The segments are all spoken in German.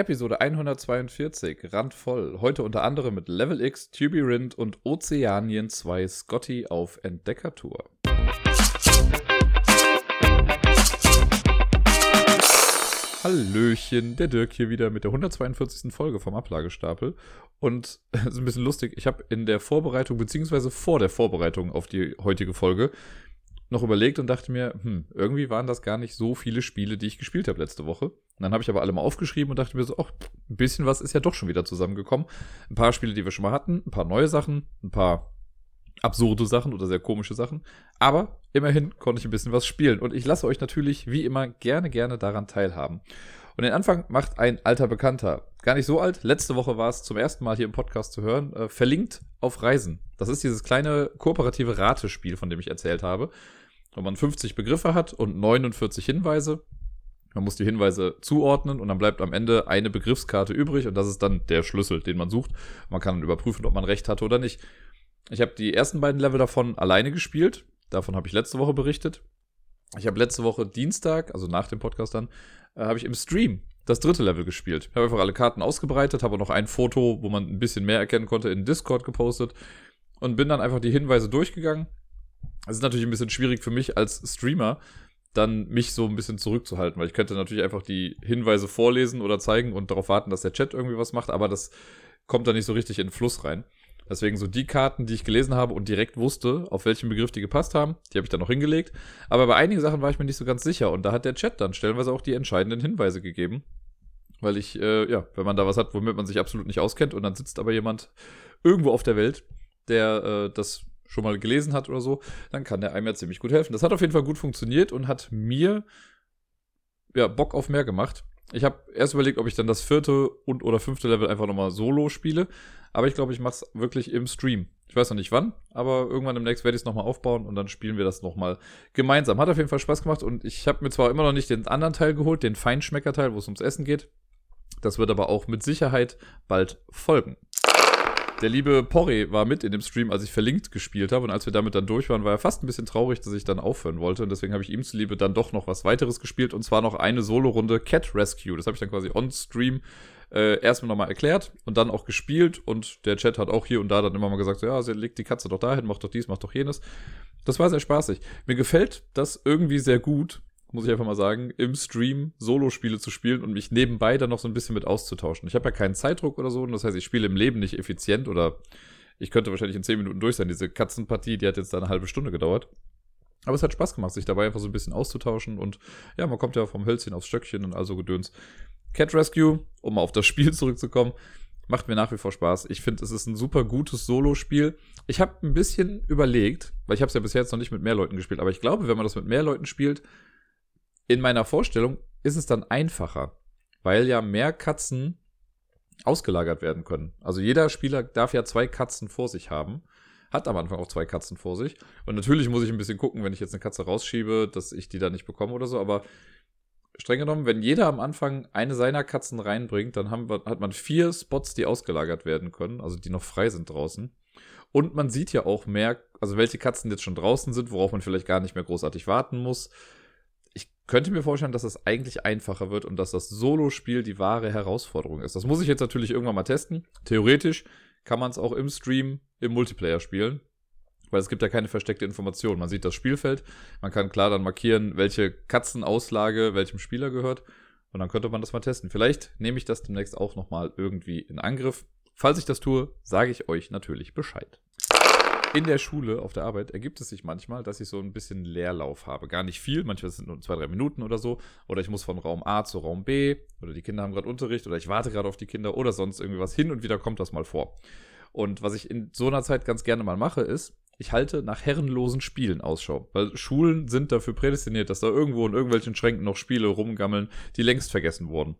Episode 142, randvoll. Heute unter anderem mit Level X, Tubirind und Ozeanien 2 Scotty auf Entdeckertour. Hallöchen, der Dirk hier wieder mit der 142. Folge vom Ablagestapel. Und es ist ein bisschen lustig, ich habe in der Vorbereitung, beziehungsweise vor der Vorbereitung auf die heutige Folge, noch überlegt und dachte mir, hm, irgendwie waren das gar nicht so viele Spiele, die ich gespielt habe letzte Woche. Und dann habe ich aber alle mal aufgeschrieben und dachte mir so, ach, ein bisschen was ist ja doch schon wieder zusammengekommen. Ein paar Spiele, die wir schon mal hatten, ein paar neue Sachen, ein paar absurde Sachen oder sehr komische Sachen. Aber immerhin konnte ich ein bisschen was spielen. Und ich lasse euch natürlich wie immer gerne, gerne daran teilhaben. Und den Anfang macht ein alter Bekannter. Gar nicht so alt. Letzte Woche war es zum ersten Mal hier im Podcast zu hören. Äh, verlinkt auf Reisen. Das ist dieses kleine kooperative Ratespiel, von dem ich erzählt habe wo man 50 Begriffe hat und 49 Hinweise. Man muss die Hinweise zuordnen und dann bleibt am Ende eine Begriffskarte übrig und das ist dann der Schlüssel, den man sucht. Man kann dann überprüfen, ob man recht hatte oder nicht. Ich habe die ersten beiden Level davon alleine gespielt. Davon habe ich letzte Woche berichtet. Ich habe letzte Woche Dienstag, also nach dem Podcast dann, äh, habe ich im Stream das dritte Level gespielt. Ich habe einfach alle Karten ausgebreitet, habe noch ein Foto, wo man ein bisschen mehr erkennen konnte, in Discord gepostet und bin dann einfach die Hinweise durchgegangen es ist natürlich ein bisschen schwierig für mich als Streamer, dann mich so ein bisschen zurückzuhalten, weil ich könnte natürlich einfach die Hinweise vorlesen oder zeigen und darauf warten, dass der Chat irgendwie was macht, aber das kommt da nicht so richtig in den Fluss rein. Deswegen so die Karten, die ich gelesen habe und direkt wusste, auf welchen Begriff die gepasst haben, die habe ich dann noch hingelegt. Aber bei einigen Sachen war ich mir nicht so ganz sicher und da hat der Chat dann stellenweise auch die entscheidenden Hinweise gegeben. Weil ich, äh, ja, wenn man da was hat, womit man sich absolut nicht auskennt und dann sitzt aber jemand irgendwo auf der Welt, der äh, das schon mal gelesen hat oder so, dann kann der einem ja ziemlich gut helfen. Das hat auf jeden Fall gut funktioniert und hat mir ja, Bock auf mehr gemacht. Ich habe erst überlegt, ob ich dann das vierte und oder fünfte Level einfach nochmal solo spiele. Aber ich glaube, ich mache es wirklich im Stream. Ich weiß noch nicht wann, aber irgendwann demnächst werde ich es nochmal aufbauen und dann spielen wir das nochmal gemeinsam. Hat auf jeden Fall Spaß gemacht und ich habe mir zwar immer noch nicht den anderen Teil geholt, den Feinschmecker-Teil, wo es ums Essen geht. Das wird aber auch mit Sicherheit bald folgen. Der liebe Porre war mit in dem Stream, als ich verlinkt gespielt habe. Und als wir damit dann durch waren, war er fast ein bisschen traurig, dass ich dann aufhören wollte. Und deswegen habe ich ihm zuliebe dann doch noch was weiteres gespielt. Und zwar noch eine Solo-Runde Cat Rescue. Das habe ich dann quasi on-stream äh, erstmal nochmal erklärt und dann auch gespielt. Und der Chat hat auch hier und da dann immer mal gesagt, so, ja, sie legt die Katze doch dahin, macht doch dies, macht doch jenes. Das war sehr spaßig. Mir gefällt das irgendwie sehr gut, muss ich einfach mal sagen, im Stream Solo-Spiele zu spielen und mich nebenbei dann noch so ein bisschen mit auszutauschen. Ich habe ja keinen Zeitdruck oder so, und das heißt, ich spiele im Leben nicht effizient oder ich könnte wahrscheinlich in 10 Minuten durch sein. Diese Katzenpartie, die hat jetzt da eine halbe Stunde gedauert. Aber es hat Spaß gemacht, sich dabei einfach so ein bisschen auszutauschen und ja, man kommt ja vom Hölzchen aufs Stöckchen und also Gedöns. Cat Rescue, um auf das Spiel zurückzukommen, macht mir nach wie vor Spaß. Ich finde, es ist ein super gutes Solo-Spiel. Ich habe ein bisschen überlegt, weil ich habe es ja bisher jetzt noch nicht mit mehr Leuten gespielt, aber ich glaube, wenn man das mit mehr Leuten spielt, in meiner Vorstellung ist es dann einfacher, weil ja mehr Katzen ausgelagert werden können. Also jeder Spieler darf ja zwei Katzen vor sich haben, hat am Anfang auch zwei Katzen vor sich. Und natürlich muss ich ein bisschen gucken, wenn ich jetzt eine Katze rausschiebe, dass ich die da nicht bekomme oder so, aber streng genommen, wenn jeder am Anfang eine seiner Katzen reinbringt, dann wir, hat man vier Spots, die ausgelagert werden können, also die noch frei sind draußen. Und man sieht ja auch mehr, also welche Katzen jetzt schon draußen sind, worauf man vielleicht gar nicht mehr großartig warten muss könnte mir vorstellen, dass es eigentlich einfacher wird und dass das Solo-Spiel die wahre Herausforderung ist. Das muss ich jetzt natürlich irgendwann mal testen. Theoretisch kann man es auch im Stream im Multiplayer spielen, weil es gibt ja keine versteckte Information. Man sieht das Spielfeld, man kann klar dann markieren, welche Katzenauslage welchem Spieler gehört und dann könnte man das mal testen. Vielleicht nehme ich das demnächst auch nochmal irgendwie in Angriff. Falls ich das tue, sage ich euch natürlich Bescheid in der Schule, auf der Arbeit, ergibt es sich manchmal, dass ich so ein bisschen Leerlauf habe. Gar nicht viel, manchmal sind es nur zwei, drei Minuten oder so. Oder ich muss von Raum A zu Raum B. Oder die Kinder haben gerade Unterricht. Oder ich warte gerade auf die Kinder. Oder sonst irgendwie was hin und wieder kommt das mal vor. Und was ich in so einer Zeit ganz gerne mal mache, ist, ich halte nach herrenlosen Spielen Ausschau. Weil Schulen sind dafür prädestiniert, dass da irgendwo in irgendwelchen Schränken noch Spiele rumgammeln, die längst vergessen wurden.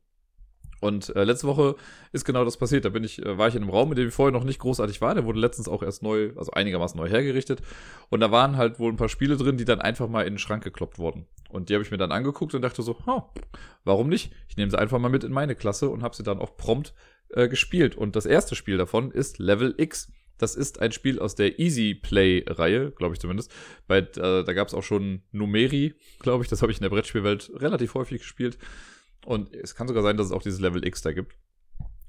Und äh, letzte Woche ist genau das passiert. Da bin ich, äh, war ich in einem Raum, in dem ich vorher noch nicht großartig war. Der wurde letztens auch erst neu, also einigermaßen neu hergerichtet. Und da waren halt wohl ein paar Spiele drin, die dann einfach mal in den Schrank gekloppt wurden. Und die habe ich mir dann angeguckt und dachte so, huh, warum nicht? Ich nehme sie einfach mal mit in meine Klasse und habe sie dann auch prompt äh, gespielt. Und das erste Spiel davon ist Level X. Das ist ein Spiel aus der Easy Play-Reihe, glaube ich zumindest. Weil äh, da gab es auch schon Numeri, glaube ich. Das habe ich in der Brettspielwelt relativ häufig gespielt. Und es kann sogar sein, dass es auch dieses Level X da gibt.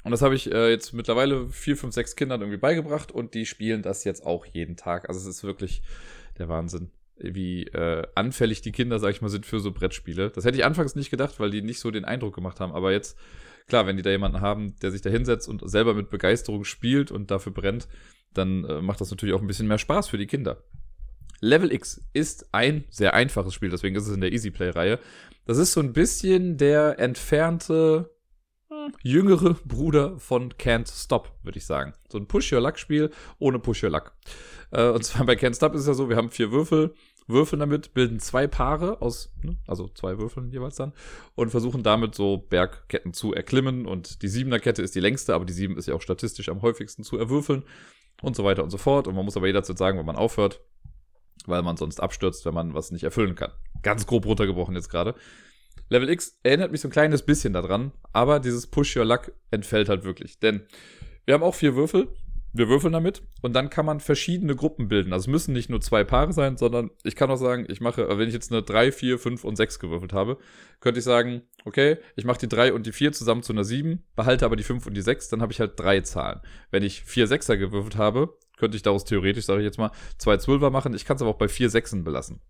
Und das habe ich äh, jetzt mittlerweile vier, fünf, sechs Kindern irgendwie beigebracht und die spielen das jetzt auch jeden Tag. Also es ist wirklich der Wahnsinn, wie äh, anfällig die Kinder, sag ich mal, sind für so Brettspiele. Das hätte ich anfangs nicht gedacht, weil die nicht so den Eindruck gemacht haben. Aber jetzt, klar, wenn die da jemanden haben, der sich da hinsetzt und selber mit Begeisterung spielt und dafür brennt, dann äh, macht das natürlich auch ein bisschen mehr Spaß für die Kinder. Level X ist ein sehr einfaches Spiel, deswegen ist es in der Easy Play-Reihe. Das ist so ein bisschen der entfernte jüngere Bruder von Can't Stop, würde ich sagen. So ein Push-Your-Luck-Spiel ohne Push-Your-Luck. Äh, und zwar bei Can't Stop ist es ja so, wir haben vier Würfel, würfeln damit, bilden zwei Paare aus, ne, also zwei Würfeln jeweils dann, und versuchen damit so Bergketten zu erklimmen. Und die siebener Kette ist die längste, aber die sieben ist ja auch statistisch am häufigsten zu erwürfeln und so weiter und so fort. Und man muss aber jederzeit sagen, wenn man aufhört, weil man sonst abstürzt, wenn man was nicht erfüllen kann. Ganz grob runtergebrochen jetzt gerade. Level X erinnert mich so ein kleines bisschen daran, aber dieses Push Your Luck entfällt halt wirklich. Denn wir haben auch vier Würfel, wir würfeln damit und dann kann man verschiedene Gruppen bilden. Also es müssen nicht nur zwei Paare sein, sondern ich kann auch sagen, ich mache, wenn ich jetzt eine 3, 4, 5 und 6 gewürfelt habe, könnte ich sagen, okay, ich mache die 3 und die 4 zusammen zu einer 7, behalte aber die 5 und die 6, dann habe ich halt drei Zahlen. Wenn ich vier Sechser gewürfelt habe, könnte ich daraus theoretisch, sage ich jetzt mal, zwei Zwölfer machen. Ich kann es aber auch bei vier Sechsen belassen.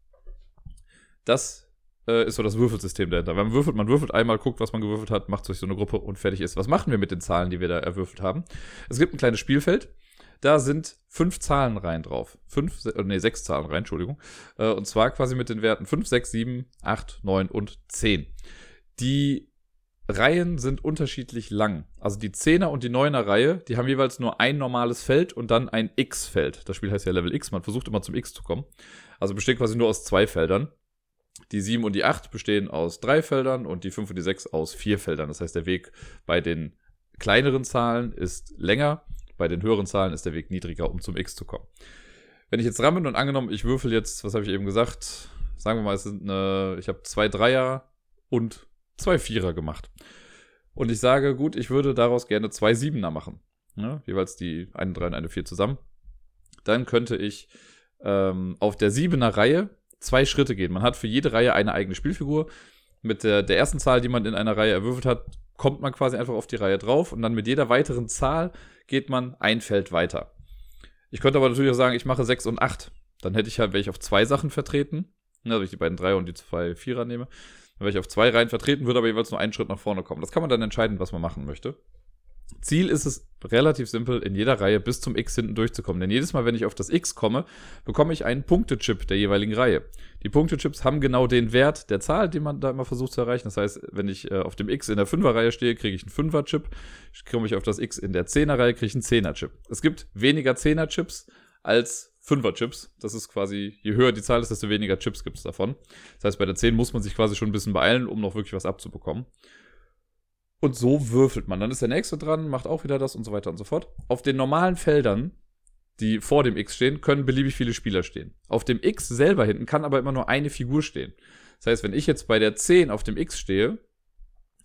Das äh, ist so das Würfelsystem dahinter. Man würfelt, man würfelt einmal, guckt, was man gewürfelt hat, macht sich so eine Gruppe und fertig ist. Was machen wir mit den Zahlen, die wir da erwürfelt haben? Es gibt ein kleines Spielfeld. Da sind fünf Zahlenreihen drauf. Fünf, äh, nee, sechs Zahlenreihen, Entschuldigung. Äh, und zwar quasi mit den Werten 5, 6, 7, 8, 9 und 10. Die Reihen sind unterschiedlich lang. Also die 10er und die 9er Reihe, die haben jeweils nur ein normales Feld und dann ein X-Feld. Das Spiel heißt ja Level X, man versucht immer zum X zu kommen. Also besteht quasi nur aus zwei Feldern. Die 7 und die 8 bestehen aus drei Feldern und die 5 und die 6 aus vier Feldern. Das heißt, der Weg bei den kleineren Zahlen ist länger, bei den höheren Zahlen ist der Weg niedriger, um zum X zu kommen. Wenn ich jetzt dran bin und angenommen, ich würfel jetzt, was habe ich eben gesagt? Sagen wir mal, es sind eine, ich habe zwei Dreier und zwei Vierer gemacht. Und ich sage, gut, ich würde daraus gerne zwei Siebener machen. Ja, jeweils die eine Drei und eine Vier zusammen. Dann könnte ich ähm, auf der Siebener Reihe zwei Schritte gehen. Man hat für jede Reihe eine eigene Spielfigur. Mit der, der ersten Zahl, die man in einer Reihe erwürfelt hat, kommt man quasi einfach auf die Reihe drauf und dann mit jeder weiteren Zahl geht man ein Feld weiter. Ich könnte aber natürlich auch sagen, ich mache 6 und 8. Dann hätte ich halt, wäre ich auf zwei Sachen vertreten. Also wenn ich die beiden Dreier und die zwei Vierer nehme. Dann wäre ich auf zwei Reihen vertreten, würde aber jeweils nur einen Schritt nach vorne kommen. Das kann man dann entscheiden, was man machen möchte. Ziel ist es relativ simpel, in jeder Reihe bis zum X hinten durchzukommen. Denn jedes Mal, wenn ich auf das X komme, bekomme ich einen Punktechip der jeweiligen Reihe. Die Punktechips haben genau den Wert der Zahl, den man da immer versucht zu erreichen. Das heißt, wenn ich äh, auf dem X in der 5er-Reihe stehe, kriege ich einen 5er-Chip. Komme ich auf das X in der 10er-Reihe, kriege ich einen 10er-Chip. Es gibt weniger 10er-Chips als 5er-Chips. Das ist quasi, je höher die Zahl ist, desto weniger Chips gibt es davon. Das heißt, bei der 10 muss man sich quasi schon ein bisschen beeilen, um noch wirklich was abzubekommen. Und so würfelt man. Dann ist der nächste dran, macht auch wieder das und so weiter und so fort. Auf den normalen Feldern, die vor dem X stehen, können beliebig viele Spieler stehen. Auf dem X selber hinten kann aber immer nur eine Figur stehen. Das heißt, wenn ich jetzt bei der 10 auf dem X stehe,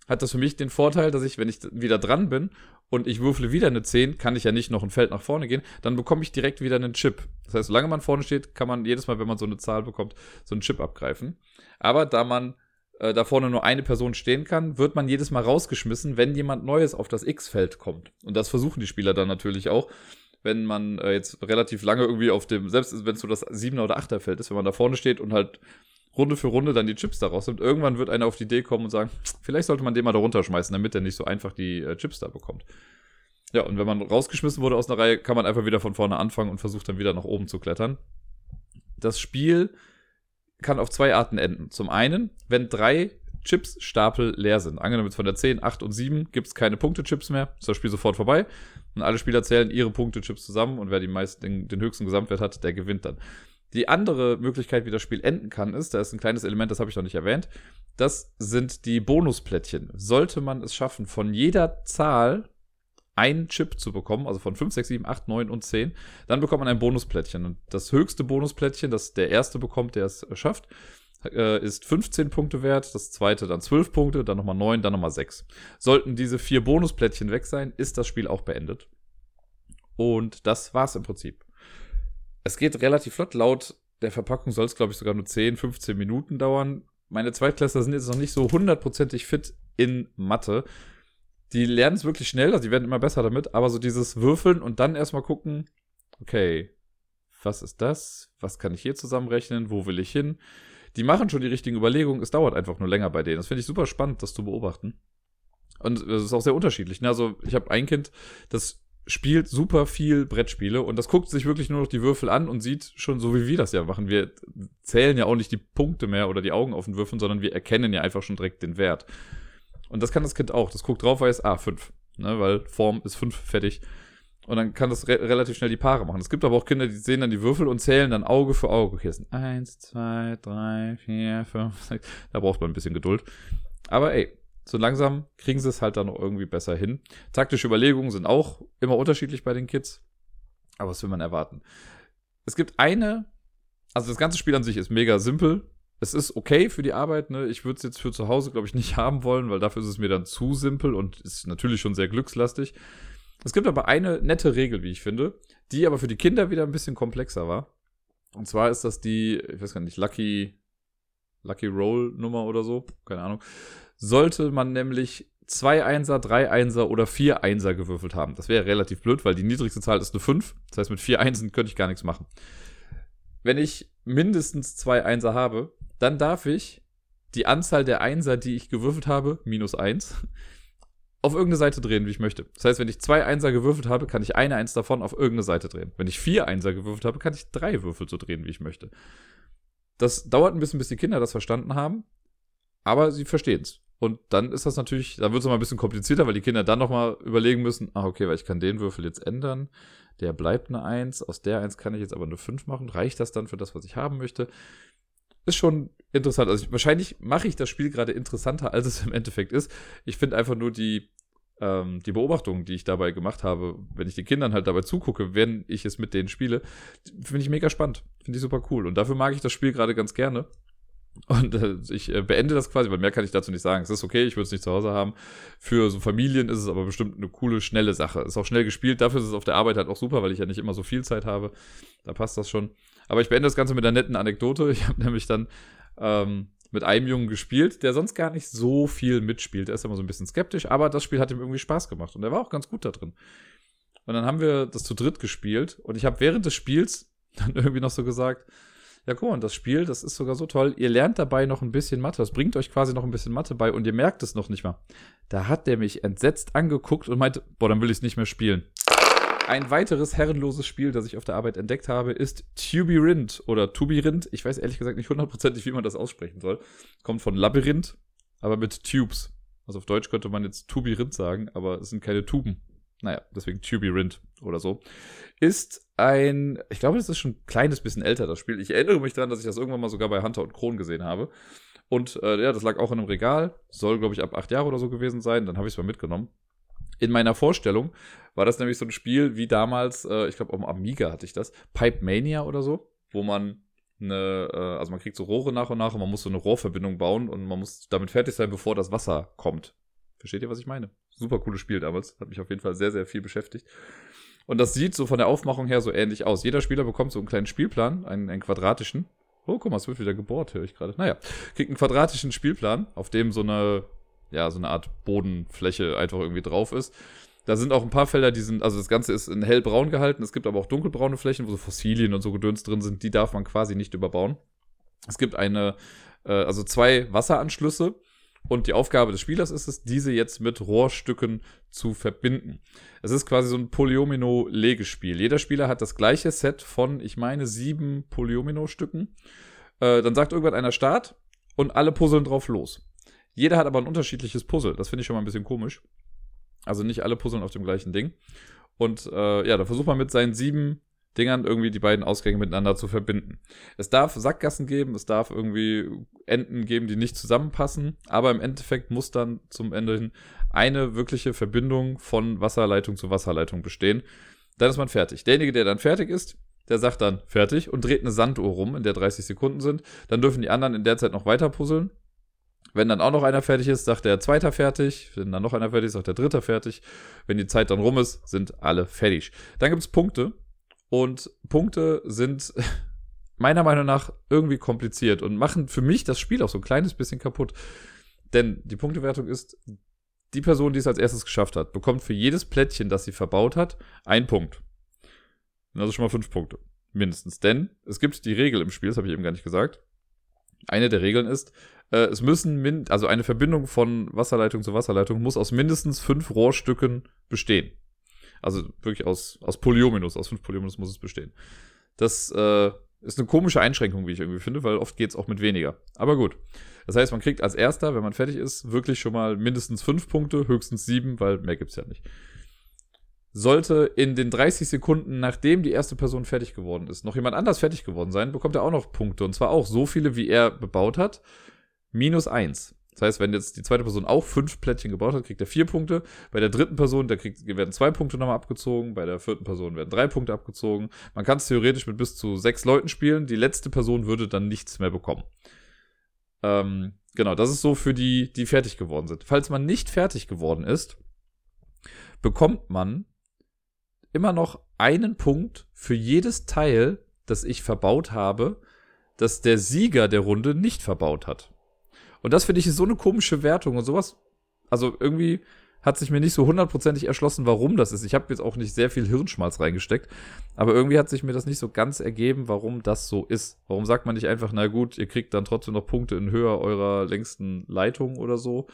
hat das für mich den Vorteil, dass ich, wenn ich wieder dran bin und ich würfle wieder eine 10, kann ich ja nicht noch ein Feld nach vorne gehen, dann bekomme ich direkt wieder einen Chip. Das heißt, solange man vorne steht, kann man jedes Mal, wenn man so eine Zahl bekommt, so einen Chip abgreifen. Aber da man äh, da vorne nur eine Person stehen kann, wird man jedes Mal rausgeschmissen, wenn jemand Neues auf das X-Feld kommt. Und das versuchen die Spieler dann natürlich auch. Wenn man äh, jetzt relativ lange irgendwie auf dem, selbst wenn es so das 7er oder 8er Feld ist, wenn man da vorne steht und halt Runde für Runde dann die Chips da rausnimmt, irgendwann wird einer auf die Idee kommen und sagen, vielleicht sollte man den mal da runterschmeißen, damit er nicht so einfach die äh, Chips da bekommt. Ja, und wenn man rausgeschmissen wurde aus einer Reihe, kann man einfach wieder von vorne anfangen und versucht dann wieder nach oben zu klettern. Das Spiel kann auf zwei Arten enden. Zum einen, wenn drei Chips-Stapel leer sind. Angenommen jetzt von der 10, 8 und 7 gibt es keine Punkte-Chips mehr, ist das Spiel sofort vorbei. Und alle Spieler zählen ihre Punkte-Chips zusammen und wer die meisten, den, den höchsten Gesamtwert hat, der gewinnt dann. Die andere Möglichkeit, wie das Spiel enden kann, ist, da ist ein kleines Element, das habe ich noch nicht erwähnt, das sind die Bonusplättchen. Sollte man es schaffen, von jeder Zahl einen Chip zu bekommen, also von 5, 6, 7, 8, 9 und 10, dann bekommt man ein Bonusplättchen. Und das höchste Bonusplättchen, das der erste bekommt, der es schafft, äh, ist 15 Punkte wert, das zweite dann 12 Punkte, dann nochmal 9, dann nochmal 6. Sollten diese vier Bonusplättchen weg sein, ist das Spiel auch beendet. Und das war's im Prinzip. Es geht relativ flott. Laut der Verpackung soll es, glaube ich, sogar nur 10, 15 Minuten dauern. Meine Zweitklässler sind jetzt noch nicht so hundertprozentig fit in Mathe. Die lernen es wirklich schnell, also die werden immer besser damit, aber so dieses Würfeln und dann erstmal gucken, okay, was ist das? Was kann ich hier zusammenrechnen? Wo will ich hin? Die machen schon die richtigen Überlegungen, es dauert einfach nur länger bei denen. Das finde ich super spannend, das zu beobachten. Und es ist auch sehr unterschiedlich. Ne? Also, ich habe ein Kind, das spielt super viel Brettspiele und das guckt sich wirklich nur noch die Würfel an und sieht schon so, wie wir das ja machen. Wir zählen ja auch nicht die Punkte mehr oder die Augen auf den Würfeln, sondern wir erkennen ja einfach schon direkt den Wert. Und das kann das Kind auch. Das guckt drauf, weiß, ah, 5. Ne, weil Form ist 5 fertig. Und dann kann das re relativ schnell die Paare machen. Es gibt aber auch Kinder, die sehen dann die Würfel und zählen dann Auge für Auge. Okay, das sind 1, 2, 3, 4, 5, 6. Da braucht man ein bisschen Geduld. Aber ey, so langsam kriegen sie es halt dann irgendwie besser hin. Taktische Überlegungen sind auch immer unterschiedlich bei den Kids. Aber was will man erwarten? Es gibt eine, also das ganze Spiel an sich ist mega simpel. Es ist okay für die Arbeit, ne? Ich würde es jetzt für zu Hause, glaube ich, nicht haben wollen, weil dafür ist es mir dann zu simpel und ist natürlich schon sehr glückslastig. Es gibt aber eine nette Regel, wie ich finde, die aber für die Kinder wieder ein bisschen komplexer war. Und zwar ist das die, ich weiß gar nicht, Lucky, Lucky Roll Nummer oder so, keine Ahnung sollte man nämlich zwei Einser, drei Einser oder vier Einser gewürfelt haben. Das wäre relativ blöd, weil die niedrigste Zahl ist eine 5. Das heißt, mit vier Einsen könnte ich gar nichts machen. Wenn ich mindestens zwei Einser habe, dann darf ich die Anzahl der Einser, die ich gewürfelt habe, minus eins, auf irgendeine Seite drehen, wie ich möchte. Das heißt, wenn ich zwei Einser gewürfelt habe, kann ich eine Eins davon auf irgendeine Seite drehen. Wenn ich vier Einser gewürfelt habe, kann ich drei Würfel so drehen, wie ich möchte. Das dauert ein bisschen, bis die Kinder das verstanden haben, aber sie verstehen es. Und dann ist das natürlich, da wird es mal ein bisschen komplizierter, weil die Kinder dann nochmal überlegen müssen, ah, okay, weil ich kann den Würfel jetzt ändern. Der bleibt eine 1. Aus der 1 kann ich jetzt aber eine 5 machen. Reicht das dann für das, was ich haben möchte? Ist schon interessant. Also ich, wahrscheinlich mache ich das Spiel gerade interessanter, als es im Endeffekt ist. Ich finde einfach nur die, ähm, die Beobachtungen, die ich dabei gemacht habe, wenn ich den Kindern halt dabei zugucke, wenn ich es mit denen spiele, finde ich mega spannend. Finde ich super cool. Und dafür mag ich das Spiel gerade ganz gerne. Und äh, ich äh, beende das quasi, weil mehr kann ich dazu nicht sagen. Es ist okay, ich würde es nicht zu Hause haben. Für so Familien ist es aber bestimmt eine coole, schnelle Sache. Ist auch schnell gespielt. Dafür ist es auf der Arbeit halt auch super, weil ich ja nicht immer so viel Zeit habe. Da passt das schon. Aber ich beende das Ganze mit einer netten Anekdote. Ich habe nämlich dann ähm, mit einem Jungen gespielt, der sonst gar nicht so viel mitspielt. Er ist immer so ein bisschen skeptisch, aber das Spiel hat ihm irgendwie Spaß gemacht und er war auch ganz gut da drin. Und dann haben wir das zu dritt gespielt und ich habe während des Spiels dann irgendwie noch so gesagt, ja, guck mal, das Spiel, das ist sogar so toll. Ihr lernt dabei noch ein bisschen Mathe. Das bringt euch quasi noch ein bisschen Mathe bei und ihr merkt es noch nicht mal. Da hat der mich entsetzt angeguckt und meinte, boah, dann will ich es nicht mehr spielen. Ein weiteres herrenloses Spiel, das ich auf der Arbeit entdeckt habe, ist Tubirint oder Tubirint. Ich weiß ehrlich gesagt nicht hundertprozentig, wie man das aussprechen soll. Kommt von Labyrinth, aber mit Tubes. Also auf Deutsch könnte man jetzt Tubirint sagen, aber es sind keine Tuben. Naja, deswegen Tubirint oder so. Ist ein, ich glaube, das ist schon ein kleines bisschen älter, das Spiel. Ich erinnere mich daran, dass ich das irgendwann mal sogar bei Hunter und Kron gesehen habe. Und äh, ja, das lag auch in einem Regal. Soll, glaube ich, ab acht Jahre oder so gewesen sein. Dann habe ich es mal mitgenommen. In meiner Vorstellung war das nämlich so ein Spiel wie damals, äh, ich glaube, am Amiga hatte ich das, Pipe Mania oder so, wo man eine, äh, also man kriegt so Rohre nach und nach und man muss so eine Rohrverbindung bauen und man muss damit fertig sein, bevor das Wasser kommt. Versteht ihr, was ich meine? Super cooles Spiel damals. Hat mich auf jeden Fall sehr, sehr viel beschäftigt. Und das sieht so von der Aufmachung her so ähnlich aus. Jeder Spieler bekommt so einen kleinen Spielplan, einen, einen quadratischen. Oh, guck mal, es wird wieder gebohrt, höre ich gerade. Naja, kriegt einen quadratischen Spielplan, auf dem so eine, ja, so eine Art Bodenfläche einfach irgendwie drauf ist. Da sind auch ein paar Felder, die sind, also das Ganze ist in hellbraun gehalten. Es gibt aber auch dunkelbraune Flächen, wo so Fossilien und so Gedöns drin sind. Die darf man quasi nicht überbauen. Es gibt eine, äh, also zwei Wasseranschlüsse und die Aufgabe des Spielers ist es, diese jetzt mit Rohrstücken zu verbinden. Es ist quasi so ein Polyomino-Legespiel. Jeder Spieler hat das gleiche Set von, ich meine, sieben Polyomino-Stücken. Äh, dann sagt irgendwann einer Start und alle puzzeln drauf los. Jeder hat aber ein unterschiedliches Puzzle. Das finde ich schon mal ein bisschen komisch. Also nicht alle puzzeln auf dem gleichen Ding. Und äh, ja, da versucht man mit seinen sieben Dingern irgendwie die beiden Ausgänge miteinander zu verbinden. Es darf Sackgassen geben, es darf irgendwie Enden geben, die nicht zusammenpassen, aber im Endeffekt muss dann zum Ende hin eine wirkliche Verbindung von Wasserleitung zu Wasserleitung bestehen. Dann ist man fertig. Derjenige, der dann fertig ist, der sagt dann fertig und dreht eine Sanduhr rum, in der 30 Sekunden sind. Dann dürfen die anderen in der Zeit noch weiter puzzeln. Wenn dann auch noch einer fertig ist, sagt der Zweiter fertig. Wenn dann noch einer fertig ist, sagt der Dritter fertig. Wenn die Zeit dann rum ist, sind alle fertig. Dann gibt es Punkte. Und Punkte sind meiner Meinung nach irgendwie kompliziert und machen für mich das Spiel auch so ein kleines bisschen kaputt. Denn die Punktewertung ist, die Person, die es als erstes geschafft hat, bekommt für jedes Plättchen, das sie verbaut hat, einen Punkt. Also schon mal fünf Punkte. Mindestens. Denn es gibt die Regel im Spiel, das habe ich eben gar nicht gesagt. Eine der Regeln ist, äh, es müssen, min also eine Verbindung von Wasserleitung zu Wasserleitung muss aus mindestens fünf Rohrstücken bestehen. Also wirklich aus, aus Polyominus, aus fünf Polyominus muss es bestehen. Das äh, ist eine komische Einschränkung, wie ich irgendwie finde, weil oft geht es auch mit weniger. Aber gut. Das heißt, man kriegt als erster, wenn man fertig ist, wirklich schon mal mindestens fünf Punkte, höchstens sieben, weil mehr gibt's ja nicht. Sollte in den 30 Sekunden, nachdem die erste Person fertig geworden ist, noch jemand anders fertig geworden sein, bekommt er auch noch Punkte. Und zwar auch so viele, wie er bebaut hat, minus eins. Das heißt, wenn jetzt die zweite Person auch fünf Plättchen gebaut hat, kriegt er vier Punkte. Bei der dritten Person, da kriegt, werden zwei Punkte nochmal abgezogen. Bei der vierten Person werden drei Punkte abgezogen. Man kann es theoretisch mit bis zu sechs Leuten spielen. Die letzte Person würde dann nichts mehr bekommen. Ähm, genau, das ist so für die, die fertig geworden sind. Falls man nicht fertig geworden ist, bekommt man immer noch einen Punkt für jedes Teil, das ich verbaut habe, das der Sieger der Runde nicht verbaut hat. Und das finde ich ist so eine komische Wertung und sowas. Also irgendwie hat sich mir nicht so hundertprozentig erschlossen, warum das ist. Ich habe jetzt auch nicht sehr viel Hirnschmalz reingesteckt, aber irgendwie hat sich mir das nicht so ganz ergeben, warum das so ist. Warum sagt man nicht einfach, na gut, ihr kriegt dann trotzdem noch Punkte in Höhe eurer längsten Leitung oder so.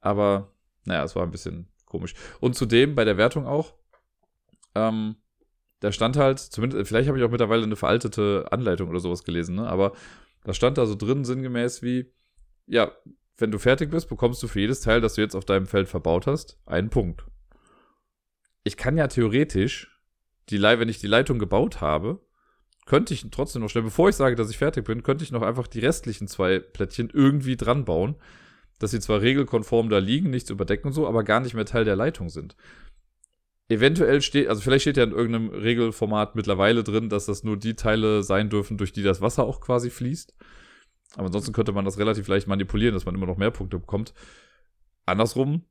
Aber naja, es war ein bisschen komisch. Und zudem bei der Wertung auch, ähm, da stand halt, zumindest, vielleicht habe ich auch mittlerweile eine veraltete Anleitung oder sowas gelesen, ne? aber da stand da so drin, sinngemäß wie, ja, wenn du fertig bist, bekommst du für jedes Teil, das du jetzt auf deinem Feld verbaut hast, einen Punkt. Ich kann ja theoretisch, die wenn ich die Leitung gebaut habe, könnte ich trotzdem noch schnell, bevor ich sage, dass ich fertig bin, könnte ich noch einfach die restlichen zwei Plättchen irgendwie dran bauen, dass sie zwar regelkonform da liegen, nichts überdecken und so, aber gar nicht mehr Teil der Leitung sind. Eventuell steht, also vielleicht steht ja in irgendeinem Regelformat mittlerweile drin, dass das nur die Teile sein dürfen, durch die das Wasser auch quasi fließt. Aber ansonsten könnte man das relativ leicht manipulieren, dass man immer noch mehr Punkte bekommt. Andersrum,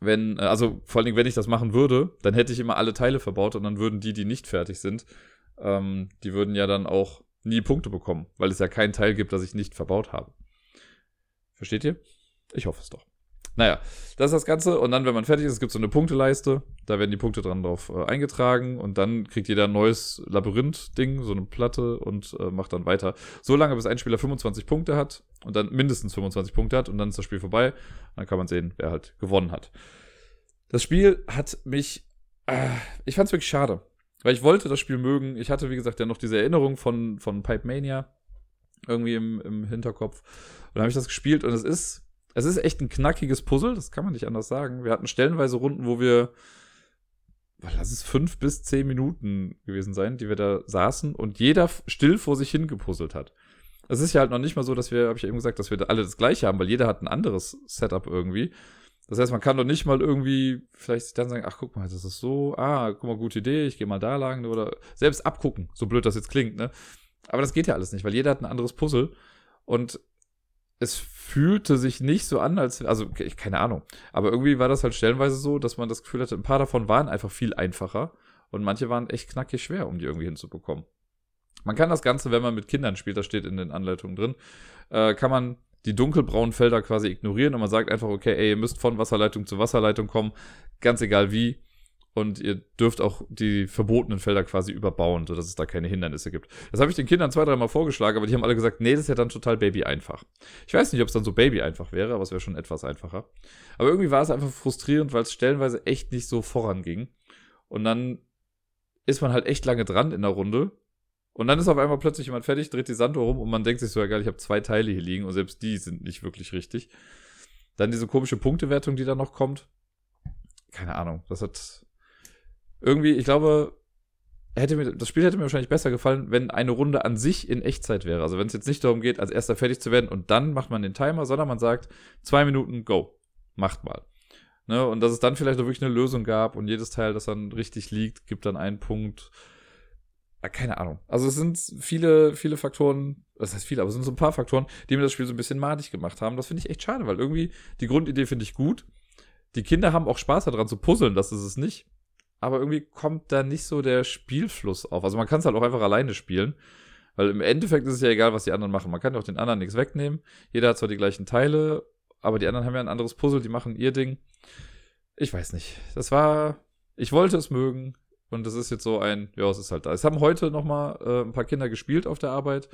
wenn, äh, also vor allen Dingen, wenn ich das machen würde, dann hätte ich immer alle Teile verbaut und dann würden die, die nicht fertig sind, ähm, die würden ja dann auch nie Punkte bekommen, weil es ja keinen Teil gibt, das ich nicht verbaut habe. Versteht ihr? Ich hoffe es doch. Naja, das ist das Ganze. Und dann, wenn man fertig ist, gibt es so eine Punkteleiste. Da werden die Punkte dran drauf äh, eingetragen. Und dann kriegt jeder ein neues Labyrinth-Ding, so eine Platte und äh, macht dann weiter. So lange, bis ein Spieler 25 Punkte hat und dann mindestens 25 Punkte hat. Und dann ist das Spiel vorbei. Dann kann man sehen, wer halt gewonnen hat. Das Spiel hat mich. Äh, ich fand es wirklich schade. Weil ich wollte das Spiel mögen. Ich hatte, wie gesagt, ja noch diese Erinnerung von, von Pipe Mania irgendwie im, im Hinterkopf. Und dann habe ich das gespielt und es ist es ist echt ein knackiges Puzzle, das kann man nicht anders sagen. Wir hatten stellenweise Runden, wo wir, lass es fünf bis zehn Minuten gewesen sein, die wir da saßen und jeder still vor sich hin gepuzzelt hat. Es ist ja halt noch nicht mal so, dass wir, habe ich eben gesagt, dass wir alle das gleiche haben, weil jeder hat ein anderes Setup irgendwie. Das heißt, man kann doch nicht mal irgendwie vielleicht dann sagen, ach guck mal, das ist so, ah, guck mal, gute Idee, ich gehe mal da lang oder selbst abgucken, so blöd das jetzt klingt, ne? Aber das geht ja alles nicht, weil jeder hat ein anderes Puzzle und es fühlte sich nicht so an, als, also ich, keine Ahnung, aber irgendwie war das halt stellenweise so, dass man das Gefühl hatte, ein paar davon waren einfach viel einfacher und manche waren echt knackig schwer, um die irgendwie hinzubekommen. Man kann das Ganze, wenn man mit Kindern spielt, das steht in den Anleitungen drin, äh, kann man die dunkelbraunen Felder quasi ignorieren und man sagt einfach, okay, ey, ihr müsst von Wasserleitung zu Wasserleitung kommen, ganz egal wie und ihr dürft auch die verbotenen Felder quasi überbauen, sodass es da keine Hindernisse gibt. Das habe ich den Kindern zwei, dreimal vorgeschlagen, aber die haben alle gesagt, nee, das ist ja dann total baby einfach. Ich weiß nicht, ob es dann so baby einfach wäre, aber es wäre schon etwas einfacher. Aber irgendwie war es einfach frustrierend, weil es stellenweise echt nicht so voranging. Und dann ist man halt echt lange dran in der Runde. Und dann ist auf einmal plötzlich jemand fertig, dreht die Sanduhr rum und man denkt sich so, ja geil, ich habe zwei Teile hier liegen und selbst die sind nicht wirklich richtig. Dann diese komische Punktewertung, die da noch kommt. Keine Ahnung, das hat irgendwie, ich glaube, hätte mir, das Spiel hätte mir wahrscheinlich besser gefallen, wenn eine Runde an sich in Echtzeit wäre. Also wenn es jetzt nicht darum geht, als erster fertig zu werden und dann macht man den Timer, sondern man sagt, zwei Minuten, go. Macht mal. Ne, und dass es dann vielleicht auch wirklich eine Lösung gab und jedes Teil, das dann richtig liegt, gibt dann einen Punkt. Ja, keine Ahnung. Also es sind viele, viele Faktoren, das heißt viele, aber es sind so ein paar Faktoren, die mir das Spiel so ein bisschen madig gemacht haben. Das finde ich echt schade, weil irgendwie die Grundidee finde ich gut. Die Kinder haben auch Spaß daran zu puzzeln, das ist es nicht aber irgendwie kommt da nicht so der Spielfluss auf. Also man kann es halt auch einfach alleine spielen. Weil im Endeffekt ist es ja egal, was die anderen machen. Man kann ja auch den anderen nichts wegnehmen. Jeder hat zwar die gleichen Teile, aber die anderen haben ja ein anderes Puzzle, die machen ihr Ding. Ich weiß nicht. Das war, ich wollte es mögen und es ist jetzt so ein, ja, es ist halt da. Es haben heute noch mal äh, ein paar Kinder gespielt auf der Arbeit.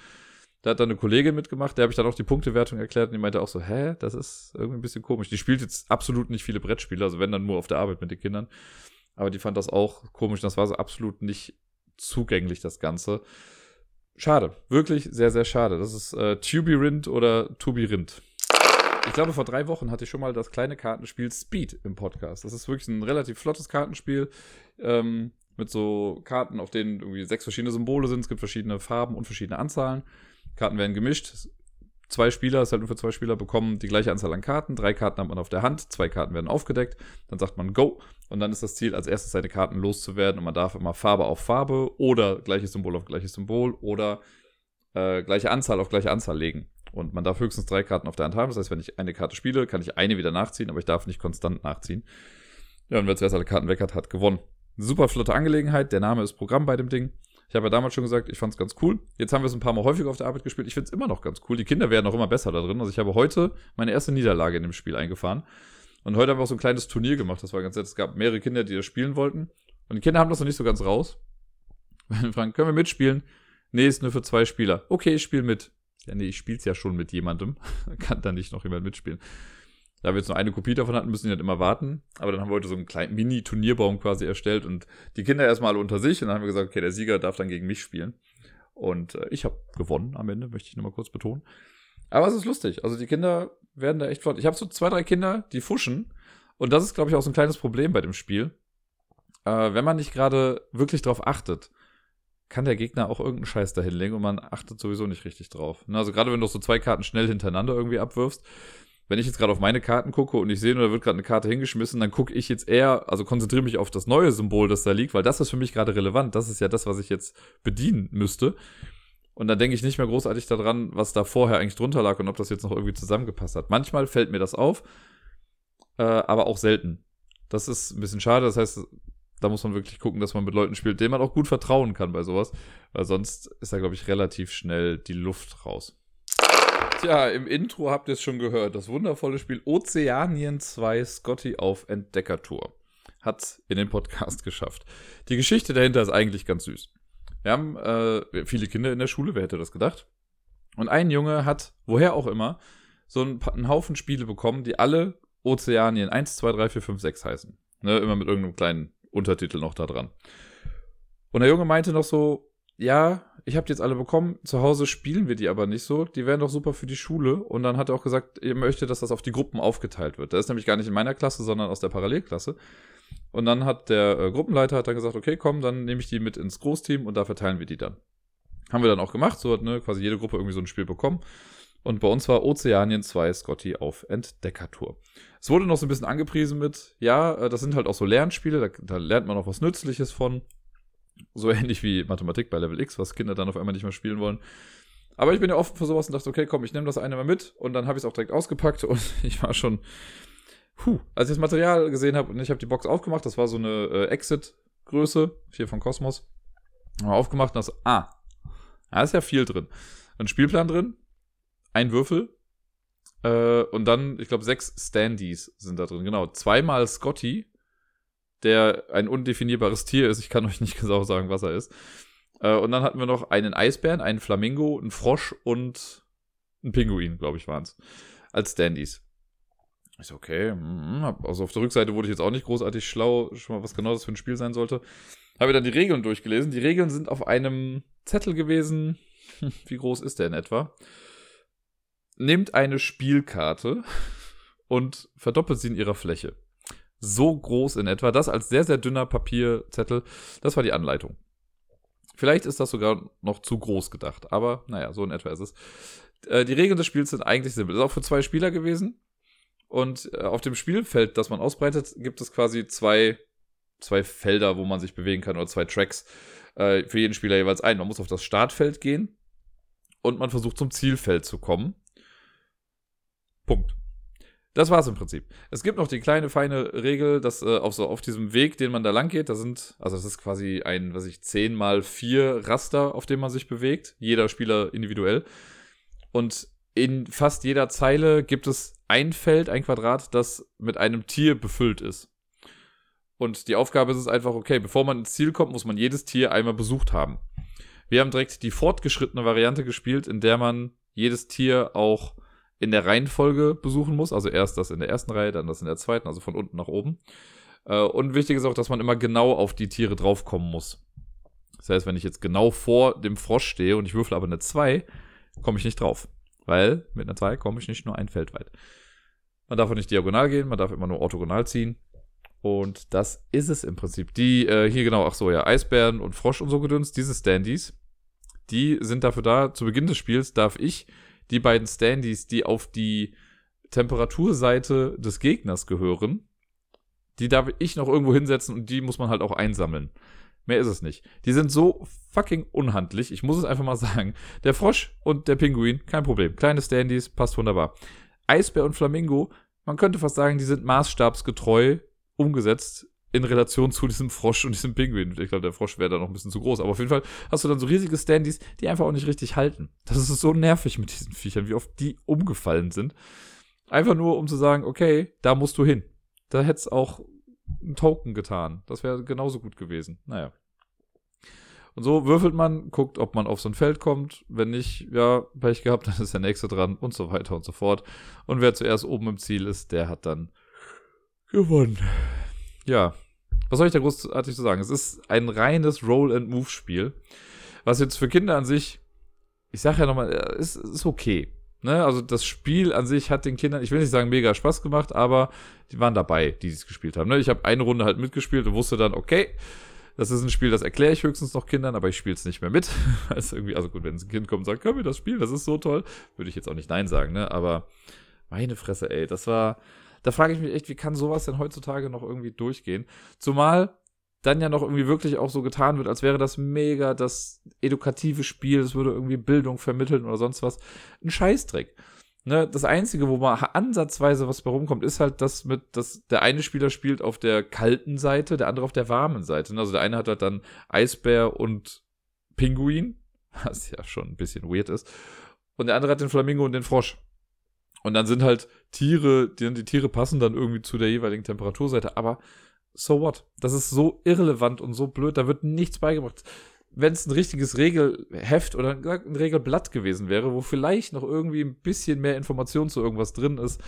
Da hat dann eine Kollegin mitgemacht, der habe ich dann auch die Punktewertung erklärt und die meinte auch so, hä, das ist irgendwie ein bisschen komisch. Die spielt jetzt absolut nicht viele Brettspiele, also wenn dann nur auf der Arbeit mit den Kindern. Aber die fand das auch komisch. Das war so absolut nicht zugänglich, das Ganze. Schade. Wirklich sehr, sehr schade. Das ist äh, Tubirind oder Tubirind. Ich glaube, vor drei Wochen hatte ich schon mal das kleine Kartenspiel Speed im Podcast. Das ist wirklich ein relativ flottes Kartenspiel. Ähm, mit so Karten, auf denen irgendwie sechs verschiedene Symbole sind. Es gibt verschiedene Farben und verschiedene Anzahlen. Karten werden gemischt. Zwei Spieler, ist halt nur für zwei Spieler, bekommen die gleiche Anzahl an Karten. Drei Karten hat man auf der Hand, zwei Karten werden aufgedeckt. Dann sagt man Go. Und dann ist das Ziel, als erstes seine Karten loszuwerden. Und man darf immer Farbe auf Farbe oder gleiches Symbol auf gleiches Symbol oder äh, gleiche Anzahl auf gleiche Anzahl legen. Und man darf höchstens drei Karten auf der Hand haben. Das heißt, wenn ich eine Karte spiele, kann ich eine wieder nachziehen, aber ich darf nicht konstant nachziehen. Ja, und wer zuerst alle Karten weg hat, hat gewonnen. Super flotte Angelegenheit. Der Name ist Programm bei dem Ding. Ich habe ja damals schon gesagt, ich fand es ganz cool. Jetzt haben wir es ein paar Mal häufiger auf der Arbeit gespielt. Ich finde es immer noch ganz cool. Die Kinder werden auch immer besser da drin. Also ich habe heute meine erste Niederlage in dem Spiel eingefahren. Und heute haben wir auch so ein kleines Turnier gemacht. Das war ganz nett. Es gab mehrere Kinder, die das spielen wollten. Und die Kinder haben das noch nicht so ganz raus. Wir fragen, können wir mitspielen? Nee, ist nur für zwei Spieler. Okay, ich spiele mit. Ja, nee, ich spiel's ja schon mit jemandem. Kann da nicht noch jemand mitspielen. Da wir jetzt nur eine Kopie davon hatten, müssen die halt immer warten. Aber dann haben wir heute so einen kleinen Mini-Turnierbaum quasi erstellt und die Kinder erstmal alle unter sich. Und dann haben wir gesagt, okay, der Sieger darf dann gegen mich spielen. Und äh, ich habe gewonnen am Ende, möchte ich nochmal kurz betonen. Aber es ist lustig. Also die Kinder werden da echt flott. Ich habe so zwei, drei Kinder, die fuschen. Und das ist, glaube ich, auch so ein kleines Problem bei dem Spiel. Äh, wenn man nicht gerade wirklich drauf achtet, kann der Gegner auch irgendeinen Scheiß da hinlegen und man achtet sowieso nicht richtig drauf. Ne, also gerade wenn du so zwei Karten schnell hintereinander irgendwie abwirfst, wenn ich jetzt gerade auf meine Karten gucke und ich sehe, da wird gerade eine Karte hingeschmissen, dann gucke ich jetzt eher, also konzentriere mich auf das neue Symbol, das da liegt, weil das ist für mich gerade relevant. Das ist ja das, was ich jetzt bedienen müsste. Und dann denke ich nicht mehr großartig daran, was da vorher eigentlich drunter lag und ob das jetzt noch irgendwie zusammengepasst hat. Manchmal fällt mir das auf, äh, aber auch selten. Das ist ein bisschen schade. Das heißt, da muss man wirklich gucken, dass man mit Leuten spielt, denen man auch gut vertrauen kann bei sowas. Weil sonst ist da, glaube ich, relativ schnell die Luft raus. Tja, im Intro habt ihr es schon gehört. Das wundervolle Spiel Ozeanien 2 Scotty auf Entdeckertour hat in den Podcast geschafft. Die Geschichte dahinter ist eigentlich ganz süß. Wir haben äh, viele Kinder in der Schule, wer hätte das gedacht? Und ein Junge hat, woher auch immer, so einen, einen Haufen Spiele bekommen, die alle Ozeanien 1, 2, 3, 4, 5, 6 heißen. Ne, immer mit irgendeinem kleinen Untertitel noch da dran. Und der Junge meinte noch so, ja, ich habe die jetzt alle bekommen, zu Hause spielen wir die aber nicht so, die wären doch super für die Schule. Und dann hat er auch gesagt, er möchte, dass das auf die Gruppen aufgeteilt wird. Der ist nämlich gar nicht in meiner Klasse, sondern aus der Parallelklasse. Und dann hat der äh, Gruppenleiter hat dann gesagt, okay, komm, dann nehme ich die mit ins Großteam und da verteilen wir die dann. Haben wir dann auch gemacht, so hat ne, quasi jede Gruppe irgendwie so ein Spiel bekommen. Und bei uns war Ozeanien 2 Scotty auf Entdeckertour. Es wurde noch so ein bisschen angepriesen mit, ja, äh, das sind halt auch so Lernspiele, da, da lernt man auch was Nützliches von. So ähnlich wie Mathematik bei Level X, was Kinder dann auf einmal nicht mehr spielen wollen. Aber ich bin ja offen für sowas und dachte, okay, komm, ich nehme das eine mal mit. Und dann habe ich es auch direkt ausgepackt und ich war schon, puh, als ich das Material gesehen habe und ich habe die Box aufgemacht, das war so eine äh, Exit-Größe, hier von Cosmos. Mal aufgemacht und das, ah, da ist ja viel drin. Ein Spielplan drin, ein Würfel, äh, und dann, ich glaube, sechs Standees sind da drin. Genau, zweimal Scotty, der ein undefinierbares Tier ist. Ich kann euch nicht genau sagen, was er ist. Äh, und dann hatten wir noch einen Eisbären, einen Flamingo, einen Frosch und einen Pinguin, glaube ich, waren es. Als Standys. Ich so, okay. Mm, also auf der Rückseite wurde ich jetzt auch nicht großartig schlau, schon mal was genau das für ein Spiel sein sollte. Habe dann die Regeln durchgelesen. Die Regeln sind auf einem Zettel gewesen. Wie groß ist der in etwa? Nehmt eine Spielkarte und verdoppelt sie in ihrer Fläche so groß in etwa. Das als sehr, sehr dünner Papierzettel. Das war die Anleitung. Vielleicht ist das sogar noch zu groß gedacht, aber naja, so in etwa ist es. Äh, die Regeln des Spiels sind eigentlich simpel. Das ist auch für zwei Spieler gewesen. Und äh, auf dem Spielfeld, das man ausbreitet, gibt es quasi zwei, zwei Felder, wo man sich bewegen kann, oder zwei Tracks. Äh, für jeden Spieler jeweils ein. Man muss auf das Startfeld gehen und man versucht zum Zielfeld zu kommen. Punkt. Das war's im Prinzip. Es gibt noch die kleine feine Regel, dass äh, auf so auf diesem Weg, den man da lang geht, da sind, also das ist quasi ein, was ich, 10 mal 4 Raster, auf dem man sich bewegt. Jeder Spieler individuell. Und in fast jeder Zeile gibt es ein Feld, ein Quadrat, das mit einem Tier befüllt ist. Und die Aufgabe ist es einfach, okay, bevor man ins Ziel kommt, muss man jedes Tier einmal besucht haben. Wir haben direkt die fortgeschrittene Variante gespielt, in der man jedes Tier auch in der Reihenfolge besuchen muss. Also erst das in der ersten Reihe, dann das in der zweiten, also von unten nach oben. Äh, und wichtig ist auch, dass man immer genau auf die Tiere draufkommen muss. Das heißt, wenn ich jetzt genau vor dem Frosch stehe und ich würfel aber eine 2, komme ich nicht drauf. Weil mit einer 2 komme ich nicht nur ein Feld weit. Man darf auch nicht diagonal gehen, man darf immer nur orthogonal ziehen. Und das ist es im Prinzip. Die, äh, hier genau, ach so, ja, Eisbären und Frosch und so gedünst, diese Standys, die sind dafür da, zu Beginn des Spiels darf ich die beiden Standys, die auf die Temperaturseite des Gegners gehören, die darf ich noch irgendwo hinsetzen und die muss man halt auch einsammeln. Mehr ist es nicht. Die sind so fucking unhandlich. Ich muss es einfach mal sagen. Der Frosch und der Pinguin, kein Problem. Kleine Standys, passt wunderbar. Eisbär und Flamingo, man könnte fast sagen, die sind maßstabsgetreu umgesetzt in Relation zu diesem Frosch und diesem Pinguin. Ich glaube, der Frosch wäre da noch ein bisschen zu groß. Aber auf jeden Fall hast du dann so riesige Standys, die einfach auch nicht richtig halten. Das ist so nervig mit diesen Viechern, wie oft die umgefallen sind. Einfach nur, um zu sagen, okay, da musst du hin. Da hätte es auch ein Token getan. Das wäre genauso gut gewesen. Naja. Und so würfelt man, guckt, ob man auf so ein Feld kommt. Wenn nicht, ja, Pech gehabt, dann ist der nächste dran und so weiter und so fort. Und wer zuerst oben im Ziel ist, der hat dann gewonnen. Ja, was soll ich da großartig zu sagen? Es ist ein reines Roll-and-Move-Spiel. Was jetzt für Kinder an sich, ich sage ja nochmal, ist, ist okay. Ne? Also das Spiel an sich hat den Kindern, ich will nicht sagen mega Spaß gemacht, aber die waren dabei, die es gespielt haben. Ne? Ich habe eine Runde halt mitgespielt und wusste dann, okay, das ist ein Spiel, das erkläre ich höchstens noch Kindern, aber ich spiele es nicht mehr mit. also irgendwie, also gut, wenn ein Kind kommt und sagt, können wir das spielen, das ist so toll, würde ich jetzt auch nicht Nein sagen, ne? Aber meine Fresse, ey, das war, da frage ich mich echt, wie kann sowas denn heutzutage noch irgendwie durchgehen? Zumal dann ja noch irgendwie wirklich auch so getan wird, als wäre das mega das edukative Spiel, es würde irgendwie Bildung vermitteln oder sonst was. Ein Scheißdreck. Ne, das Einzige, wo mal ansatzweise was bei rumkommt, ist halt das mit, dass der eine Spieler spielt auf der kalten Seite, der andere auf der warmen Seite. Also der eine hat halt dann Eisbär und Pinguin, was ja schon ein bisschen weird ist. Und der andere hat den Flamingo und den Frosch. Und dann sind halt Tiere, die, die Tiere passen dann irgendwie zu der jeweiligen Temperaturseite, aber so what? Das ist so irrelevant und so blöd, da wird nichts beigebracht. Wenn es ein richtiges Regelheft oder ein Regelblatt gewesen wäre, wo vielleicht noch irgendwie ein bisschen mehr Information zu irgendwas drin ist,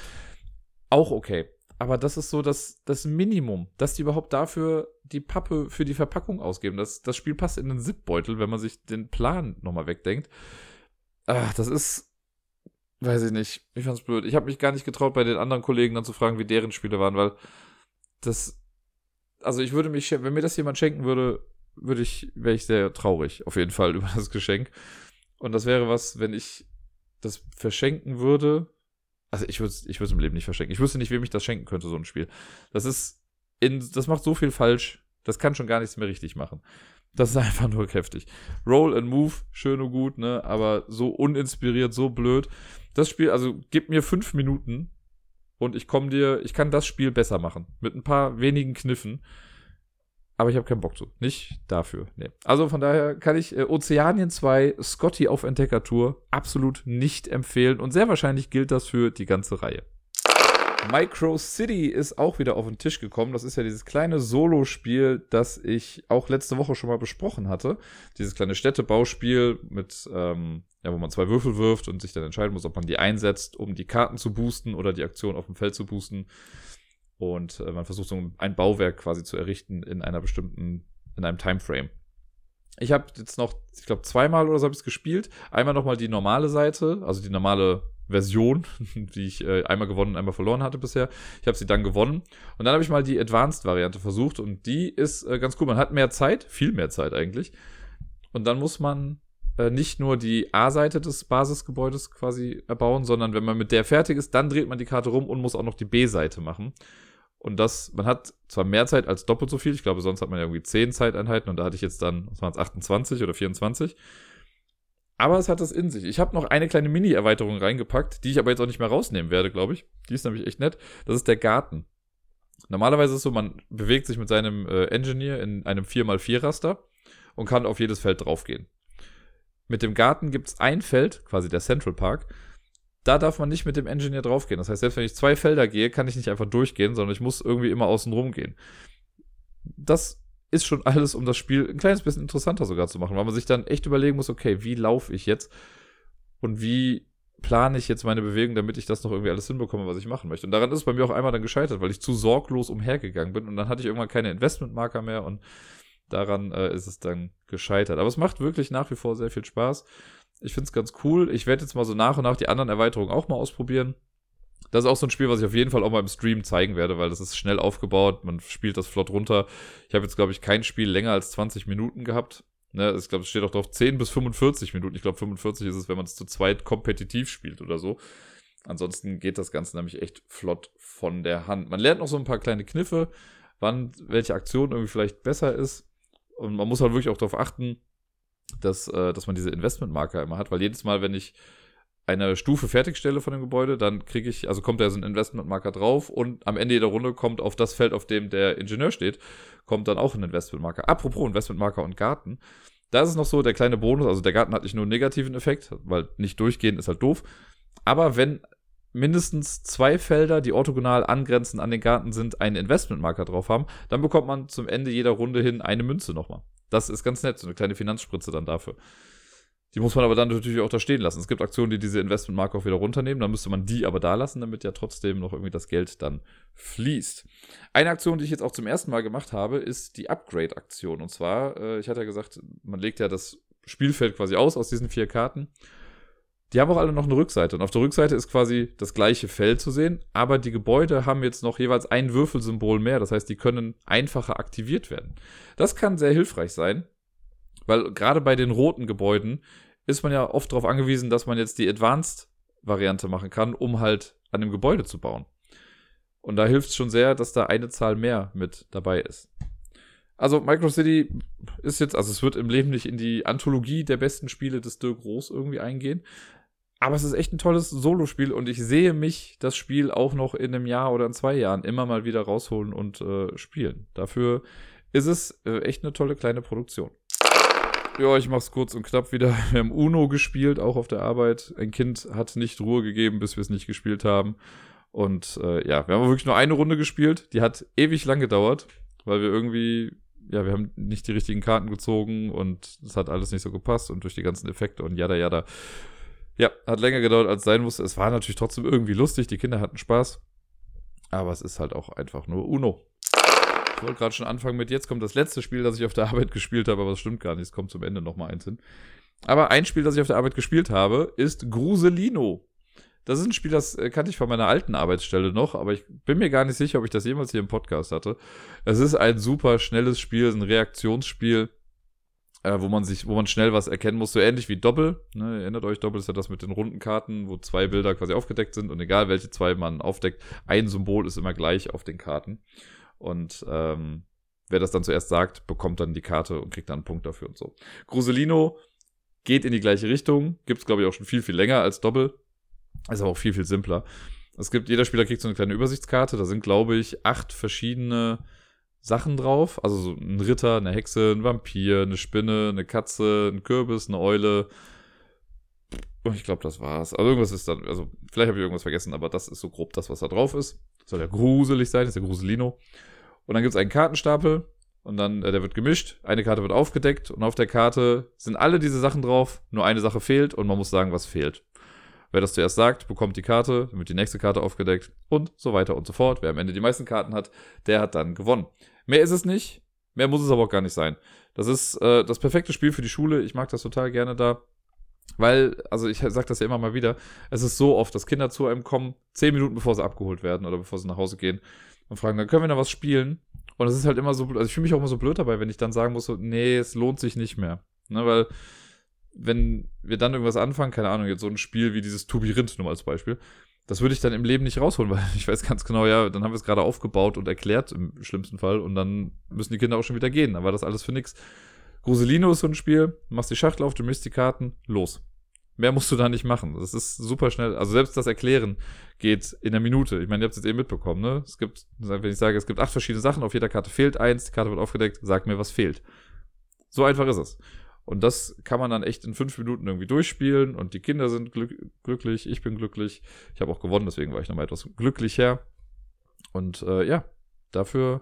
auch okay. Aber das ist so das, das Minimum, dass die überhaupt dafür die Pappe für die Verpackung ausgeben. Das, das Spiel passt in den Zipbeutel, wenn man sich den Plan nochmal wegdenkt. Ach, das ist Weiß ich nicht. Ich fand's blöd. Ich habe mich gar nicht getraut, bei den anderen Kollegen dann zu fragen, wie deren Spiele waren, weil das. Also ich würde mich, wenn mir das jemand schenken würde, würde ich, wäre ich sehr traurig, auf jeden Fall, über das Geschenk. Und das wäre was, wenn ich das verschenken würde. Also ich würde ich würde im Leben nicht verschenken. Ich wüsste nicht, wem ich das schenken könnte, so ein Spiel. Das ist, in, das macht so viel falsch. Das kann schon gar nichts mehr richtig machen. Das ist einfach nur heftig. Roll and Move, schön und gut, ne? Aber so uninspiriert, so blöd. Das Spiel, also gib mir fünf Minuten und ich komme dir, ich kann das Spiel besser machen. Mit ein paar wenigen Kniffen. Aber ich habe keinen Bock zu. Nicht dafür. Nee. Also von daher kann ich äh, Ozeanien 2 Scotty auf Entdeckertour absolut nicht empfehlen. Und sehr wahrscheinlich gilt das für die ganze Reihe. Micro City ist auch wieder auf den Tisch gekommen. Das ist ja dieses kleine Solo-Spiel, das ich auch letzte Woche schon mal besprochen hatte. Dieses kleine Städtebauspiel mit, ähm, ja, wo man zwei Würfel wirft und sich dann entscheiden muss, ob man die einsetzt, um die Karten zu boosten oder die Aktion auf dem Feld zu boosten. Und äh, man versucht so ein Bauwerk quasi zu errichten in einer bestimmten, in einem Timeframe. Ich habe jetzt noch, ich glaube, zweimal oder so habe ich es gespielt. Einmal nochmal die normale Seite, also die normale Version, die ich äh, einmal gewonnen, einmal verloren hatte bisher. Ich habe sie dann gewonnen. Und dann habe ich mal die Advanced-Variante versucht und die ist äh, ganz cool. Man hat mehr Zeit, viel mehr Zeit eigentlich. Und dann muss man äh, nicht nur die A-Seite des Basisgebäudes quasi erbauen, sondern wenn man mit der fertig ist, dann dreht man die Karte rum und muss auch noch die B-Seite machen. Und das, man hat zwar mehr Zeit als doppelt so viel, ich glaube, sonst hat man ja irgendwie 10 Zeiteinheiten und da hatte ich jetzt dann, was waren es, 28 oder 24. Aber es hat das in sich. Ich habe noch eine kleine Mini-Erweiterung reingepackt, die ich aber jetzt auch nicht mehr rausnehmen werde, glaube ich. Die ist nämlich echt nett. Das ist der Garten. Normalerweise ist es so, man bewegt sich mit seinem äh, Engineer in einem 4x4-Raster und kann auf jedes Feld draufgehen. Mit dem Garten gibt es ein Feld, quasi der Central Park, da darf man nicht mit dem Engineer draufgehen. Das heißt, selbst wenn ich zwei Felder gehe, kann ich nicht einfach durchgehen, sondern ich muss irgendwie immer außen rum gehen. Das ist schon alles, um das Spiel ein kleines bisschen interessanter sogar zu machen, weil man sich dann echt überlegen muss, okay, wie laufe ich jetzt und wie plane ich jetzt meine Bewegung, damit ich das noch irgendwie alles hinbekomme, was ich machen möchte. Und daran ist es bei mir auch einmal dann gescheitert, weil ich zu sorglos umhergegangen bin und dann hatte ich irgendwann keine Investmentmarker mehr und daran äh, ist es dann gescheitert. Aber es macht wirklich nach wie vor sehr viel Spaß. Ich finde es ganz cool. Ich werde jetzt mal so nach und nach die anderen Erweiterungen auch mal ausprobieren. Das ist auch so ein Spiel, was ich auf jeden Fall auch mal im Stream zeigen werde, weil das ist schnell aufgebaut. Man spielt das flott runter. Ich habe jetzt, glaube ich, kein Spiel länger als 20 Minuten gehabt. Ne, ich glaube, es steht auch drauf 10 bis 45 Minuten. Ich glaube, 45 ist es, wenn man es zu zweit kompetitiv spielt oder so. Ansonsten geht das Ganze nämlich echt flott von der Hand. Man lernt noch so ein paar kleine Kniffe, wann welche Aktion irgendwie vielleicht besser ist. Und man muss halt wirklich auch darauf achten, dass, äh, dass man diese Investmentmarker immer hat, weil jedes Mal, wenn ich eine Stufe fertigstelle von dem Gebäude, dann kriege ich, also kommt da so ein Investmentmarker drauf und am Ende jeder Runde kommt auf das Feld, auf dem der Ingenieur steht, kommt dann auch ein Investmentmarker. Apropos Investmentmarker und Garten. Da ist es noch so, der kleine Bonus, also der Garten hat nicht nur einen negativen Effekt, weil nicht durchgehen ist halt doof. Aber wenn mindestens zwei Felder, die orthogonal angrenzend an den Garten sind, einen Investmentmarker drauf haben, dann bekommt man zum Ende jeder Runde hin eine Münze nochmal. Das ist ganz nett, so eine kleine Finanzspritze dann dafür. Die muss man aber dann natürlich auch da stehen lassen. Es gibt Aktionen, die diese Investmentmarke auch wieder runternehmen. Dann müsste man die aber da lassen, damit ja trotzdem noch irgendwie das Geld dann fließt. Eine Aktion, die ich jetzt auch zum ersten Mal gemacht habe, ist die Upgrade-Aktion. Und zwar, äh, ich hatte ja gesagt, man legt ja das Spielfeld quasi aus aus diesen vier Karten. Die haben auch alle noch eine Rückseite. Und auf der Rückseite ist quasi das gleiche Feld zu sehen, aber die Gebäude haben jetzt noch jeweils ein Würfelsymbol mehr. Das heißt, die können einfacher aktiviert werden. Das kann sehr hilfreich sein, weil gerade bei den roten Gebäuden ist man ja oft darauf angewiesen, dass man jetzt die Advanced-Variante machen kann, um halt an dem Gebäude zu bauen. Und da hilft es schon sehr, dass da eine Zahl mehr mit dabei ist. Also Micro City ist jetzt, also es wird im Leben nicht in die Anthologie der besten Spiele des Dirk Roos irgendwie eingehen. Aber es ist echt ein tolles Solospiel und ich sehe mich das Spiel auch noch in einem Jahr oder in zwei Jahren immer mal wieder rausholen und äh, spielen. Dafür ist es äh, echt eine tolle kleine Produktion. Ja, ich mach's kurz und knapp wieder. Wir haben Uno gespielt, auch auf der Arbeit. Ein Kind hat nicht Ruhe gegeben, bis wir es nicht gespielt haben. Und äh, ja, wir haben wirklich nur eine Runde gespielt. Die hat ewig lang gedauert, weil wir irgendwie, ja, wir haben nicht die richtigen Karten gezogen und es hat alles nicht so gepasst und durch die ganzen Effekte und jada jada. Ja, hat länger gedauert, als sein musste. Es war natürlich trotzdem irgendwie lustig. Die Kinder hatten Spaß. Aber es ist halt auch einfach nur Uno. Ich wollte gerade schon anfangen mit, jetzt kommt das letzte Spiel, das ich auf der Arbeit gespielt habe, aber das stimmt gar nicht, es kommt zum Ende nochmal eins hin. Aber ein Spiel, das ich auf der Arbeit gespielt habe, ist Gruselino. Das ist ein Spiel, das äh, kannte ich von meiner alten Arbeitsstelle noch, aber ich bin mir gar nicht sicher, ob ich das jemals hier im Podcast hatte. Es ist ein super schnelles Spiel, ein Reaktionsspiel, äh, wo man sich, wo man schnell was erkennen muss, so ähnlich wie Doppel. Ne? Erinnert euch, Doppel ist ja das mit den runden Karten, wo zwei Bilder quasi aufgedeckt sind und egal welche zwei man aufdeckt, ein Symbol ist immer gleich auf den Karten. Und ähm, wer das dann zuerst sagt, bekommt dann die Karte und kriegt dann einen Punkt dafür und so. Gruselino geht in die gleiche Richtung, gibt es glaube ich auch schon viel, viel länger als Doppel. Ist aber auch viel, viel simpler. Es gibt, jeder Spieler kriegt so eine kleine Übersichtskarte, da sind glaube ich acht verschiedene Sachen drauf. Also so ein Ritter, eine Hexe, ein Vampir, eine Spinne, eine Katze, ein Kürbis, eine Eule. Ich glaube, das war's. Also irgendwas ist dann, also vielleicht habe ich irgendwas vergessen, aber das ist so grob das, was da drauf ist. Soll ja gruselig sein, ist ja Gruselino. Und dann gibt es einen Kartenstapel und dann, äh, der wird gemischt, eine Karte wird aufgedeckt und auf der Karte sind alle diese Sachen drauf, nur eine Sache fehlt und man muss sagen, was fehlt. Wer das zuerst sagt, bekommt die Karte, dann wird die nächste Karte aufgedeckt und so weiter und so fort. Wer am Ende die meisten Karten hat, der hat dann gewonnen. Mehr ist es nicht, mehr muss es aber auch gar nicht sein. Das ist äh, das perfekte Spiel für die Schule. Ich mag das total gerne da. Weil, also ich sag das ja immer mal wieder, es ist so oft, dass Kinder zu einem kommen, zehn Minuten bevor sie abgeholt werden oder bevor sie nach Hause gehen und fragen, dann können wir noch was spielen. Und es ist halt immer so, also ich fühle mich auch immer so blöd dabei, wenn ich dann sagen muss, so, nee, es lohnt sich nicht mehr. Ne, weil, wenn wir dann irgendwas anfangen, keine Ahnung, jetzt so ein Spiel wie dieses Tubirinth nur als Beispiel, das würde ich dann im Leben nicht rausholen, weil ich weiß ganz genau, ja, dann haben wir es gerade aufgebaut und erklärt im schlimmsten Fall und dann müssen die Kinder auch schon wieder gehen. Dann war das alles für nichts. Gruselino ist so ein Spiel, machst die Schachtel auf, du mischst die Karten, los. Mehr musst du da nicht machen. Das ist super schnell. Also selbst das Erklären geht in einer Minute. Ich meine, ihr habt es jetzt eben mitbekommen, ne? Es gibt, wenn ich sage, es gibt acht verschiedene Sachen, auf jeder Karte fehlt eins, die Karte wird aufgedeckt, sag mir, was fehlt. So einfach ist es. Und das kann man dann echt in fünf Minuten irgendwie durchspielen und die Kinder sind glück glücklich, ich bin glücklich. Ich habe auch gewonnen, deswegen war ich nochmal etwas glücklicher. Und äh, ja, dafür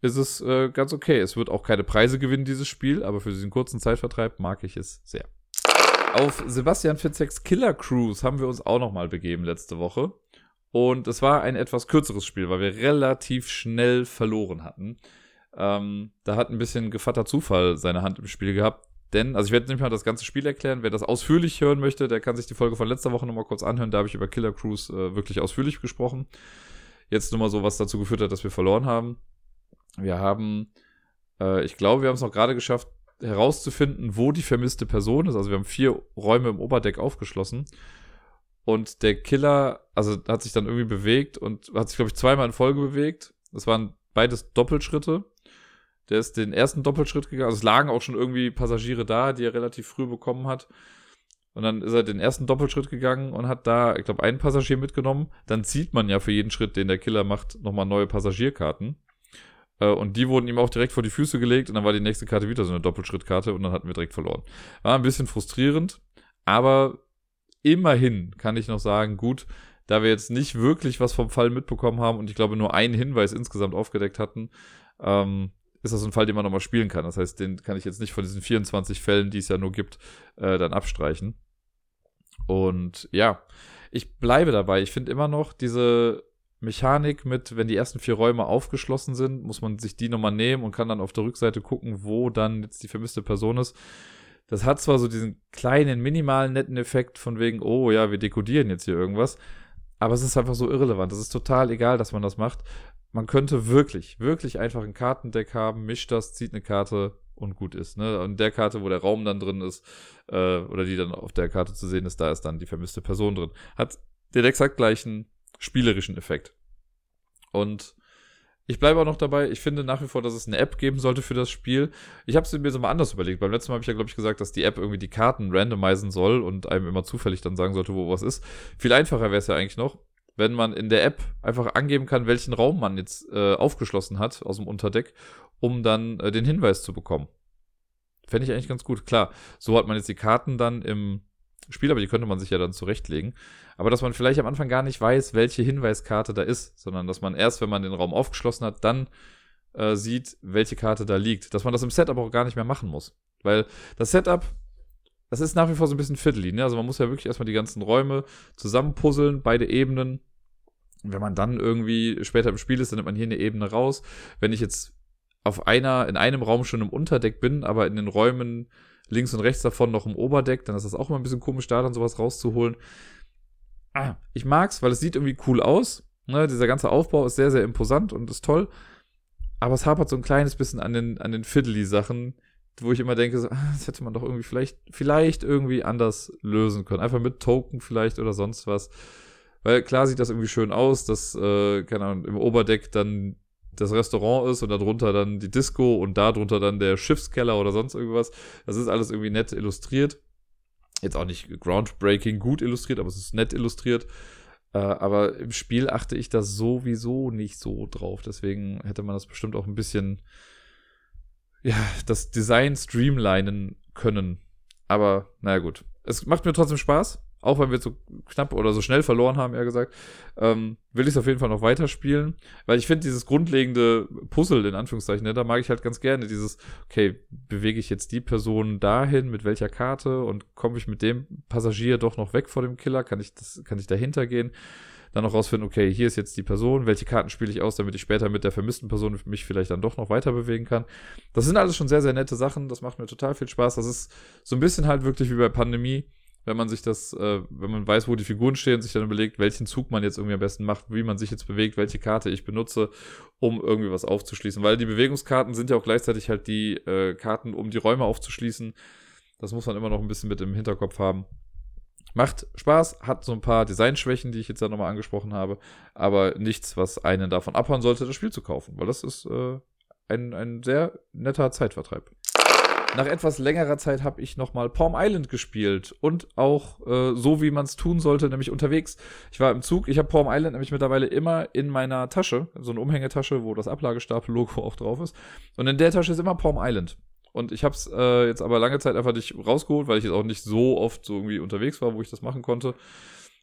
ist es äh, ganz okay. Es wird auch keine Preise gewinnen, dieses Spiel, aber für diesen kurzen Zeitvertreib mag ich es sehr. Auf Sebastian Fitzeks Killer Cruise haben wir uns auch nochmal begeben letzte Woche. Und es war ein etwas kürzeres Spiel, weil wir relativ schnell verloren hatten. Ähm, da hat ein bisschen Gevatter Zufall seine Hand im Spiel gehabt. Denn, also ich werde nicht mal das ganze Spiel erklären. Wer das ausführlich hören möchte, der kann sich die Folge von letzter Woche nochmal kurz anhören. Da habe ich über Killer Cruise äh, wirklich ausführlich gesprochen. Jetzt nur mal so, was dazu geführt hat, dass wir verloren haben. Wir haben, äh, ich glaube, wir haben es noch gerade geschafft, herauszufinden, wo die vermisste Person ist. Also wir haben vier Räume im Oberdeck aufgeschlossen. Und der Killer, also hat sich dann irgendwie bewegt und hat sich, glaube ich, zweimal in Folge bewegt. Das waren beides Doppelschritte. Der ist den ersten Doppelschritt gegangen. Also es lagen auch schon irgendwie Passagiere da, die er relativ früh bekommen hat. Und dann ist er den ersten Doppelschritt gegangen und hat da, ich glaube, einen Passagier mitgenommen. Dann zieht man ja für jeden Schritt, den der Killer macht, nochmal neue Passagierkarten. Äh, und die wurden ihm auch direkt vor die Füße gelegt und dann war die nächste Karte wieder so eine Doppelschrittkarte und dann hatten wir direkt verloren. War ein bisschen frustrierend, aber immerhin kann ich noch sagen, gut, da wir jetzt nicht wirklich was vom Fall mitbekommen haben und ich glaube nur einen Hinweis insgesamt aufgedeckt hatten, ähm, ist das ein Fall, den man nochmal spielen kann. Das heißt, den kann ich jetzt nicht von diesen 24 Fällen, die es ja nur gibt, äh, dann abstreichen. Und ja, ich bleibe dabei. Ich finde immer noch diese Mechanik mit, wenn die ersten vier Räume aufgeschlossen sind, muss man sich die nochmal nehmen und kann dann auf der Rückseite gucken, wo dann jetzt die vermisste Person ist. Das hat zwar so diesen kleinen, minimalen, netten Effekt von wegen, oh ja, wir dekodieren jetzt hier irgendwas, aber es ist einfach so irrelevant. Es ist total egal, dass man das macht. Man könnte wirklich, wirklich einfach ein Kartendeck haben, mischt das, zieht eine Karte und gut ist. Ne? Und der Karte, wo der Raum dann drin ist, äh, oder die dann auf der Karte zu sehen ist, da ist dann die vermisste Person drin. Hat den exakt gleichen spielerischen Effekt. Und ich bleibe auch noch dabei, ich finde nach wie vor, dass es eine App geben sollte für das Spiel. Ich habe es mir so mal anders überlegt. Beim letzten Mal habe ich ja, glaube ich, gesagt, dass die App irgendwie die Karten randomisieren soll und einem immer zufällig dann sagen sollte, wo was ist. Viel einfacher wäre es ja eigentlich noch, wenn man in der App einfach angeben kann, welchen Raum man jetzt äh, aufgeschlossen hat aus dem Unterdeck, um dann äh, den Hinweis zu bekommen. Fände ich eigentlich ganz gut. Klar, so hat man jetzt die Karten dann im Spiel, aber die könnte man sich ja dann zurechtlegen. Aber dass man vielleicht am Anfang gar nicht weiß, welche Hinweiskarte da ist, sondern dass man erst, wenn man den Raum aufgeschlossen hat, dann äh, sieht, welche Karte da liegt. Dass man das im Setup auch gar nicht mehr machen muss. Weil das Setup, das ist nach wie vor so ein bisschen fiddly. Ne? Also man muss ja wirklich erstmal die ganzen Räume zusammenpuzzeln, beide Ebenen. Und wenn man dann irgendwie später im Spiel ist, dann nimmt man hier eine Ebene raus. Wenn ich jetzt auf einer, in einem Raum schon im Unterdeck bin, aber in den Räumen links und rechts davon noch im Oberdeck, dann ist das auch immer ein bisschen komisch, da dann sowas rauszuholen. Ah, ich mag's, weil es sieht irgendwie cool aus. Ne, dieser ganze Aufbau ist sehr, sehr imposant und ist toll. Aber es hapert so ein kleines bisschen an den, an den Fiddly-Sachen, wo ich immer denke, so, das hätte man doch irgendwie vielleicht, vielleicht irgendwie anders lösen können. Einfach mit Token vielleicht oder sonst was. Weil klar sieht das irgendwie schön aus, dass, äh, keine Ahnung, im Oberdeck dann das Restaurant ist und darunter dann die Disco und darunter dann der Schiffskeller oder sonst irgendwas. Das ist alles irgendwie nett illustriert. Jetzt auch nicht groundbreaking gut illustriert, aber es ist nett illustriert. Äh, aber im Spiel achte ich da sowieso nicht so drauf. Deswegen hätte man das bestimmt auch ein bisschen, ja, das Design streamlinen können. Aber naja, gut. Es macht mir trotzdem Spaß auch wenn wir so knapp oder so schnell verloren haben, eher gesagt, ähm, will ich es auf jeden Fall noch weiterspielen, weil ich finde dieses grundlegende Puzzle, in Anführungszeichen, ne, da mag ich halt ganz gerne dieses, okay, bewege ich jetzt die Person dahin, mit welcher Karte und komme ich mit dem Passagier doch noch weg vor dem Killer, kann ich das, kann ich dahinter gehen? Dann noch rausfinden, okay, hier ist jetzt die Person, welche Karten spiele ich aus, damit ich später mit der vermissten Person mich vielleicht dann doch noch weiter bewegen kann. Das sind alles schon sehr, sehr nette Sachen, das macht mir total viel Spaß. Das ist so ein bisschen halt wirklich wie bei Pandemie wenn man sich das, äh, wenn man weiß, wo die Figuren stehen, sich dann überlegt, welchen Zug man jetzt irgendwie am besten macht, wie man sich jetzt bewegt, welche Karte ich benutze, um irgendwie was aufzuschließen. Weil die Bewegungskarten sind ja auch gleichzeitig halt die äh, Karten, um die Räume aufzuschließen. Das muss man immer noch ein bisschen mit im Hinterkopf haben. Macht Spaß, hat so ein paar Designschwächen, die ich jetzt ja nochmal angesprochen habe, aber nichts, was einen davon abhauen sollte, das Spiel zu kaufen, weil das ist äh, ein, ein sehr netter Zeitvertreib. Nach etwas längerer Zeit habe ich nochmal Palm Island gespielt und auch äh, so, wie man es tun sollte, nämlich unterwegs. Ich war im Zug, ich habe Palm Island nämlich mittlerweile immer in meiner Tasche, so eine Umhängetasche, wo das Ablagestapel-Logo auch drauf ist. Und in der Tasche ist immer Palm Island. Und ich habe es äh, jetzt aber lange Zeit einfach nicht rausgeholt, weil ich jetzt auch nicht so oft so irgendwie unterwegs war, wo ich das machen konnte.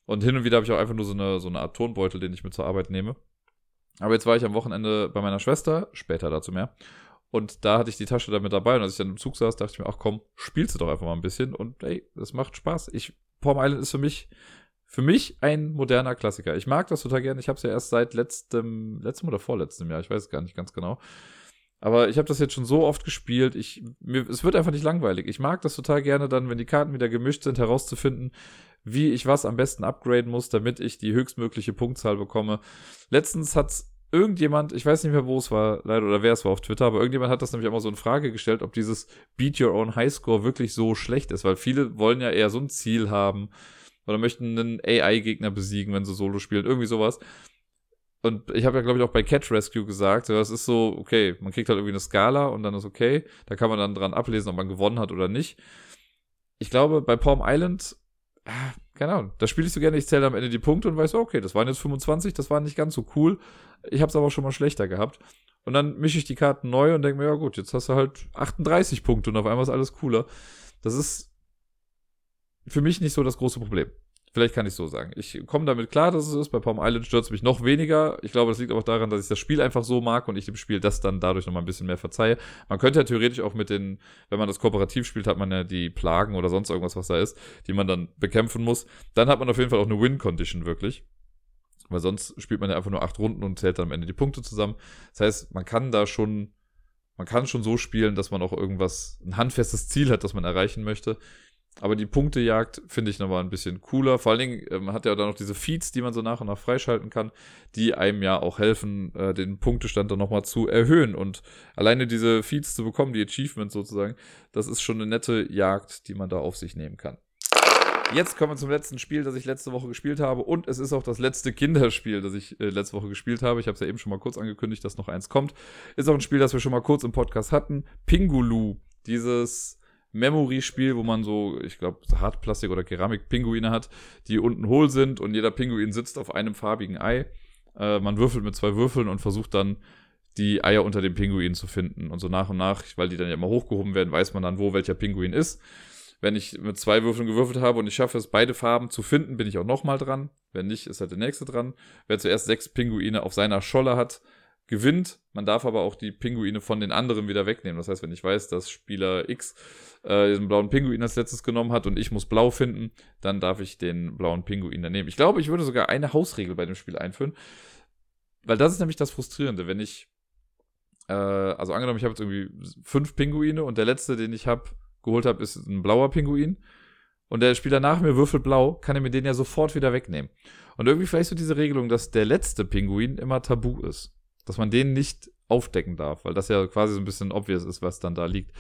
Und hin und wieder habe ich auch einfach nur so eine, so eine Art Tonbeutel, den ich mit zur Arbeit nehme. Aber jetzt war ich am Wochenende bei meiner Schwester, später dazu mehr. Und da hatte ich die Tasche damit dabei. Und als ich dann im Zug saß, dachte ich mir, ach komm, spielst du doch einfach mal ein bisschen. Und ey, das macht Spaß. Ich, Palm Island ist für mich, für mich ein moderner Klassiker. Ich mag das total gerne. Ich habe es ja erst seit letztem, letztem oder vorletztem Jahr, ich weiß es gar nicht ganz genau. Aber ich habe das jetzt schon so oft gespielt. Ich, mir, es wird einfach nicht langweilig. Ich mag das total gerne dann, wenn die Karten wieder gemischt sind, herauszufinden, wie ich was am besten upgraden muss, damit ich die höchstmögliche Punktzahl bekomme. Letztens hat's irgendjemand, ich weiß nicht mehr, wo es war, leider, oder wer es war auf Twitter, aber irgendjemand hat das nämlich auch mal so in Frage gestellt, ob dieses Beat Your Own Highscore wirklich so schlecht ist, weil viele wollen ja eher so ein Ziel haben oder möchten einen AI-Gegner besiegen, wenn sie Solo spielen, irgendwie sowas. Und ich habe ja, glaube ich, auch bei Catch Rescue gesagt, das ist so, okay, man kriegt halt irgendwie eine Skala und dann ist okay. Da kann man dann dran ablesen, ob man gewonnen hat oder nicht. Ich glaube, bei Palm Island ah, keine Ahnung, da spiele ich so gerne, ich zähle am Ende die Punkte und weiß, okay, das waren jetzt 25, das war nicht ganz so cool. Ich habe es aber schon mal schlechter gehabt. Und dann mische ich die Karten neu und denke mir, ja gut, jetzt hast du halt 38 Punkte und auf einmal ist alles cooler. Das ist für mich nicht so das große Problem. Vielleicht kann ich so sagen. Ich komme damit klar, dass es ist. Bei Palm Island stört es mich noch weniger. Ich glaube, das liegt auch daran, dass ich das Spiel einfach so mag und ich dem Spiel das dann dadurch nochmal ein bisschen mehr verzeihe. Man könnte ja theoretisch auch mit den, wenn man das kooperativ spielt, hat man ja die Plagen oder sonst irgendwas, was da ist, die man dann bekämpfen muss. Dann hat man auf jeden Fall auch eine Win-Condition wirklich. Weil sonst spielt man ja einfach nur acht Runden und zählt dann am Ende die Punkte zusammen. Das heißt, man kann da schon, man kann schon so spielen, dass man auch irgendwas, ein handfestes Ziel hat, das man erreichen möchte. Aber die Punktejagd finde ich nochmal ein bisschen cooler. Vor allen Dingen ähm, hat ja dann noch diese Feeds, die man so nach und nach freischalten kann, die einem ja auch helfen, äh, den Punktestand dann nochmal zu erhöhen. Und alleine diese Feeds zu bekommen, die Achievements sozusagen, das ist schon eine nette Jagd, die man da auf sich nehmen kann. Jetzt kommen wir zum letzten Spiel, das ich letzte Woche gespielt habe. Und es ist auch das letzte Kinderspiel, das ich äh, letzte Woche gespielt habe. Ich habe es ja eben schon mal kurz angekündigt, dass noch eins kommt. Ist auch ein Spiel, das wir schon mal kurz im Podcast hatten. Pingulu. Dieses Memory-Spiel, wo man so, ich glaube, Hartplastik- oder Keramik-Pinguine hat, die unten hohl sind und jeder Pinguin sitzt auf einem farbigen Ei. Äh, man würfelt mit zwei Würfeln und versucht dann die Eier unter dem Pinguin zu finden. Und so nach und nach, weil die dann ja immer hochgehoben werden, weiß man dann, wo welcher Pinguin ist. Wenn ich mit zwei Würfeln gewürfelt habe und ich schaffe es, beide Farben zu finden, bin ich auch nochmal dran. Wenn nicht, ist halt der nächste dran. Wer zuerst sechs Pinguine auf seiner Scholle hat, gewinnt. Man darf aber auch die Pinguine von den anderen wieder wegnehmen. Das heißt, wenn ich weiß, dass Spieler X äh, diesen blauen Pinguin als letztes genommen hat und ich muss blau finden, dann darf ich den blauen Pinguin dann nehmen. Ich glaube, ich würde sogar eine Hausregel bei dem Spiel einführen, weil das ist nämlich das Frustrierende, wenn ich, äh, also angenommen, ich habe jetzt irgendwie fünf Pinguine und der letzte, den ich habe, geholt habe, ist ein blauer Pinguin und der Spieler nach mir würfelt blau, kann er mir den ja sofort wieder wegnehmen. Und irgendwie vielleicht so diese Regelung, dass der letzte Pinguin immer tabu ist. Dass man den nicht aufdecken darf, weil das ja quasi so ein bisschen obvious ist, was dann da liegt.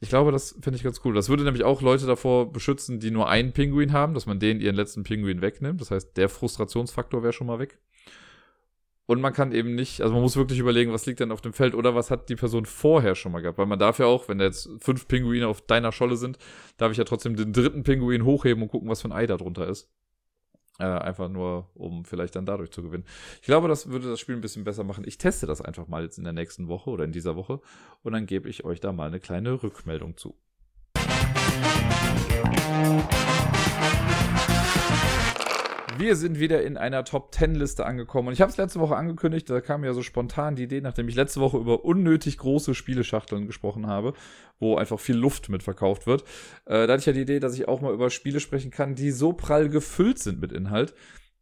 Ich glaube, das finde ich ganz cool. Das würde nämlich auch Leute davor beschützen, die nur einen Pinguin haben, dass man denen ihren letzten Pinguin wegnimmt. Das heißt, der Frustrationsfaktor wäre schon mal weg. Und man kann eben nicht, also man muss wirklich überlegen, was liegt denn auf dem Feld oder was hat die Person vorher schon mal gehabt. Weil man darf ja auch, wenn da jetzt fünf Pinguine auf deiner Scholle sind, darf ich ja trotzdem den dritten Pinguin hochheben und gucken, was für ein Ei da drunter ist. Äh, einfach nur, um vielleicht dann dadurch zu gewinnen. Ich glaube, das würde das Spiel ein bisschen besser machen. Ich teste das einfach mal jetzt in der nächsten Woche oder in dieser Woche und dann gebe ich euch da mal eine kleine Rückmeldung zu. Wir sind wieder in einer Top 10 Liste angekommen und ich habe es letzte Woche angekündigt, da kam ja so spontan die Idee, nachdem ich letzte Woche über unnötig große Spieleschachteln gesprochen habe, wo einfach viel Luft mit verkauft wird. Äh, da hatte ich ja die Idee, dass ich auch mal über Spiele sprechen kann, die so prall gefüllt sind mit Inhalt,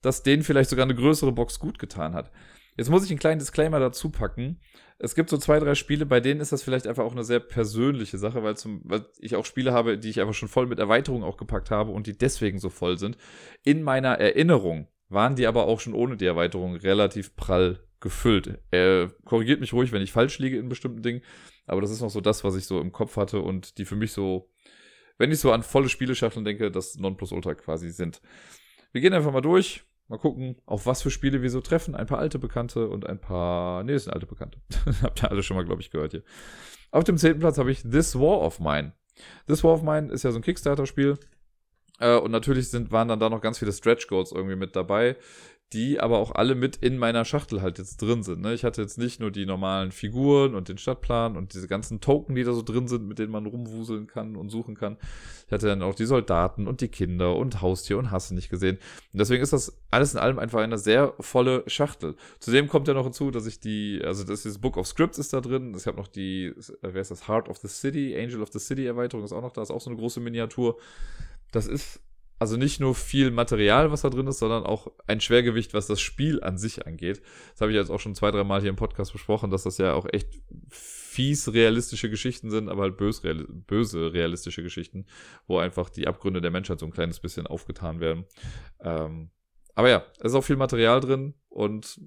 dass denen vielleicht sogar eine größere Box gut getan hat. Jetzt muss ich einen kleinen Disclaimer dazu packen. Es gibt so zwei, drei Spiele, bei denen ist das vielleicht einfach auch eine sehr persönliche Sache, weil, zum, weil ich auch Spiele habe, die ich einfach schon voll mit Erweiterungen auch gepackt habe und die deswegen so voll sind. In meiner Erinnerung waren die aber auch schon ohne die Erweiterung relativ prall gefüllt. Er korrigiert mich ruhig, wenn ich falsch liege in bestimmten Dingen, aber das ist noch so das, was ich so im Kopf hatte und die für mich so, wenn ich so an volle Spieleschachteln denke, das Nonplusultra quasi sind. Wir gehen einfach mal durch. Mal gucken, auf was für Spiele wir so treffen. Ein paar alte Bekannte und ein paar. Nee, das sind alte Bekannte. Habt ihr alle schon mal, glaube ich, gehört hier. Auf dem zehnten Platz habe ich This War of Mine. This War of Mine ist ja so ein Kickstarter-Spiel. Äh, und natürlich sind, waren dann da noch ganz viele Stretch Goals irgendwie mit dabei, die aber auch alle mit in meiner Schachtel halt jetzt drin sind. Ne? Ich hatte jetzt nicht nur die normalen Figuren und den Stadtplan und diese ganzen Token, die da so drin sind, mit denen man rumwuseln kann und suchen kann. Ich hatte dann auch die Soldaten und die Kinder und Haustier und Hasse nicht gesehen. Und deswegen ist das alles in allem einfach eine sehr volle Schachtel. Zudem kommt ja noch hinzu, dass ich die, also das ist Book of Scripts ist da drin. Ich habe noch die, wer ist das? Heart of the City, Angel of the City Erweiterung ist auch noch da, ist auch so eine große Miniatur. Das ist also nicht nur viel Material, was da drin ist, sondern auch ein Schwergewicht, was das Spiel an sich angeht. Das habe ich jetzt auch schon zwei, drei Mal hier im Podcast besprochen, dass das ja auch echt fies realistische Geschichten sind, aber halt bös, real, böse realistische Geschichten, wo einfach die Abgründe der Menschheit so ein kleines bisschen aufgetan werden. Ähm, aber ja, es ist auch viel Material drin und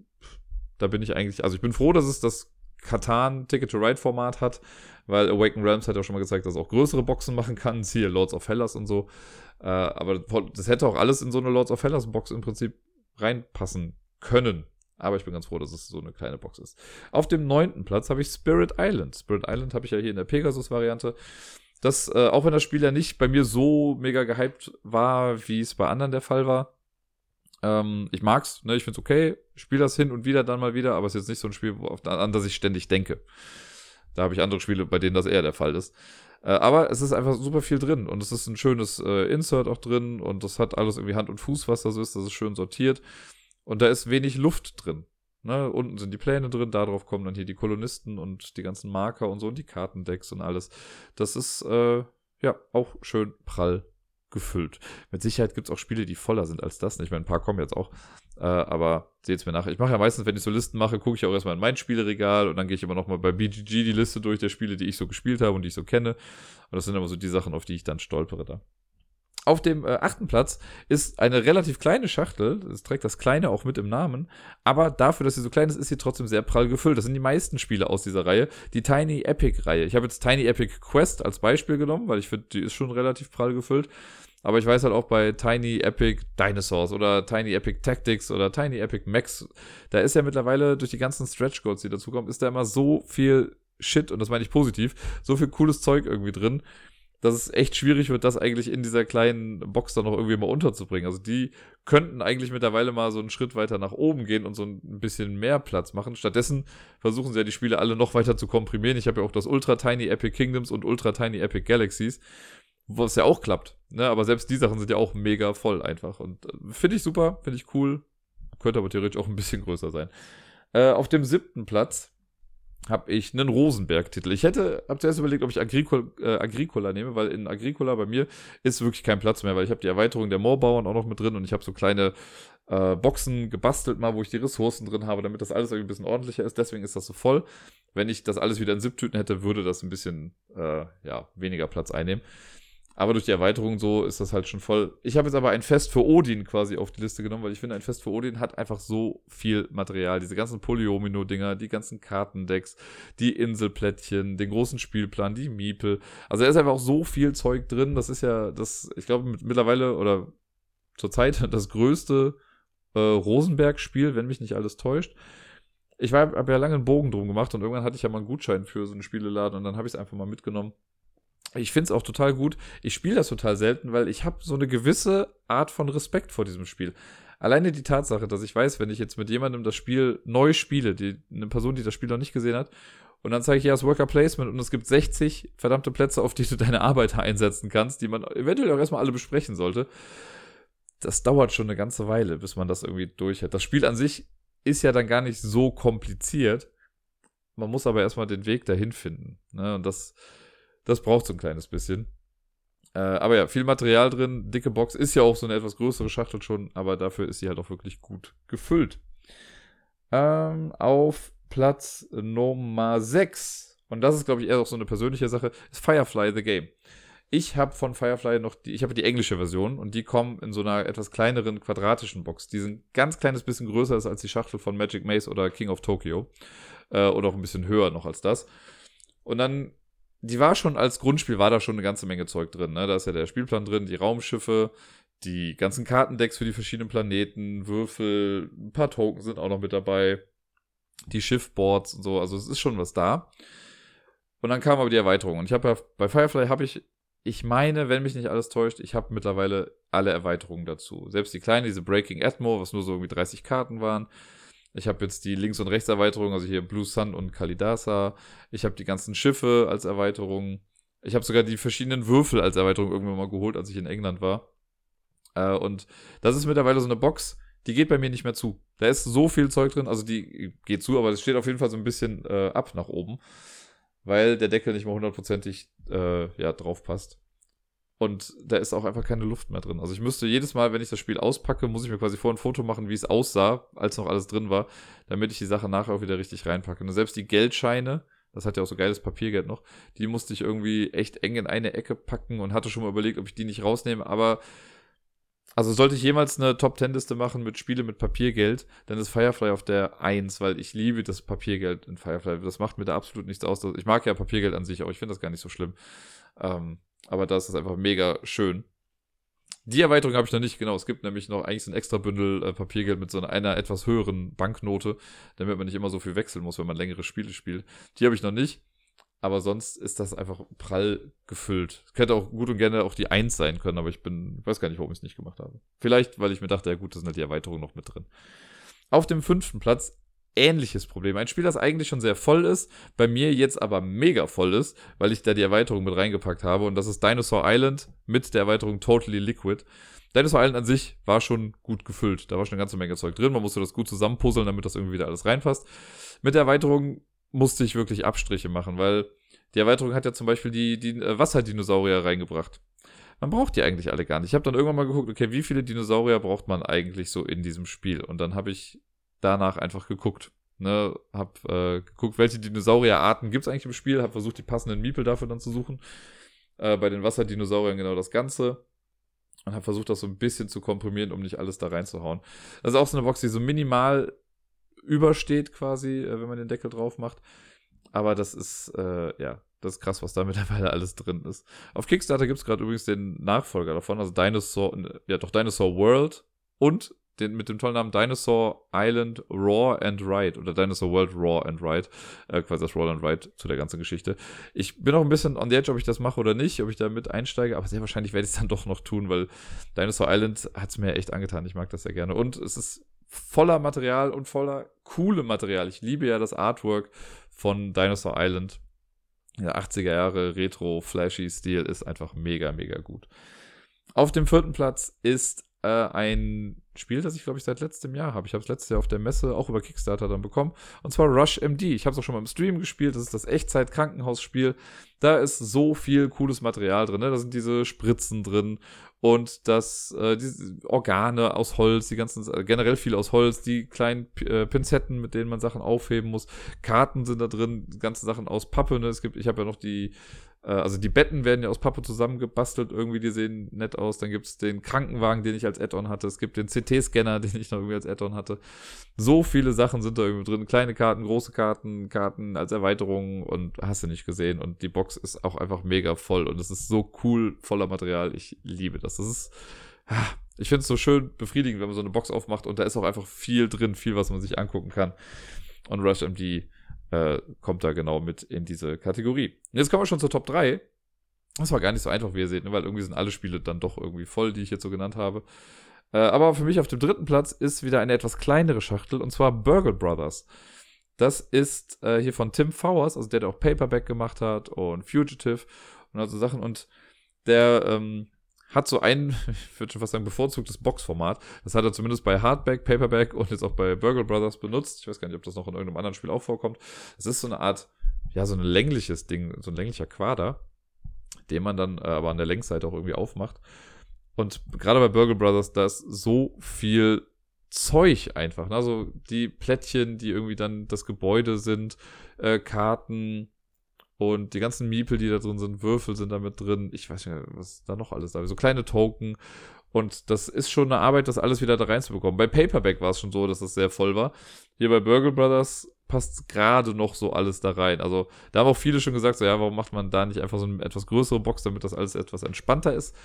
da bin ich eigentlich, also ich bin froh, dass es das Katan Ticket to Ride Format hat, weil Awaken Realms hat ja schon mal gezeigt, dass es auch größere Boxen machen kann, siehe Lords of Hellas und so. Äh, aber das hätte auch alles in so eine Lords of Hellas Box im Prinzip reinpassen können. Aber ich bin ganz froh, dass es so eine kleine Box ist. Auf dem neunten Platz habe ich Spirit Island. Spirit Island habe ich ja hier in der Pegasus-Variante. Das, äh, auch wenn das Spiel ja nicht bei mir so mega gehypt war, wie es bei anderen der Fall war. Ähm, ich mag's, ne, ich find's okay, spiele das hin und wieder dann mal wieder, aber es ist jetzt nicht so ein Spiel, an das ich ständig denke. Da habe ich andere Spiele, bei denen das eher der Fall ist. Äh, aber es ist einfach super viel drin und es ist ein schönes äh, Insert auch drin und das hat alles irgendwie Hand und Fuß, was da so ist. Das ist schön sortiert und da ist wenig Luft drin. Ne? Unten sind die Pläne drin, darauf kommen dann hier die Kolonisten und die ganzen Marker und so und die Kartendecks und alles. Das ist äh, ja auch schön prall gefüllt. Mit Sicherheit gibt es auch Spiele, die voller sind als das. Ich meine, ein paar kommen jetzt auch. Äh, aber seht es mir nach. Ich mache ja meistens, wenn ich so Listen mache, gucke ich auch erstmal in mein Spieleregal und dann gehe ich immer nochmal bei BGG die Liste durch der Spiele, die ich so gespielt habe und die ich so kenne. Und das sind immer so die Sachen, auf die ich dann stolpere da. Auf dem äh, achten Platz ist eine relativ kleine Schachtel. Es trägt das Kleine auch mit im Namen. Aber dafür, dass sie so klein ist, ist sie trotzdem sehr prall gefüllt. Das sind die meisten Spiele aus dieser Reihe. Die Tiny Epic Reihe. Ich habe jetzt Tiny Epic Quest als Beispiel genommen, weil ich finde, die ist schon relativ prall gefüllt. Aber ich weiß halt auch bei Tiny Epic Dinosaurs oder Tiny Epic Tactics oder Tiny Epic Max, da ist ja mittlerweile durch die ganzen Stretch Codes, die dazukommen, ist da immer so viel Shit, und das meine ich positiv, so viel cooles Zeug irgendwie drin dass es echt schwierig wird, das eigentlich in dieser kleinen Box dann noch irgendwie mal unterzubringen. Also die könnten eigentlich mittlerweile mal so einen Schritt weiter nach oben gehen und so ein bisschen mehr Platz machen. Stattdessen versuchen sie ja die Spiele alle noch weiter zu komprimieren. Ich habe ja auch das Ultra Tiny Epic Kingdoms und Ultra Tiny Epic Galaxies, was ja auch klappt. Ne? Aber selbst die Sachen sind ja auch mega voll einfach. Und äh, finde ich super, finde ich cool. Könnte aber theoretisch auch ein bisschen größer sein. Äh, auf dem siebten Platz habe ich einen Rosenberg-Titel. Ich hätte, habe zuerst überlegt, ob ich Agricol, äh, Agricola nehme, weil in Agricola bei mir ist wirklich kein Platz mehr, weil ich habe die Erweiterung der Moorbauern auch noch mit drin und ich habe so kleine äh, Boxen gebastelt mal, wo ich die Ressourcen drin habe, damit das alles irgendwie ein bisschen ordentlicher ist. Deswegen ist das so voll. Wenn ich das alles wieder in Siebtüten hätte, würde das ein bisschen äh, ja, weniger Platz einnehmen. Aber durch die Erweiterung so ist das halt schon voll. Ich habe jetzt aber ein Fest für Odin quasi auf die Liste genommen, weil ich finde, ein Fest für Odin hat einfach so viel Material. Diese ganzen Polyomino-Dinger, die ganzen Kartendecks, die Inselplättchen, den großen Spielplan, die Miepel. Also da ist einfach auch so viel Zeug drin. Das ist ja das, ich glaube, mittlerweile oder zurzeit das größte äh, Rosenberg-Spiel, wenn mich nicht alles täuscht. Ich habe ja lange einen Bogen drum gemacht und irgendwann hatte ich ja mal einen Gutschein für so einen Spieleladen und dann habe ich es einfach mal mitgenommen ich finde es auch total gut. Ich spiele das total selten, weil ich habe so eine gewisse Art von Respekt vor diesem Spiel. Alleine die Tatsache, dass ich weiß, wenn ich jetzt mit jemandem das Spiel neu spiele, die, eine Person, die das Spiel noch nicht gesehen hat, und dann zeige ich ja das Worker Placement und es gibt 60 verdammte Plätze, auf die du deine Arbeiter einsetzen kannst, die man eventuell auch erstmal alle besprechen sollte. Das dauert schon eine ganze Weile, bis man das irgendwie durch hat. Das Spiel an sich ist ja dann gar nicht so kompliziert. Man muss aber erstmal den Weg dahin finden. Ne? Und das, das braucht so ein kleines bisschen. Äh, aber ja, viel Material drin, dicke Box, ist ja auch so eine etwas größere Schachtel schon, aber dafür ist sie halt auch wirklich gut gefüllt. Ähm, auf Platz Nummer 6, und das ist, glaube ich, eher auch so eine persönliche Sache, ist Firefly the Game. Ich habe von Firefly noch die, ich habe die englische Version und die kommen in so einer etwas kleineren quadratischen Box. Die sind ganz kleines bisschen größer als die Schachtel von Magic Maze oder King of Tokyo. Äh, oder auch ein bisschen höher noch als das. Und dann die war schon als Grundspiel, war da schon eine ganze Menge Zeug drin. Ne? Da ist ja der Spielplan drin, die Raumschiffe, die ganzen Kartendecks für die verschiedenen Planeten, Würfel, ein paar Token sind auch noch mit dabei, die Schiffboards und so. Also es ist schon was da. Und dann kam aber die Erweiterung. Und ich habe ja bei Firefly habe ich ich meine, wenn mich nicht alles täuscht, ich habe mittlerweile alle Erweiterungen dazu. Selbst die kleine, diese Breaking Atmo, was nur so irgendwie 30 Karten waren. Ich habe jetzt die Links- und Rechtserweiterung, also hier Blue Sun und Kalidasa. Ich habe die ganzen Schiffe als Erweiterung. Ich habe sogar die verschiedenen Würfel als Erweiterung irgendwann mal geholt, als ich in England war. Äh, und das ist mittlerweile so eine Box, die geht bei mir nicht mehr zu. Da ist so viel Zeug drin, also die geht zu, aber es steht auf jeden Fall so ein bisschen äh, ab nach oben weil der Deckel nicht mal hundertprozentig äh, ja, drauf passt. Und da ist auch einfach keine Luft mehr drin. Also ich müsste jedes Mal, wenn ich das Spiel auspacke, muss ich mir quasi vor ein Foto machen, wie es aussah, als noch alles drin war, damit ich die Sache nachher auch wieder richtig reinpacke. Und selbst die Geldscheine, das hat ja auch so geiles Papiergeld noch, die musste ich irgendwie echt eng in eine Ecke packen und hatte schon mal überlegt, ob ich die nicht rausnehme, aber also sollte ich jemals eine Top Ten Liste machen mit Spiele mit Papiergeld, dann ist Firefly auf der 1, weil ich liebe das Papiergeld in Firefly. Das macht mir da absolut nichts aus. Ich mag ja Papiergeld an sich, aber ich finde das gar nicht so schlimm. Ähm, aber da ist das einfach mega schön. Die Erweiterung habe ich noch nicht, genau. Es gibt nämlich noch eigentlich so ein extra Bündel äh, Papiergeld mit so einer, etwas höheren Banknote, damit man nicht immer so viel wechseln muss, wenn man längere Spiele spielt. Die habe ich noch nicht. Aber sonst ist das einfach prall gefüllt. Könnte auch gut und gerne auch die 1 sein können, aber ich bin, weiß gar nicht, warum ich es nicht gemacht habe. Vielleicht, weil ich mir dachte, ja gut, da sind halt die Erweiterungen noch mit drin. Auf dem fünften Platz ähnliches Problem. Ein Spiel, das eigentlich schon sehr voll ist, bei mir jetzt aber mega voll ist, weil ich da die Erweiterung mit reingepackt habe. Und das ist Dinosaur Island mit der Erweiterung Totally Liquid. Dinosaur Island an sich war schon gut gefüllt. Da war schon eine ganze Menge Zeug drin. Man musste das gut zusammenpuzzeln, damit das irgendwie wieder alles reinpasst. Mit der Erweiterung musste ich wirklich Abstriche machen, weil die Erweiterung hat ja zum Beispiel die, die äh, Wasserdinosaurier reingebracht. Man braucht die eigentlich alle gar nicht. Ich habe dann irgendwann mal geguckt, okay, wie viele Dinosaurier braucht man eigentlich so in diesem Spiel? Und dann habe ich danach einfach geguckt. Ne, hab äh, geguckt, welche Dinosaurierarten gibt es eigentlich im Spiel, hab versucht, die passenden Miepel dafür dann zu suchen. Äh, bei den Wasserdinosauriern genau das Ganze. Und hab versucht, das so ein bisschen zu komprimieren, um nicht alles da reinzuhauen. Das ist auch so eine Box, die so minimal übersteht quasi, äh, wenn man den Deckel drauf macht. Aber das ist, äh, ja, das ist krass, was da mittlerweile alles drin ist. Auf Kickstarter gibt es gerade übrigens den Nachfolger davon, also Dinosaur, ja doch Dinosaur World und den, mit dem tollen Namen Dinosaur Island Raw and Ride oder Dinosaur World Raw and Ride, äh, quasi das Raw and Ride zu der ganzen Geschichte. Ich bin auch ein bisschen on the edge, ob ich das mache oder nicht, ob ich da mit einsteige, aber sehr wahrscheinlich werde ich es dann doch noch tun, weil Dinosaur Island hat es mir echt angetan. Ich mag das sehr gerne. Und es ist voller Material und voller coole Material. Ich liebe ja das Artwork von Dinosaur Island. Der 80er Jahre Retro Flashy Stil ist einfach mega, mega gut. Auf dem vierten Platz ist äh, ein Spiel, das ich glaube ich seit letztem Jahr habe. Ich habe es letztes Jahr auf der Messe auch über Kickstarter dann bekommen. Und zwar Rush MD. Ich habe es auch schon mal im Stream gespielt. Das ist das Echtzeit-Krankenhausspiel. Da ist so viel cooles Material drin. Ne? Da sind diese Spritzen drin und das äh, diese Organe aus Holz, die ganzen äh, generell viel aus Holz, die kleinen äh, Pinzetten, mit denen man Sachen aufheben muss. Karten sind da drin, ganze Sachen aus Pappe. Ne? Es gibt, ich habe ja noch die äh, also die Betten werden ja aus Pappe zusammengebastelt, irgendwie, die sehen nett aus. Dann gibt es den Krankenwagen, den ich als Add-on hatte. Es gibt den CT-Scanner, den ich noch irgendwie als Add-on hatte. So viele Sachen sind da irgendwie drin. Kleine Karten, große Karten, Karten als Erweiterung und hast du nicht gesehen. Und die Box ist auch einfach mega voll und es ist so cool, voller Material. Ich liebe das. Das ist, ah, ich finde es so schön befriedigend, wenn man so eine Box aufmacht und da ist auch einfach viel drin, viel, was man sich angucken kann. Und Rush MD äh, kommt da genau mit in diese Kategorie. Und jetzt kommen wir schon zur Top 3. Das war gar nicht so einfach, wie ihr seht, ne? weil irgendwie sind alle Spiele dann doch irgendwie voll, die ich jetzt so genannt habe. Äh, aber für mich auf dem dritten Platz ist wieder eine etwas kleinere Schachtel und zwar Burgle Brothers. Das ist äh, hier von Tim Fowers, also der, der auch Paperback gemacht hat und Fugitive und also Sachen. Und der ähm, hat so ein, ich würde schon fast sagen, bevorzugtes Boxformat. Das hat er zumindest bei Hardback, Paperback und jetzt auch bei Burgle Brothers benutzt. Ich weiß gar nicht, ob das noch in irgendeinem anderen Spiel auch vorkommt. Das ist so eine Art, ja, so ein längliches Ding, so ein länglicher Quader, den man dann äh, aber an der Längsseite auch irgendwie aufmacht. Und gerade bei Burgle Brothers, da ist so viel Zeug einfach. Ne? Also die Plättchen, die irgendwie dann das Gebäude sind, äh, Karten, und die ganzen Miepel, die da drin sind, Würfel sind da mit drin. Ich weiß nicht, was da noch alles da ist. So kleine Token. Und das ist schon eine Arbeit, das alles wieder da reinzubekommen. Bei Paperback war es schon so, dass das sehr voll war. Hier bei Burgle Brothers passt gerade noch so alles da rein. Also da haben auch viele schon gesagt, so ja, warum macht man da nicht einfach so eine etwas größere Box, damit das alles etwas entspannter ist.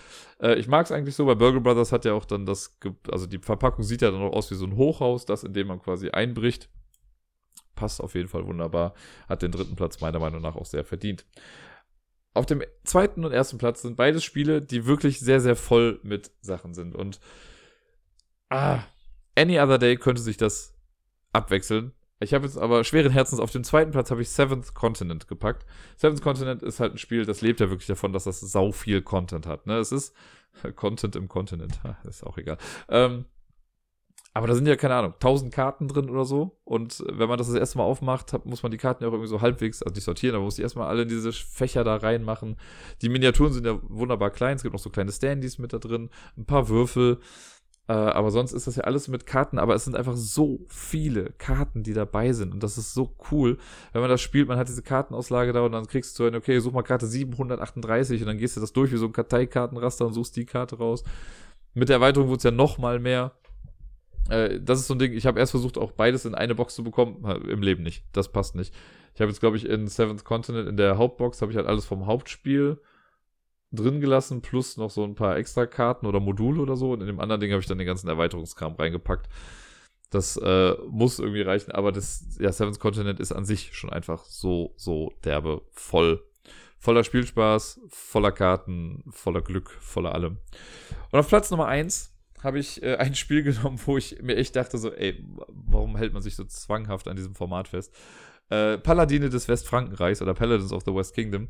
Äh, ich mag es eigentlich so, bei Burgle Brothers hat ja auch dann das, also die Verpackung sieht ja dann auch aus wie so ein Hochhaus, das in dem man quasi einbricht passt auf jeden Fall wunderbar. Hat den dritten Platz meiner Meinung nach auch sehr verdient. auf dem zweiten und ersten Platz sind beides Spiele, die wirklich sehr, sehr voll mit Sachen sind. Und ah, Any Other Day könnte sich das abwechseln. Ich habe jetzt aber schweren Herzens auf dem zweiten Platz habe ich Seventh Continent gepackt. Seventh Continent ist halt ein Spiel, das lebt ja wirklich davon, dass das sau viel Content hat. Ne? Es ist Content im Kontinent, ist auch egal. Ähm, aber da sind ja, keine Ahnung, tausend Karten drin oder so. Und wenn man das das erste Mal aufmacht, muss man die Karten ja auch irgendwie so halbwegs, also nicht sortieren, aber muss die erstmal alle in diese Fächer da reinmachen. Die Miniaturen sind ja wunderbar klein. Es gibt noch so kleine Standys mit da drin, ein paar Würfel. Äh, aber sonst ist das ja alles mit Karten, aber es sind einfach so viele Karten, die dabei sind. Und das ist so cool. Wenn man das spielt, man hat diese Kartenauslage da und dann kriegst du okay, such mal Karte 738 und dann gehst du das durch wie so ein Karteikartenraster und suchst die Karte raus. Mit der Erweiterung wurde es ja noch mal mehr. Äh, das ist so ein Ding, ich habe erst versucht, auch beides in eine Box zu bekommen. Im Leben nicht. Das passt nicht. Ich habe jetzt, glaube ich, in Seventh Continent, in der Hauptbox, habe ich halt alles vom Hauptspiel drin gelassen, plus noch so ein paar extra Karten oder Module oder so. Und in dem anderen Ding habe ich dann den ganzen Erweiterungskram reingepackt. Das äh, muss irgendwie reichen, aber das, ja, Seventh Continent ist an sich schon einfach so, so derbe voll. Voller Spielspaß, voller Karten, voller Glück, voller allem. Und auf Platz Nummer eins habe ich äh, ein Spiel genommen, wo ich mir echt dachte, so, ey, warum hält man sich so zwanghaft an diesem Format fest? Äh, Paladine des Westfrankenreichs oder Paladins of the West Kingdom.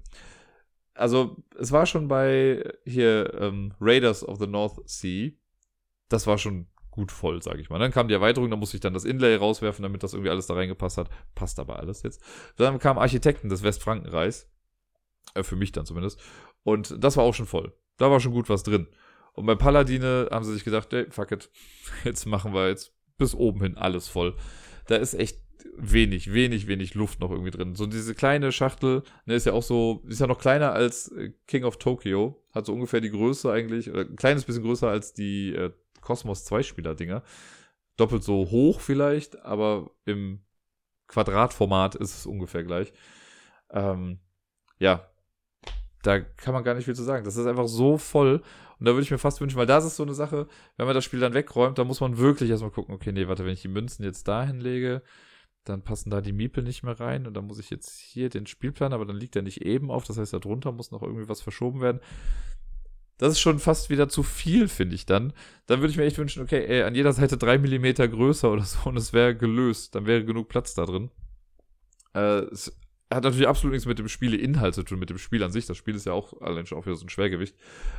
Also, es war schon bei hier ähm, Raiders of the North Sea. Das war schon gut voll, sage ich mal. Dann kam die Erweiterung, da musste ich dann das Inlay rauswerfen, damit das irgendwie alles da reingepasst hat. Passt aber alles jetzt. Dann kam Architekten des Westfrankenreichs. Äh, für mich dann zumindest. Und das war auch schon voll. Da war schon gut was drin. Und bei Paladine haben sie sich gedacht, ey, fuck it, jetzt machen wir jetzt bis oben hin alles voll. Da ist echt wenig, wenig, wenig Luft noch irgendwie drin. So diese kleine Schachtel, ne, ist ja auch so, ist ja noch kleiner als äh, King of Tokyo. Hat so ungefähr die Größe eigentlich, oder ein kleines bisschen größer als die äh, Cosmos 2-Spieler-Dinger. Doppelt so hoch vielleicht, aber im Quadratformat ist es ungefähr gleich. Ähm, ja, da kann man gar nicht viel zu sagen. Das ist einfach so voll. Und da würde ich mir fast wünschen, weil das ist so eine Sache, wenn man das Spiel dann wegräumt, dann muss man wirklich erstmal gucken, okay, nee, warte, wenn ich die Münzen jetzt da hinlege, dann passen da die Miepel nicht mehr rein und dann muss ich jetzt hier den Spielplan, aber dann liegt er nicht eben auf, das heißt, darunter muss noch irgendwie was verschoben werden. Das ist schon fast wieder zu viel, finde ich dann. Dann würde ich mir echt wünschen, okay, ey, an jeder Seite drei Millimeter größer oder so und es wäre gelöst. Dann wäre genug Platz da drin. Äh, es hat natürlich absolut nichts mit dem Spieleinhalt zu tun, mit dem Spiel an sich. Das Spiel ist ja auch allein schon auch wieder so ein Schwergewicht.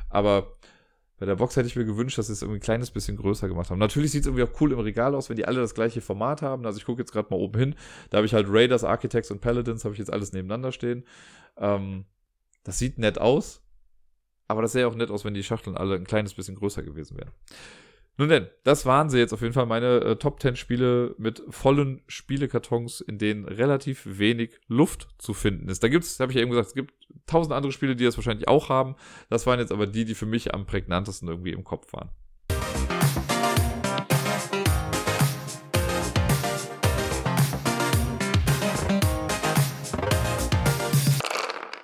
Aber bei der Box hätte ich mir gewünscht, dass sie es irgendwie ein kleines bisschen größer gemacht haben. Natürlich sieht es irgendwie auch cool im Regal aus, wenn die alle das gleiche Format haben. Also ich gucke jetzt gerade mal oben hin. Da habe ich halt Raiders, Architects und Paladins, habe ich jetzt alles nebeneinander stehen. Ähm, das sieht nett aus. Aber das sähe auch nett aus, wenn die Schachteln alle ein kleines bisschen größer gewesen wären. Nun denn, das waren sie jetzt auf jeden Fall meine äh, Top 10 Spiele mit vollen Spielekartons, in denen relativ wenig Luft zu finden ist. Da gibt es, habe ich ja eben gesagt, es gibt tausend andere Spiele, die das wahrscheinlich auch haben. Das waren jetzt aber die, die für mich am prägnantesten irgendwie im Kopf waren.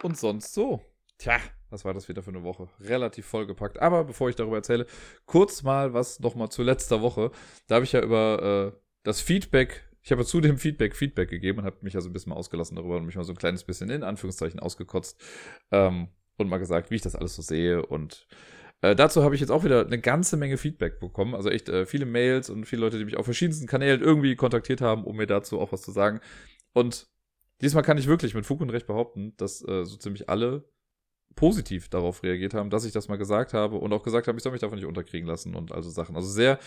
Und sonst so. Tja, was war das wieder für eine Woche? Relativ vollgepackt. Aber bevor ich darüber erzähle, kurz mal was nochmal zu letzter Woche. Da habe ich ja über äh, das Feedback, ich habe ja zu dem Feedback Feedback gegeben und habe mich also ein bisschen mal ausgelassen darüber und mich mal so ein kleines bisschen in Anführungszeichen ausgekotzt ähm, und mal gesagt, wie ich das alles so sehe. Und äh, dazu habe ich jetzt auch wieder eine ganze Menge Feedback bekommen. Also echt äh, viele Mails und viele Leute, die mich auf verschiedensten Kanälen irgendwie kontaktiert haben, um mir dazu auch was zu sagen. Und diesmal kann ich wirklich mit Fug und Recht behaupten, dass äh, so ziemlich alle positiv darauf reagiert haben, dass ich das mal gesagt habe und auch gesagt habe, ich soll mich davon nicht unterkriegen lassen und also Sachen. Also sehr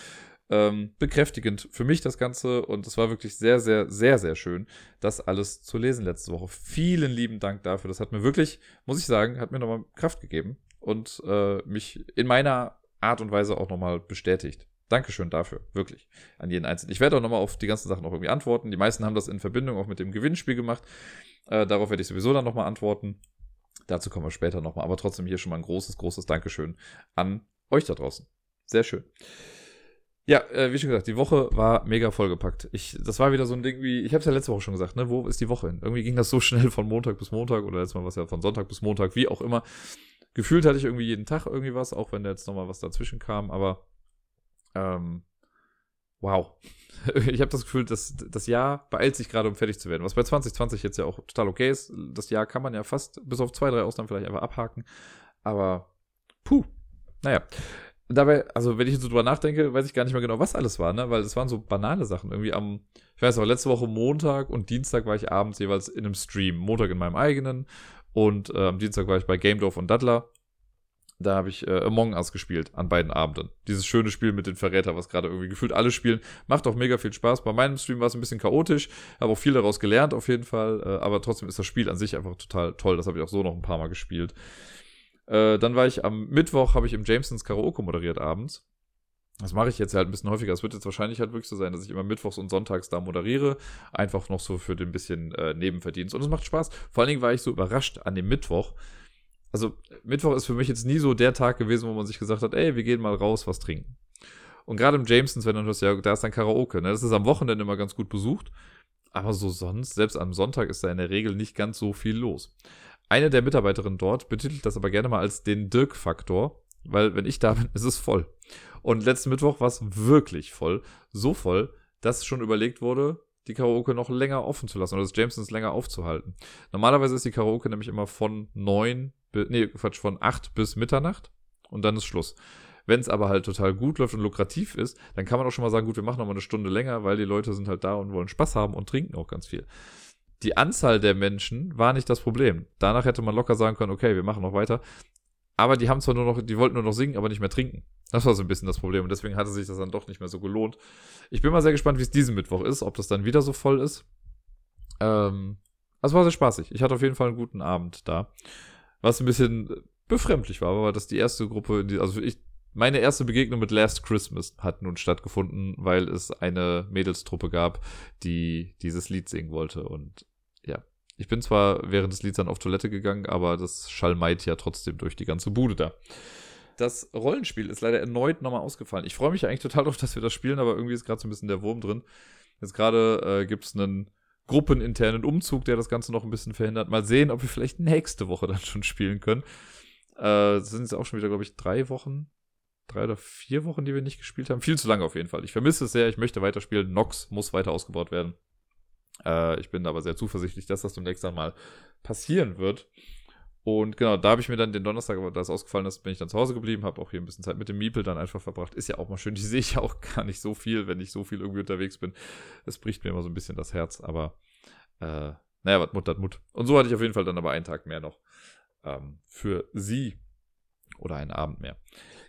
ähm, bekräftigend für mich das Ganze und es war wirklich sehr, sehr, sehr, sehr schön, das alles zu lesen letzte Woche. Vielen lieben Dank dafür. Das hat mir wirklich, muss ich sagen, hat mir nochmal Kraft gegeben und äh, mich in meiner Art und Weise auch nochmal bestätigt. Dankeschön dafür, wirklich, an jeden Einzelnen. Ich werde auch nochmal auf die ganzen Sachen auch irgendwie antworten. Die meisten haben das in Verbindung auch mit dem Gewinnspiel gemacht. Äh, darauf werde ich sowieso dann nochmal antworten. Dazu kommen wir später nochmal. Aber trotzdem hier schon mal ein großes, großes Dankeschön an euch da draußen. Sehr schön. Ja, äh, wie schon gesagt, die Woche war mega vollgepackt. Ich, das war wieder so ein Ding wie, ich habe es ja letzte Woche schon gesagt, ne, wo ist die Woche hin? Irgendwie ging das so schnell von Montag bis Montag oder jetzt mal was ja von Sonntag bis Montag, wie auch immer. Gefühlt hatte ich irgendwie jeden Tag irgendwie was, auch wenn da jetzt nochmal was dazwischen kam, aber ähm, wow. Ich habe das Gefühl, dass das Jahr beeilt sich gerade, um fertig zu werden. Was bei 2020 jetzt ja auch total okay ist. Das Jahr kann man ja fast bis auf zwei, drei Ausnahmen vielleicht einfach abhaken. Aber puh, naja. Dabei, also wenn ich so drüber nachdenke, weiß ich gar nicht mehr genau, was alles war, ne? Weil es waren so banale Sachen. Irgendwie am, ich weiß auch, letzte Woche Montag und Dienstag war ich abends jeweils in einem Stream. Montag in meinem eigenen und äh, am Dienstag war ich bei Game Dorf und Dattler. Da habe ich äh, Among Us gespielt an beiden Abenden. Dieses schöne Spiel mit den Verräter, was gerade irgendwie gefühlt alle spielen. Macht auch mega viel Spaß. Bei meinem Stream war es ein bisschen chaotisch, habe auch viel daraus gelernt auf jeden Fall. Äh, aber trotzdem ist das Spiel an sich einfach total toll. Das habe ich auch so noch ein paar Mal gespielt. Äh, dann war ich am Mittwoch, habe ich im Jamesons Karaoke moderiert abends. Das mache ich jetzt halt ein bisschen häufiger. Es wird jetzt wahrscheinlich halt wirklich so sein, dass ich immer mittwochs und sonntags da moderiere. Einfach noch so für den bisschen äh, Nebenverdienst. Und es macht Spaß. Vor allen Dingen war ich so überrascht an dem Mittwoch. Also, Mittwoch ist für mich jetzt nie so der Tag gewesen, wo man sich gesagt hat, ey, wir gehen mal raus, was trinken. Und gerade im Jamesons, wenn du hörst, ja, da ist dann Karaoke. Ne? Das ist am Wochenende immer ganz gut besucht. Aber so sonst, selbst am Sonntag ist da in der Regel nicht ganz so viel los. Eine der Mitarbeiterinnen dort betitelt das aber gerne mal als den Dirk-Faktor, weil wenn ich da bin, ist es voll. Und letzten Mittwoch war es wirklich voll. So voll, dass schon überlegt wurde, die Karaoke noch länger offen zu lassen oder das Jamesons länger aufzuhalten. Normalerweise ist die Karaoke nämlich immer von neun, nee, Quatsch, von acht bis Mitternacht und dann ist Schluss. Wenn es aber halt total gut läuft und lukrativ ist, dann kann man auch schon mal sagen, gut, wir machen noch mal eine Stunde länger, weil die Leute sind halt da und wollen Spaß haben und trinken auch ganz viel. Die Anzahl der Menschen war nicht das Problem. Danach hätte man locker sagen können, okay, wir machen noch weiter. Aber die haben zwar nur noch, die wollten nur noch singen, aber nicht mehr trinken. Das war so ein bisschen das Problem und deswegen hatte sich das dann doch nicht mehr so gelohnt. Ich bin mal sehr gespannt, wie es diesen Mittwoch ist, ob das dann wieder so voll ist. Ähm, also war sehr spaßig. Ich hatte auf jeden Fall einen guten Abend da. Was ein bisschen befremdlich war, war das die erste Gruppe, die, also ich, meine erste Begegnung mit Last Christmas hat nun stattgefunden, weil es eine Mädelstruppe gab, die dieses Lied singen wollte und ja, ich bin zwar während des Lieds dann auf Toilette gegangen, aber das schalmeit ja trotzdem durch die ganze Bude da. Das Rollenspiel ist leider erneut nochmal ausgefallen. Ich freue mich eigentlich total darauf, dass wir das spielen, aber irgendwie ist gerade so ein bisschen der Wurm drin. Jetzt gerade äh, gibt es einen gruppeninternen Umzug, der das Ganze noch ein bisschen verhindert. Mal sehen, ob wir vielleicht nächste Woche dann schon spielen können. Äh, das sind jetzt auch schon wieder, glaube ich, drei Wochen, drei oder vier Wochen, die wir nicht gespielt haben. Viel zu lange auf jeden Fall. Ich vermisse es sehr, ich möchte weiterspielen. Nox muss weiter ausgebaut werden. Äh, ich bin aber sehr zuversichtlich, dass das demnächst dann mal passieren wird. Und genau, da habe ich mir dann den Donnerstag, aber da es ausgefallen ist, bin ich dann zu Hause geblieben, habe auch hier ein bisschen Zeit mit dem Miepel dann einfach verbracht. Ist ja auch mal schön. Die sehe ich auch gar nicht so viel, wenn ich so viel irgendwie unterwegs bin. Es bricht mir immer so ein bisschen das Herz, aber äh, naja, was Mut hat Mut. Und so hatte ich auf jeden Fall dann aber einen Tag mehr noch ähm, für sie. Oder einen Abend mehr.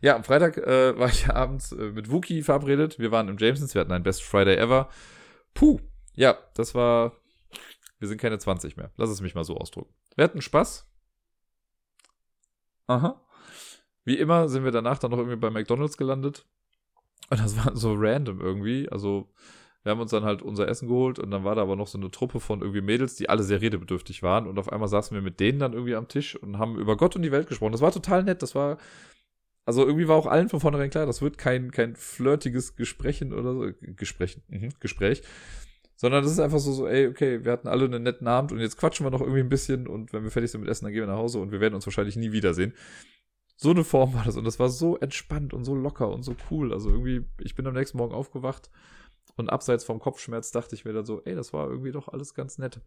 Ja, am Freitag äh, war ich abends äh, mit Wookie verabredet. Wir waren im Jamesons, wir hatten ein Best Friday ever. Puh, ja, das war. Wir sind keine 20 mehr. Lass es mich mal so ausdrücken. Wir hatten Spaß. Aha. Wie immer sind wir danach dann noch irgendwie bei McDonalds gelandet. Und das war so random irgendwie. Also, wir haben uns dann halt unser Essen geholt und dann war da aber noch so eine Truppe von irgendwie Mädels, die alle sehr redebedürftig waren. Und auf einmal saßen wir mit denen dann irgendwie am Tisch und haben über Gott und die Welt gesprochen. Das war total nett. Das war. Also irgendwie war auch allen von vornherein klar, das wird kein, kein flirtiges Gesprächen oder so. Gesprächen, mhm, Gespräch. Sondern das ist einfach so, so, ey, okay, wir hatten alle einen netten Abend und jetzt quatschen wir noch irgendwie ein bisschen und wenn wir fertig sind mit Essen, dann gehen wir nach Hause und wir werden uns wahrscheinlich nie wiedersehen. So eine Form war das und das war so entspannt und so locker und so cool. Also irgendwie, ich bin am nächsten Morgen aufgewacht und abseits vom Kopfschmerz dachte ich mir dann so, ey, das war irgendwie doch alles ganz nett.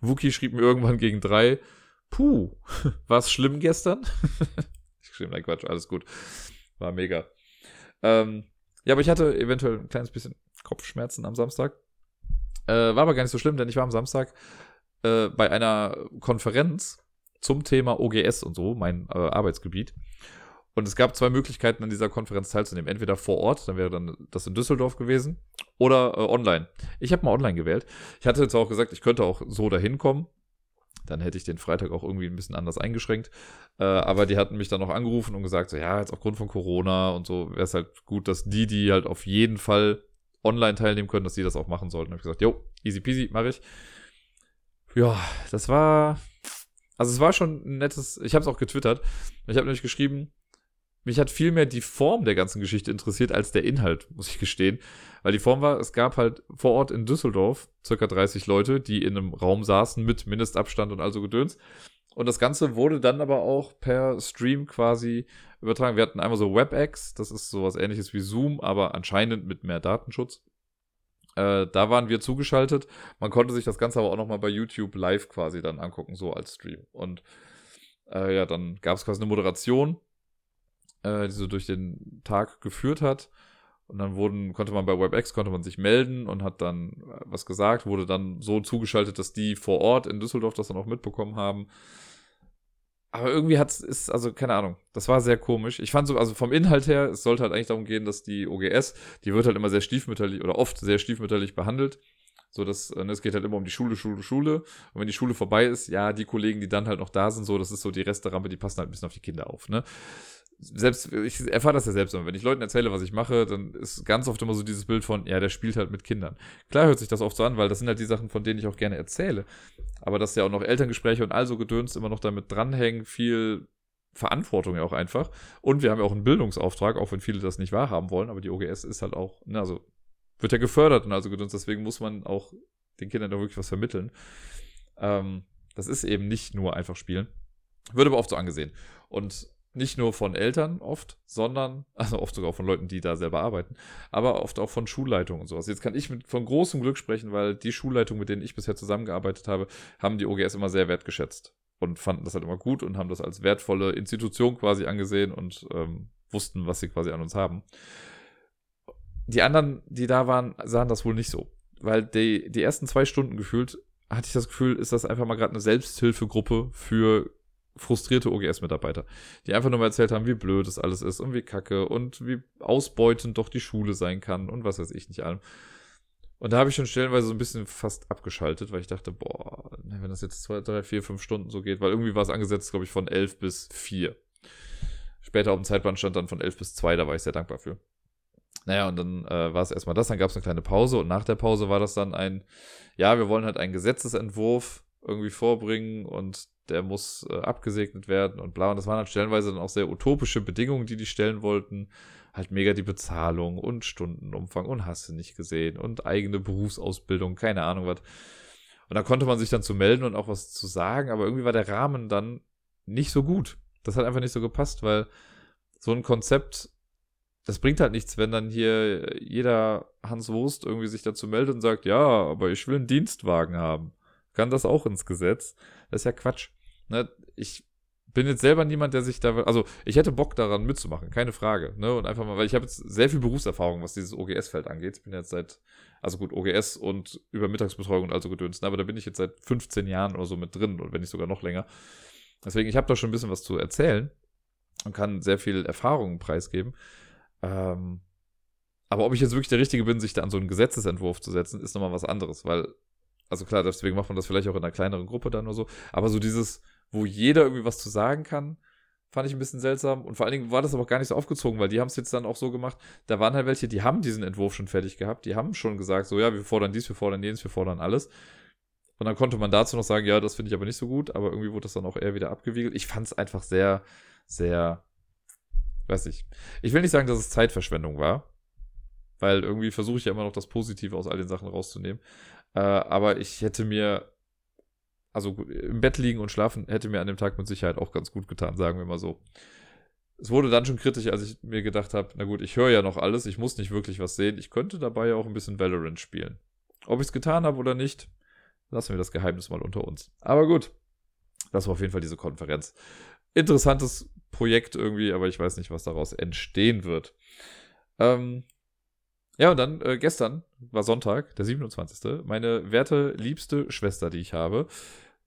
Wookie schrieb mir irgendwann gegen drei, puh, war es schlimm gestern? ich schrieb, nein, Quatsch, alles gut. War mega. Ähm, ja, aber ich hatte eventuell ein kleines bisschen Kopfschmerzen am Samstag. Äh, war aber gar nicht so schlimm, denn ich war am Samstag äh, bei einer Konferenz zum Thema OGS und so, mein äh, Arbeitsgebiet. Und es gab zwei Möglichkeiten, an dieser Konferenz teilzunehmen. Entweder vor Ort, dann wäre dann das in Düsseldorf gewesen, oder äh, online. Ich habe mal online gewählt. Ich hatte jetzt auch gesagt, ich könnte auch so dahin kommen. Dann hätte ich den Freitag auch irgendwie ein bisschen anders eingeschränkt. Äh, aber die hatten mich dann noch angerufen und gesagt, so, ja, jetzt aufgrund von Corona und so wäre es halt gut, dass die, die halt auf jeden Fall online teilnehmen können, dass die das auch machen sollten. Da habe ich gesagt, jo, easy peasy, mache ich. Ja, das war. Also es war schon ein nettes. Ich habe es auch getwittert. Ich habe nämlich geschrieben, mich hat viel mehr die Form der ganzen Geschichte interessiert als der Inhalt, muss ich gestehen. Weil die Form war, es gab halt vor Ort in Düsseldorf circa 30 Leute, die in einem Raum saßen mit Mindestabstand und also Gedöns. Und das Ganze wurde dann aber auch per Stream quasi übertragen. Wir hatten einmal so WebEx, das ist sowas ähnliches wie Zoom, aber anscheinend mit mehr Datenschutz. Äh, da waren wir zugeschaltet. Man konnte sich das Ganze aber auch nochmal bei YouTube live quasi dann angucken, so als Stream. Und äh, ja, dann gab es quasi eine Moderation, äh, die so durch den Tag geführt hat. Und dann wurden, konnte man bei WebEx, konnte man sich melden und hat dann äh, was gesagt, wurde dann so zugeschaltet, dass die vor Ort in Düsseldorf das dann auch mitbekommen haben. Aber irgendwie hat es, also keine Ahnung, das war sehr komisch. Ich fand so, also vom Inhalt her, es sollte halt eigentlich darum gehen, dass die OGS, die wird halt immer sehr stiefmütterlich oder oft sehr stiefmütterlich behandelt. So, dass, äh, ne, es geht halt immer um die Schule, Schule, Schule. Und wenn die Schule vorbei ist, ja, die Kollegen, die dann halt noch da sind, so, das ist so die Resterampe, die passen halt ein bisschen auf die Kinder auf, ne? Selbst, ich erfahre das ja selbst immer. Wenn ich Leuten erzähle, was ich mache, dann ist ganz oft immer so dieses Bild von, ja, der spielt halt mit Kindern. Klar hört sich das oft so an, weil das sind halt die Sachen, von denen ich auch gerne erzähle. Aber dass ja auch noch Elterngespräche und all so Gedöns immer noch damit dranhängen, viel Verantwortung ja auch einfach. Und wir haben ja auch einen Bildungsauftrag, auch wenn viele das nicht wahrhaben wollen, aber die OGS ist halt auch, ne, also wird ja gefördert und also Gedöns, deswegen muss man auch den Kindern da wirklich was vermitteln. Ähm, das ist eben nicht nur einfach spielen. Wird aber oft so angesehen. Und nicht nur von Eltern oft, sondern, also oft sogar von Leuten, die da selber arbeiten, aber oft auch von Schulleitungen und sowas. Jetzt kann ich mit, von großem Glück sprechen, weil die Schulleitungen, mit denen ich bisher zusammengearbeitet habe, haben die OGS immer sehr wertgeschätzt und fanden das halt immer gut und haben das als wertvolle Institution quasi angesehen und ähm, wussten, was sie quasi an uns haben. Die anderen, die da waren, sahen das wohl nicht so. Weil die, die ersten zwei Stunden gefühlt, hatte ich das Gefühl, ist das einfach mal gerade eine Selbsthilfegruppe für frustrierte OGS-Mitarbeiter, die einfach nur mal erzählt haben, wie blöd das alles ist und wie kacke und wie ausbeutend doch die Schule sein kann und was weiß ich nicht allem. Und da habe ich schon stellenweise so ein bisschen fast abgeschaltet, weil ich dachte, boah, wenn das jetzt zwei, drei, vier, fünf Stunden so geht, weil irgendwie war es angesetzt, glaube ich, von elf bis vier. Später auf dem Zeitplan stand dann von elf bis zwei, da war ich sehr dankbar für. Naja, und dann äh, war es erstmal das, dann gab es eine kleine Pause und nach der Pause war das dann ein, ja, wir wollen halt einen Gesetzesentwurf irgendwie vorbringen und der muss äh, abgesegnet werden und bla. Und das waren dann stellenweise dann auch sehr utopische Bedingungen, die die stellen wollten. Halt mega die Bezahlung und Stundenumfang und hast du nicht gesehen und eigene Berufsausbildung, keine Ahnung was. Und da konnte man sich dann zu melden und auch was zu sagen, aber irgendwie war der Rahmen dann nicht so gut. Das hat einfach nicht so gepasst, weil so ein Konzept, das bringt halt nichts, wenn dann hier jeder Hans Wurst irgendwie sich dazu meldet und sagt, ja, aber ich will einen Dienstwagen haben kann das auch ins Gesetz. Das ist ja Quatsch. Ne? Ich bin jetzt selber niemand, der sich da, also ich hätte Bock daran mitzumachen, keine Frage. Ne? Und einfach mal, weil ich habe jetzt sehr viel Berufserfahrung, was dieses OGS-Feld angeht. Ich bin jetzt seit, also gut, OGS und über Mittagsbetreuung und also gedönst, aber da bin ich jetzt seit 15 Jahren oder so mit drin und wenn nicht sogar noch länger. Deswegen, ich habe da schon ein bisschen was zu erzählen und kann sehr viel Erfahrungen preisgeben. Ähm, aber ob ich jetzt wirklich der Richtige bin, sich da an so einen Gesetzesentwurf zu setzen, ist nochmal was anderes, weil also klar, deswegen macht man das vielleicht auch in einer kleineren Gruppe dann oder so. Aber so dieses, wo jeder irgendwie was zu sagen kann, fand ich ein bisschen seltsam. Und vor allen Dingen war das aber auch gar nicht so aufgezogen, weil die haben es jetzt dann auch so gemacht. Da waren halt welche, die haben diesen Entwurf schon fertig gehabt. Die haben schon gesagt, so ja, wir fordern dies, wir fordern jenes, wir fordern alles. Und dann konnte man dazu noch sagen, ja, das finde ich aber nicht so gut. Aber irgendwie wurde das dann auch eher wieder abgewiegelt. Ich fand es einfach sehr, sehr, weiß ich. Ich will nicht sagen, dass es Zeitverschwendung war. Weil irgendwie versuche ich ja immer noch das Positive aus all den Sachen rauszunehmen. Äh, aber ich hätte mir, also im Bett liegen und schlafen hätte mir an dem Tag mit Sicherheit auch ganz gut getan, sagen wir mal so. Es wurde dann schon kritisch, als ich mir gedacht habe, na gut, ich höre ja noch alles, ich muss nicht wirklich was sehen, ich könnte dabei ja auch ein bisschen Valorant spielen. Ob ich es getan habe oder nicht, lassen wir das Geheimnis mal unter uns. Aber gut, das war auf jeden Fall diese Konferenz. Interessantes Projekt irgendwie, aber ich weiß nicht, was daraus entstehen wird. Ähm, ja, und dann äh, gestern war Sonntag, der 27. Meine werte, liebste Schwester, die ich habe,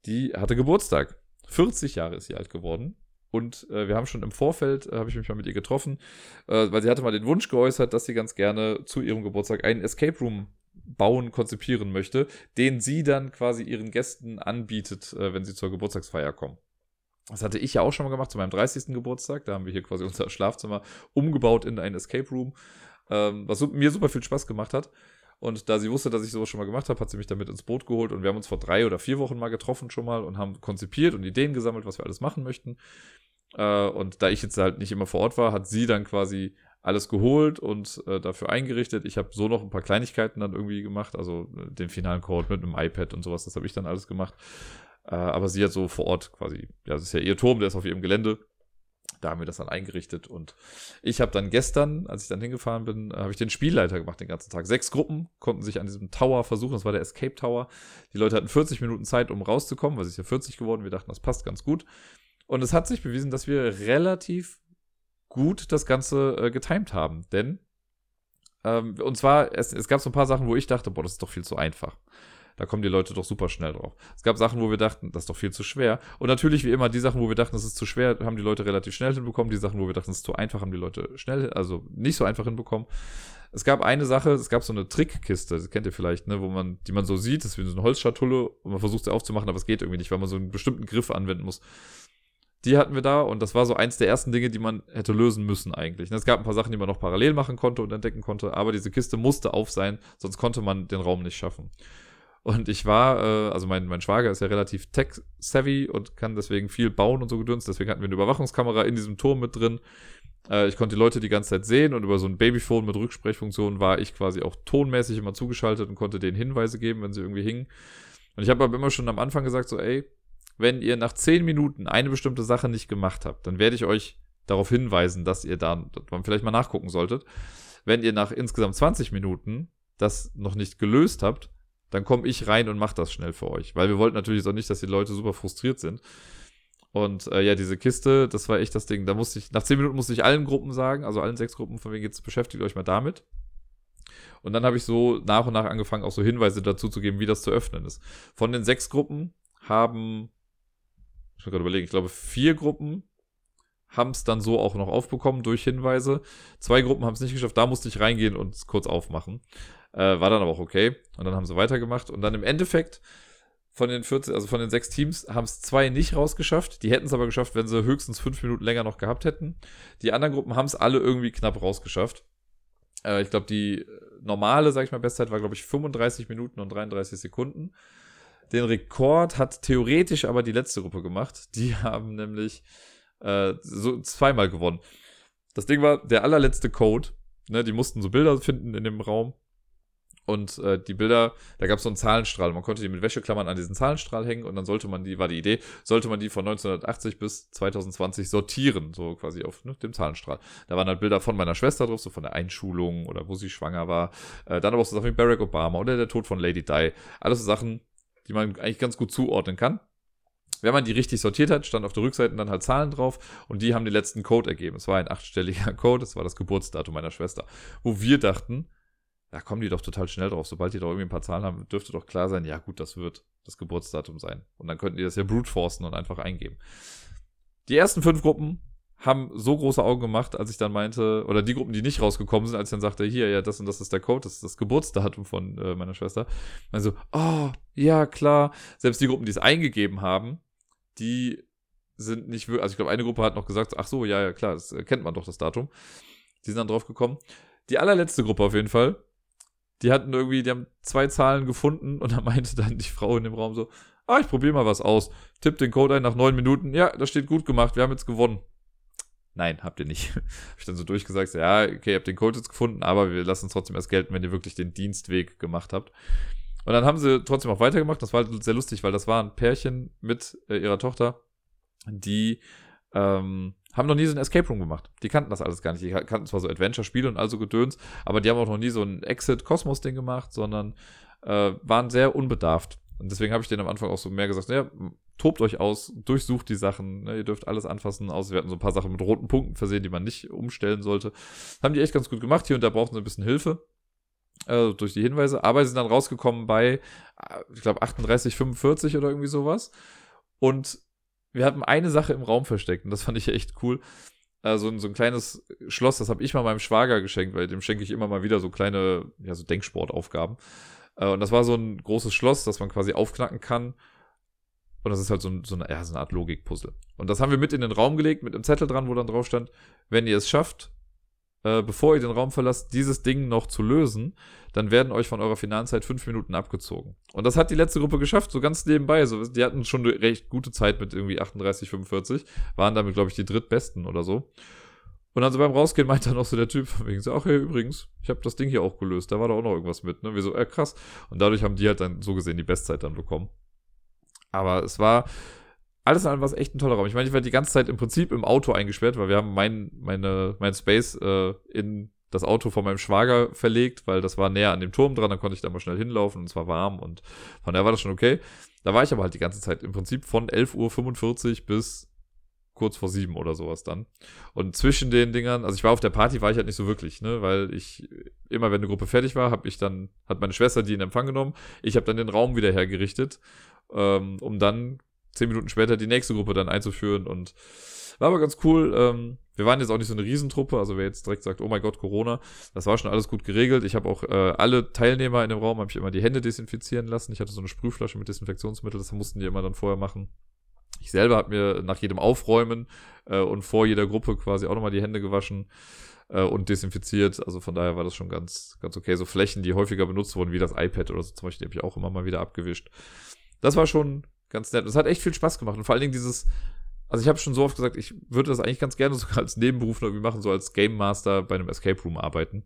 die hatte Geburtstag. 40 Jahre ist sie alt geworden. Und äh, wir haben schon im Vorfeld, äh, habe ich mich mal mit ihr getroffen, äh, weil sie hatte mal den Wunsch geäußert, dass sie ganz gerne zu ihrem Geburtstag einen Escape Room bauen, konzipieren möchte, den sie dann quasi ihren Gästen anbietet, äh, wenn sie zur Geburtstagsfeier kommen. Das hatte ich ja auch schon mal gemacht zu meinem 30. Geburtstag. Da haben wir hier quasi unser Schlafzimmer umgebaut in einen Escape Room ähm, was mir super viel Spaß gemacht hat. Und da sie wusste, dass ich sowas schon mal gemacht habe, hat sie mich damit ins Boot geholt und wir haben uns vor drei oder vier Wochen mal getroffen schon mal und haben konzipiert und Ideen gesammelt, was wir alles machen möchten. Äh, und da ich jetzt halt nicht immer vor Ort war, hat sie dann quasi alles geholt und äh, dafür eingerichtet. Ich habe so noch ein paar Kleinigkeiten dann irgendwie gemacht, also äh, den finalen Code mit einem iPad und sowas, das habe ich dann alles gemacht. Äh, aber sie hat so vor Ort quasi, ja, das ist ja ihr Turm, der ist auf ihrem Gelände. Da haben wir das dann eingerichtet und ich habe dann gestern, als ich dann hingefahren bin, habe ich den Spielleiter gemacht den ganzen Tag. Sechs Gruppen konnten sich an diesem Tower versuchen, das war der Escape Tower. Die Leute hatten 40 Minuten Zeit, um rauszukommen, weil es ist ja 40 geworden. Wir dachten, das passt ganz gut. Und es hat sich bewiesen, dass wir relativ gut das Ganze äh, getimed haben. Denn, ähm, und zwar, es, es gab so ein paar Sachen, wo ich dachte, boah, das ist doch viel zu einfach. Da kommen die Leute doch super schnell drauf. Es gab Sachen, wo wir dachten, das ist doch viel zu schwer. Und natürlich, wie immer, die Sachen, wo wir dachten, das ist zu schwer, haben die Leute relativ schnell hinbekommen. Die Sachen, wo wir dachten, das ist zu einfach, haben die Leute schnell, also nicht so einfach hinbekommen. Es gab eine Sache, es gab so eine Trickkiste, das kennt ihr vielleicht, ne, wo man, die man so sieht, das ist wie so eine Holzschatulle und man versucht sie aufzumachen, aber es geht irgendwie nicht, weil man so einen bestimmten Griff anwenden muss. Die hatten wir da und das war so eins der ersten Dinge, die man hätte lösen müssen eigentlich. Es gab ein paar Sachen, die man noch parallel machen konnte und entdecken konnte, aber diese Kiste musste auf sein, sonst konnte man den Raum nicht schaffen. Und ich war, äh, also mein, mein Schwager ist ja relativ tech-savvy und kann deswegen viel bauen und so gedünst. Deswegen hatten wir eine Überwachungskamera in diesem Turm mit drin. Äh, ich konnte die Leute die ganze Zeit sehen und über so ein Babyphone mit Rücksprechfunktion war ich quasi auch tonmäßig immer zugeschaltet und konnte denen Hinweise geben, wenn sie irgendwie hingen. Und ich habe aber immer schon am Anfang gesagt, so, ey, wenn ihr nach 10 Minuten eine bestimmte Sache nicht gemacht habt, dann werde ich euch darauf hinweisen, dass ihr da dass man vielleicht mal nachgucken solltet. Wenn ihr nach insgesamt 20 Minuten das noch nicht gelöst habt, dann komme ich rein und mache das schnell für euch. Weil wir wollten natürlich auch nicht, dass die Leute super frustriert sind. Und äh, ja, diese Kiste, das war echt das Ding. Da musste ich, nach 10 Minuten musste ich allen Gruppen sagen, also allen sechs Gruppen, von wegen jetzt beschäftigt euch mal damit. Und dann habe ich so nach und nach angefangen, auch so Hinweise dazu zu geben, wie das zu öffnen ist. Von den sechs Gruppen haben ich muss gerade überlegen, ich glaube, vier Gruppen haben es dann so auch noch aufbekommen durch Hinweise. Zwei Gruppen haben es nicht geschafft, da musste ich reingehen und es kurz aufmachen. Äh, war dann aber auch okay. Und dann haben sie weitergemacht. Und dann im Endeffekt von den 14, also von den sechs Teams, haben es zwei nicht rausgeschafft. Die hätten es aber geschafft, wenn sie höchstens fünf Minuten länger noch gehabt hätten. Die anderen Gruppen haben es alle irgendwie knapp rausgeschafft. Äh, ich glaube, die normale, sag ich mal, Bestzeit war, glaube ich, 35 Minuten und 33 Sekunden. Den Rekord hat theoretisch aber die letzte Gruppe gemacht. Die haben nämlich äh, so zweimal gewonnen. Das Ding war der allerletzte Code. Ne, die mussten so Bilder finden in dem Raum. Und äh, die Bilder, da gab es so einen Zahlenstrahl. Man konnte die mit Wäscheklammern an diesen Zahlenstrahl hängen und dann sollte man die, war die Idee, sollte man die von 1980 bis 2020 sortieren, so quasi auf ne, dem Zahlenstrahl. Da waren halt Bilder von meiner Schwester drauf, so von der Einschulung oder wo sie schwanger war. Äh, dann aber auch so Sachen wie Barack Obama oder der Tod von Lady Di. Alles so Sachen, die man eigentlich ganz gut zuordnen kann. Wenn man die richtig sortiert hat, stand auf der Rückseite dann halt Zahlen drauf und die haben den letzten Code ergeben. Es war ein achtstelliger Code, das war das Geburtsdatum meiner Schwester. Wo wir dachten, da kommen die doch total schnell drauf. Sobald die doch irgendwie ein paar Zahlen haben, dürfte doch klar sein, ja gut, das wird das Geburtsdatum sein. Und dann könnten die das ja brute forcen und einfach eingeben. Die ersten fünf Gruppen haben so große Augen gemacht, als ich dann meinte, oder die Gruppen, die nicht rausgekommen sind, als ich dann sagte, hier, ja, das und das ist der Code, das ist das Geburtsdatum von äh, meiner Schwester. Also, oh, ja, klar. Selbst die Gruppen, die es eingegeben haben, die sind nicht wirklich, also ich glaube, eine Gruppe hat noch gesagt, ach so, ja, ja, klar, das kennt man doch, das Datum. Die sind dann drauf gekommen. Die allerletzte Gruppe auf jeden Fall, die hatten irgendwie, die haben zwei Zahlen gefunden und da meinte dann die Frau in dem Raum so, ah, ich probiere mal was aus. Tipp den Code ein nach neun Minuten. Ja, das steht gut gemacht, wir haben jetzt gewonnen. Nein, habt ihr nicht. Hab ich dann so durchgesagt, ja, okay, ihr habt den Code jetzt gefunden, aber wir lassen es trotzdem erst gelten, wenn ihr wirklich den Dienstweg gemacht habt. Und dann haben sie trotzdem auch weitergemacht. Das war halt sehr lustig, weil das war ein Pärchen mit äh, ihrer Tochter, die ähm, haben noch nie so ein Escape Room gemacht. Die kannten das alles gar nicht. Die kannten zwar so Adventure-Spiele und also Gedöns, aber die haben auch noch nie so ein Exit-Kosmos-Ding gemacht, sondern äh, waren sehr unbedarft. Und deswegen habe ich denen am Anfang auch so mehr gesagt, naja, tobt euch aus, durchsucht die Sachen, ne, ihr dürft alles anfassen, außer wir hatten so ein paar Sachen mit roten Punkten versehen, die man nicht umstellen sollte. Haben die echt ganz gut gemacht, hier und da brauchten sie ein bisschen Hilfe. Äh, durch die Hinweise, aber sie sind dann rausgekommen bei, äh, ich glaube, 38, 45 oder irgendwie sowas. Und wir hatten eine Sache im Raum versteckt und das fand ich echt cool. Also so ein kleines Schloss, das habe ich mal meinem Schwager geschenkt, weil dem schenke ich immer mal wieder so kleine, ja, so Denksportaufgaben. Äh, und das war so ein großes Schloss, das man quasi aufknacken kann und das ist halt so, so, eine, ja, so eine Art Logikpuzzle. Und das haben wir mit in den Raum gelegt, mit einem Zettel dran, wo dann drauf stand, wenn ihr es schafft, äh, bevor ihr den Raum verlasst, dieses Ding noch zu lösen, dann werden euch von eurer Finanzzeit fünf Minuten abgezogen. Und das hat die letzte Gruppe geschafft, so ganz nebenbei. So, die hatten schon eine recht gute Zeit mit irgendwie 38, 45, waren damit, glaube ich, die drittbesten oder so. Und dann so beim Rausgehen meint dann auch so der Typ von wegen so, ach ja, übrigens, ich habe das Ding hier auch gelöst, da war da auch noch irgendwas mit, ne? Wir so, äh, krass. Und dadurch haben die halt dann so gesehen die Bestzeit dann bekommen. Aber es war alles in allem was echt ein toller Raum. Ich meine, ich war die ganze Zeit im Prinzip im Auto eingesperrt, weil wir haben mein, meine, mein Space äh, in das Auto von meinem Schwager verlegt, weil das war näher an dem Turm dran, dann konnte ich da mal schnell hinlaufen und es war warm und von daher war das schon okay. Da war ich aber halt die ganze Zeit im Prinzip von 11.45 Uhr bis kurz vor sieben oder sowas dann. Und zwischen den Dingern, also ich war auf der Party, war ich halt nicht so wirklich, ne, weil ich immer, wenn eine Gruppe fertig war, habe ich dann, hat meine Schwester die in Empfang genommen, ich habe dann den Raum wieder hergerichtet, ähm, um dann zehn Minuten später die nächste Gruppe dann einzuführen und war aber ganz cool. Ähm, wir waren jetzt auch nicht so eine Riesentruppe, also wer jetzt direkt sagt, oh mein Gott, Corona, das war schon alles gut geregelt. Ich habe auch äh, alle Teilnehmer in dem Raum, habe ich immer die Hände desinfizieren lassen. Ich hatte so eine Sprühflasche mit Desinfektionsmittel, das mussten die immer dann vorher machen. Ich selber habe mir nach jedem Aufräumen äh, und vor jeder Gruppe quasi auch nochmal die Hände gewaschen äh, und desinfiziert. Also von daher war das schon ganz, ganz okay. So Flächen, die häufiger benutzt wurden, wie das iPad oder so zum Beispiel, die habe ich auch immer mal wieder abgewischt. Das war schon ganz nett. Es hat echt viel Spaß gemacht. Und vor allen Dingen dieses, also ich habe schon so oft gesagt, ich würde das eigentlich ganz gerne sogar als Nebenberuf irgendwie machen, so als Game Master bei einem Escape Room arbeiten.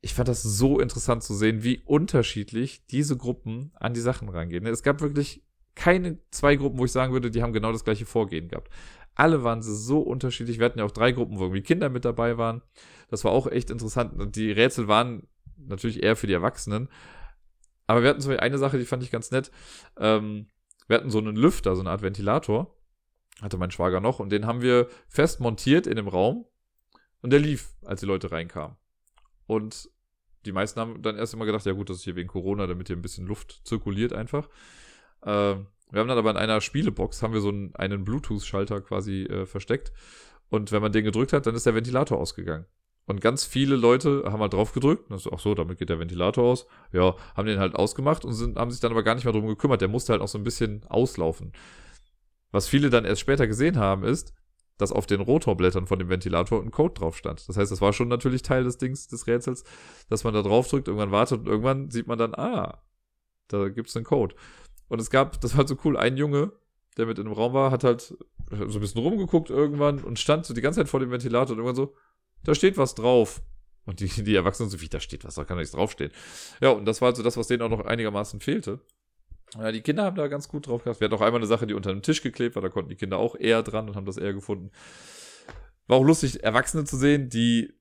Ich fand das so interessant zu sehen, wie unterschiedlich diese Gruppen an die Sachen rangehen. Es gab wirklich keine zwei Gruppen, wo ich sagen würde, die haben genau das gleiche Vorgehen gehabt. Alle waren so unterschiedlich. Wir hatten ja auch drei Gruppen, wo irgendwie Kinder mit dabei waren. Das war auch echt interessant. Die Rätsel waren natürlich eher für die Erwachsenen. Aber wir hatten so eine Sache, die fand ich ganz nett. Ähm, wir hatten so einen Lüfter, so eine Art Ventilator. Hatte mein Schwager noch. Und den haben wir fest montiert in dem Raum. Und der lief, als die Leute reinkamen. Und die meisten haben dann erst immer gedacht, ja gut, das ist hier wegen Corona, damit hier ein bisschen Luft zirkuliert einfach. Äh, wir haben dann aber in einer Spielebox, haben wir so einen, einen Bluetooth-Schalter quasi äh, versteckt. Und wenn man den gedrückt hat, dann ist der Ventilator ausgegangen. Und ganz viele Leute haben halt drauf gedrückt. Das ist auch so, damit geht der Ventilator aus. Ja, haben den halt ausgemacht und sind, haben sich dann aber gar nicht mehr drum gekümmert. Der musste halt auch so ein bisschen auslaufen. Was viele dann erst später gesehen haben, ist, dass auf den Rotorblättern von dem Ventilator ein Code drauf stand. Das heißt, das war schon natürlich Teil des Dings, des Rätsels, dass man da drauf drückt, irgendwann wartet und irgendwann sieht man dann, ah, da gibt's einen Code. Und es gab, das war halt so cool, ein Junge, der mit in dem Raum war, hat halt so ein bisschen rumgeguckt irgendwann und stand so die ganze Zeit vor dem Ventilator und irgendwann so, da steht was drauf. Und die, die Erwachsenen so, wie, da steht was, da kann nichts draufstehen. Ja, und das war also das, was denen auch noch einigermaßen fehlte. Ja, die Kinder haben da ganz gut drauf gehabt. Wir hatten auch einmal eine Sache, die unter dem Tisch geklebt war, da konnten die Kinder auch eher dran und haben das eher gefunden. War auch lustig, Erwachsene zu sehen, die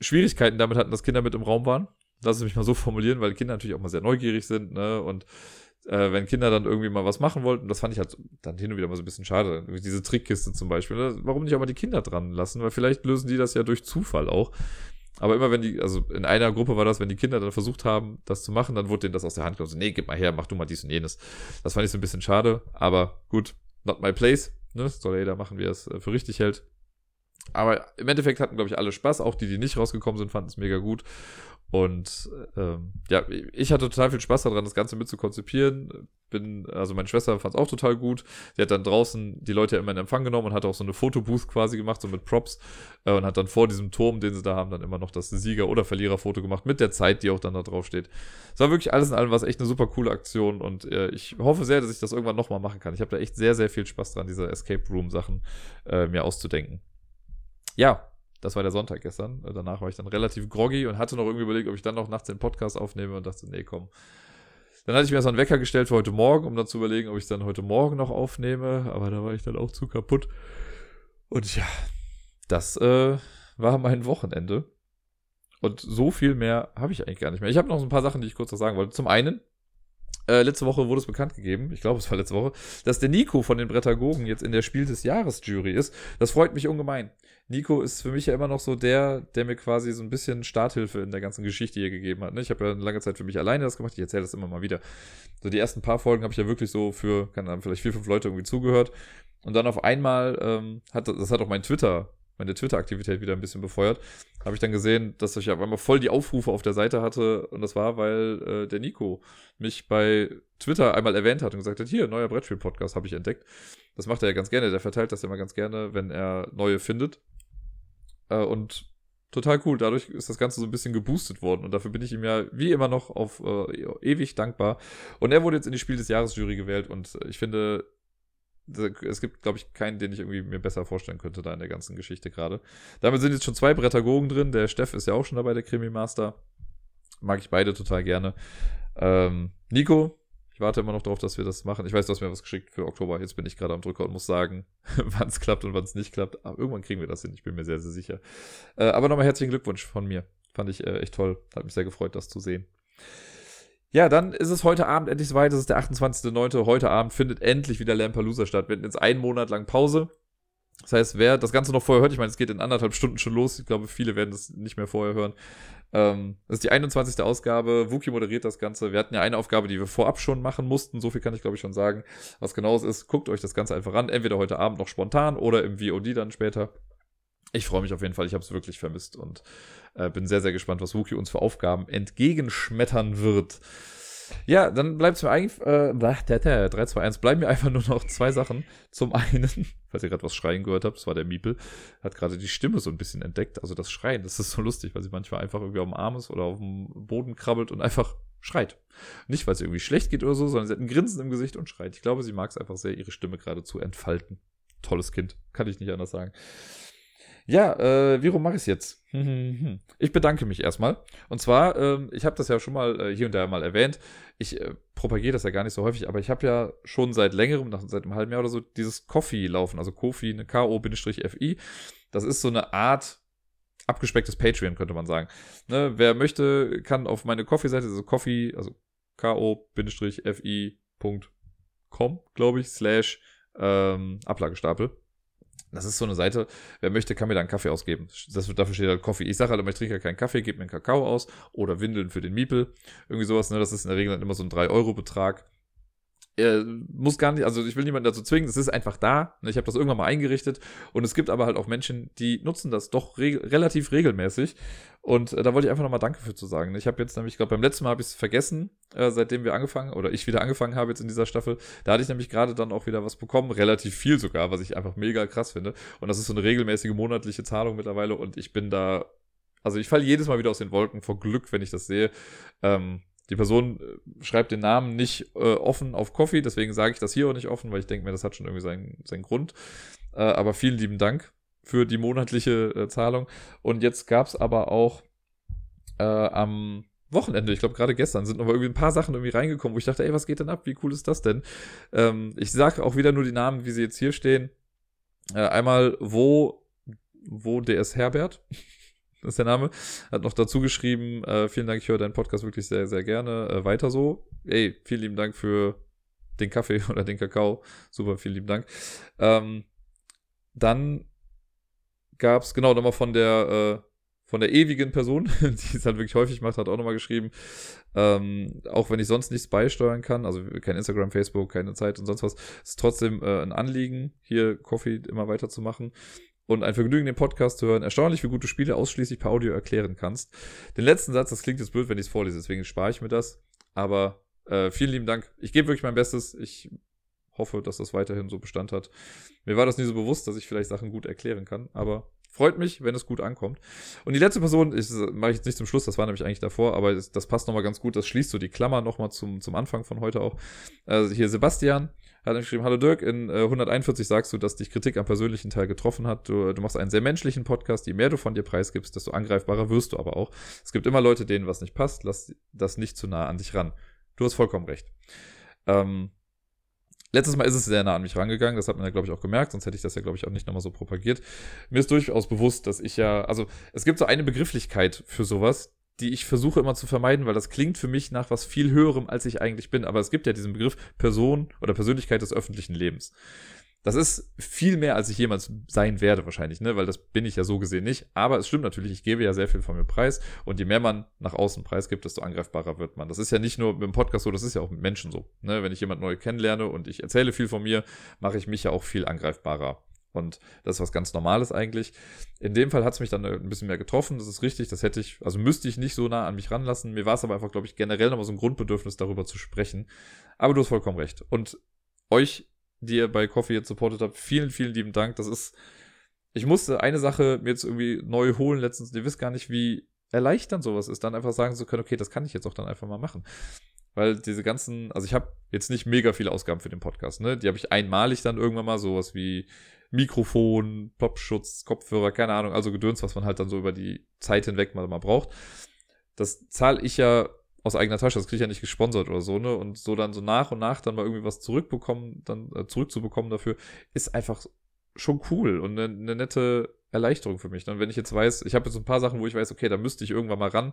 Schwierigkeiten damit hatten, dass Kinder mit im Raum waren. Lass es mich mal so formulieren, weil Kinder natürlich auch mal sehr neugierig sind, ne? Und äh, wenn Kinder dann irgendwie mal was machen wollten, das fand ich halt dann hin und wieder mal so ein bisschen schade. Diese Trickkiste zum Beispiel. Ne? Warum nicht auch mal die Kinder dran lassen? Weil vielleicht lösen die das ja durch Zufall auch. Aber immer wenn die, also in einer Gruppe war das, wenn die Kinder dann versucht haben, das zu machen, dann wurde denen das aus der Hand genommen. So, nee, gib mal her, mach du mal dies und jenes. Das fand ich so ein bisschen schade. Aber gut, not my place. Ne? Soll jeder machen, wie er es äh, für richtig hält. Aber im Endeffekt hatten, glaube ich, alle Spaß. Auch die, die nicht rausgekommen sind, fanden es mega gut. Und ähm, ja, ich hatte total viel Spaß daran, das Ganze mit zu konzipieren. Bin, also meine Schwester fand es auch total gut. Die hat dann draußen die Leute immer in Empfang genommen und hat auch so eine Fotobooth quasi gemacht, so mit Props. Äh, und hat dann vor diesem Turm, den sie da haben, dann immer noch das Sieger- oder Verliererfoto gemacht mit der Zeit, die auch dann da drauf steht. Es war wirklich alles in allem was echt eine super coole Aktion und äh, ich hoffe sehr, dass ich das irgendwann nochmal machen kann. Ich habe da echt sehr, sehr viel Spaß dran, diese Escape Room Sachen äh, mir auszudenken. Ja, das war der Sonntag gestern. Danach war ich dann relativ groggy und hatte noch irgendwie überlegt, ob ich dann noch nachts den Podcast aufnehme und dachte, nee, komm. Dann hatte ich mir so einen Wecker gestellt für heute Morgen, um dann zu überlegen, ob ich es dann heute Morgen noch aufnehme. Aber da war ich dann auch zu kaputt. Und ja, das äh, war mein Wochenende. Und so viel mehr habe ich eigentlich gar nicht mehr. Ich habe noch so ein paar Sachen, die ich kurz noch sagen wollte. Zum einen äh, letzte Woche wurde es bekannt gegeben, ich glaube, es war letzte Woche, dass der Nico von den Brettagogen jetzt in der Spiel des Jahres Jury ist. Das freut mich ungemein. Nico ist für mich ja immer noch so der, der mir quasi so ein bisschen Starthilfe in der ganzen Geschichte hier gegeben hat. Ne? Ich habe ja eine lange Zeit für mich alleine das gemacht. Ich erzähle das immer mal wieder. So die ersten paar Folgen habe ich ja wirklich so für, keine Ahnung, vielleicht vier, fünf Leute irgendwie zugehört. Und dann auf einmal ähm, hat das hat auch mein Twitter meine Twitter-Aktivität wieder ein bisschen befeuert, habe ich dann gesehen, dass ich auf einmal voll die Aufrufe auf der Seite hatte. Und das war, weil äh, der Nico mich bei Twitter einmal erwähnt hat und gesagt hat, hier, neuer Brettspiel-Podcast habe ich entdeckt. Das macht er ja ganz gerne. Der verteilt das ja immer ganz gerne, wenn er neue findet. Äh, und total cool. Dadurch ist das Ganze so ein bisschen geboostet worden. Und dafür bin ich ihm ja wie immer noch auf äh, ewig dankbar. Und er wurde jetzt in die Spiel des Jahres Jury gewählt. Und ich finde, es gibt, glaube ich, keinen, den ich irgendwie mir besser vorstellen könnte da in der ganzen Geschichte gerade. Damit sind jetzt schon zwei Brettagogen drin. Der Steff ist ja auch schon dabei, der Krimi Master. Mag ich beide total gerne. Ähm, Nico, ich warte immer noch darauf, dass wir das machen. Ich weiß, du hast mir was geschickt für Oktober. Jetzt bin ich gerade am Drücker und muss sagen, wann es klappt und wann es nicht klappt. Aber irgendwann kriegen wir das hin. Ich bin mir sehr, sehr sicher. Äh, aber nochmal herzlichen Glückwunsch von mir. Fand ich äh, echt toll. Hat mich sehr gefreut, das zu sehen. Ja, dann ist es heute Abend endlich soweit. Es ist der 28.09. Heute Abend findet endlich wieder Lampalooza statt. Wir hatten jetzt einen Monat lang Pause. Das heißt, wer das Ganze noch vorher hört, ich meine, es geht in anderthalb Stunden schon los. Ich glaube, viele werden das nicht mehr vorher hören. Ähm, das ist die 21. Ausgabe. Wookie moderiert das Ganze. Wir hatten ja eine Aufgabe, die wir vorab schon machen mussten. So viel kann ich, glaube ich, schon sagen. Was genau es ist, guckt euch das Ganze einfach an. Entweder heute Abend noch spontan oder im VOD dann später. Ich freue mich auf jeden Fall. Ich habe es wirklich vermisst und äh, bin sehr, sehr gespannt, was Wookie uns für Aufgaben entgegenschmettern wird. Ja, dann bleibt es mir eigentlich, äh, 3, 2, 1, bleiben mir einfach nur noch zwei Sachen. Zum einen, falls ihr gerade was schreien gehört habt, das war der Miepel, hat gerade die Stimme so ein bisschen entdeckt. Also das Schreien, das ist so lustig, weil sie manchmal einfach irgendwie auf dem Arm ist oder auf dem Boden krabbelt und einfach schreit. Nicht, weil es irgendwie schlecht geht oder so, sondern sie hat ein Grinsen im Gesicht und schreit. Ich glaube, sie mag es einfach sehr, ihre Stimme gerade zu entfalten. Tolles Kind, kann ich nicht anders sagen. Ja, äh, wie rum mache ich es jetzt? ich bedanke mich erstmal. Und zwar, ähm, ich habe das ja schon mal äh, hier und da mal erwähnt. Ich äh, propagiere das ja gar nicht so häufig, aber ich habe ja schon seit längerem, nach, seit einem halben Jahr oder so, dieses Coffee laufen, also Kofi, eine K-O-Fi. Das ist so eine Art abgespecktes Patreon, könnte man sagen. Ne, wer möchte, kann auf meine Coffee-Seite, also Coffee, also K-O-Fi.com, glaube ich, slash ähm, Ablagestapel das ist so eine Seite, wer möchte, kann mir da einen Kaffee ausgeben. Das, dafür steht halt Kaffee. Ich sage halt immer, ich trinke ja keinen Kaffee, gebe mir einen Kakao aus oder Windeln für den Miepel. Irgendwie sowas, ne? Das ist in der Regel dann immer so ein 3-Euro-Betrag. Er muss gar nicht, also ich will niemanden dazu zwingen, es ist einfach da. Ne? Ich habe das irgendwann mal eingerichtet und es gibt aber halt auch Menschen, die nutzen das doch re relativ regelmäßig und äh, da wollte ich einfach nochmal Danke für zu sagen. Ich habe jetzt nämlich, ich glaube, beim letzten Mal habe ich es vergessen, äh, seitdem wir angefangen, oder ich wieder angefangen habe jetzt in dieser Staffel. Da hatte ich nämlich gerade dann auch wieder was bekommen, relativ viel sogar, was ich einfach mega krass finde. Und das ist so eine regelmäßige monatliche Zahlung mittlerweile und ich bin da, also ich falle jedes Mal wieder aus den Wolken vor Glück, wenn ich das sehe. Ähm, die Person äh, schreibt den Namen nicht äh, offen auf Coffee, deswegen sage ich das hier auch nicht offen, weil ich denke mir, das hat schon irgendwie seinen, seinen Grund. Äh, aber vielen lieben Dank für die monatliche äh, Zahlung. Und jetzt gab es aber auch äh, am Wochenende, ich glaube gerade gestern, sind noch mal irgendwie ein paar Sachen irgendwie reingekommen, wo ich dachte, ey, was geht denn ab? Wie cool ist das denn? Ähm, ich sage auch wieder nur die Namen, wie sie jetzt hier stehen. Äh, einmal, wo, wo DS Herbert, ist der Name, hat noch dazu geschrieben, äh, vielen Dank, ich höre deinen Podcast wirklich sehr, sehr gerne. Äh, weiter so. Ey, vielen lieben Dank für den Kaffee oder den Kakao. Super, vielen lieben Dank. Ähm, dann gab es, genau, nochmal von der, äh, von der ewigen Person, die es halt wirklich häufig macht, hat auch nochmal geschrieben, ähm, auch wenn ich sonst nichts beisteuern kann, also kein Instagram, Facebook, keine Zeit und sonst was, ist trotzdem äh, ein Anliegen, hier Coffee immer weiterzumachen und ein Vergnügen, den Podcast zu hören. Erstaunlich, wie gut du Spiele ausschließlich per Audio erklären kannst. Den letzten Satz, das klingt jetzt blöd, wenn ich es vorlese, deswegen spare ich mir das. Aber äh, vielen lieben Dank. Ich gebe wirklich mein Bestes. Ich hoffe, dass das weiterhin so Bestand hat. Mir war das nie so bewusst, dass ich vielleicht Sachen gut erklären kann, aber freut mich, wenn es gut ankommt. Und die letzte Person, ich mache ich jetzt nicht zum Schluss, das war nämlich eigentlich davor, aber das, das passt nochmal ganz gut, das schließt so die Klammer nochmal zum, zum Anfang von heute auch. Also hier Sebastian hat geschrieben, hallo Dirk, in äh, 141 sagst du, dass dich Kritik am persönlichen Teil getroffen hat. Du, du machst einen sehr menschlichen Podcast, je mehr du von dir preisgibst, desto angreifbarer wirst du aber auch. Es gibt immer Leute, denen was nicht passt, lass das nicht zu nah an dich ran. Du hast vollkommen recht. Ähm, Letztes Mal ist es sehr nah an mich rangegangen, das hat man ja, glaube ich, auch gemerkt, sonst hätte ich das ja, glaube ich, auch nicht nochmal so propagiert. Mir ist durchaus bewusst, dass ich ja, also es gibt so eine Begrifflichkeit für sowas, die ich versuche immer zu vermeiden, weil das klingt für mich nach was viel höherem, als ich eigentlich bin. Aber es gibt ja diesen Begriff Person oder Persönlichkeit des öffentlichen Lebens. Das ist viel mehr, als ich jemals sein werde, wahrscheinlich, ne? Weil das bin ich ja so gesehen nicht. Aber es stimmt natürlich, ich gebe ja sehr viel von mir preis. Und je mehr man nach außen Preis gibt, desto angreifbarer wird man. Das ist ja nicht nur mit dem Podcast so, das ist ja auch mit Menschen so. Ne? Wenn ich jemand neu kennenlerne und ich erzähle viel von mir, mache ich mich ja auch viel angreifbarer. Und das ist was ganz Normales eigentlich. In dem Fall hat es mich dann ein bisschen mehr getroffen. Das ist richtig. Das hätte ich, also müsste ich nicht so nah an mich ranlassen. Mir war es aber einfach, glaube ich, generell nochmal so ein Grundbedürfnis, darüber zu sprechen. Aber du hast vollkommen recht. Und euch die ihr bei Coffee jetzt supportet habt. Vielen, vielen lieben Dank. Das ist, ich musste eine Sache mir jetzt irgendwie neu holen letztens. Ihr wisst gar nicht, wie erleichternd sowas ist, dann einfach sagen zu können, okay, das kann ich jetzt auch dann einfach mal machen. Weil diese ganzen, also ich habe jetzt nicht mega viele Ausgaben für den Podcast, ne? Die habe ich einmalig dann irgendwann mal, sowas wie Mikrofon, Popschutz, Kopfhörer, keine Ahnung, also Gedöns, was man halt dann so über die Zeit hinweg mal, mal braucht. Das zahle ich ja aus eigener Tasche, das kriege ich ja nicht gesponsert oder so, ne? Und so dann so nach und nach dann mal irgendwie was zurückbekommen, dann äh, zurückzubekommen dafür, ist einfach schon cool und eine, eine nette Erleichterung für mich. Dann, wenn ich jetzt weiß, ich habe jetzt ein paar Sachen, wo ich weiß, okay, da müsste ich irgendwann mal ran,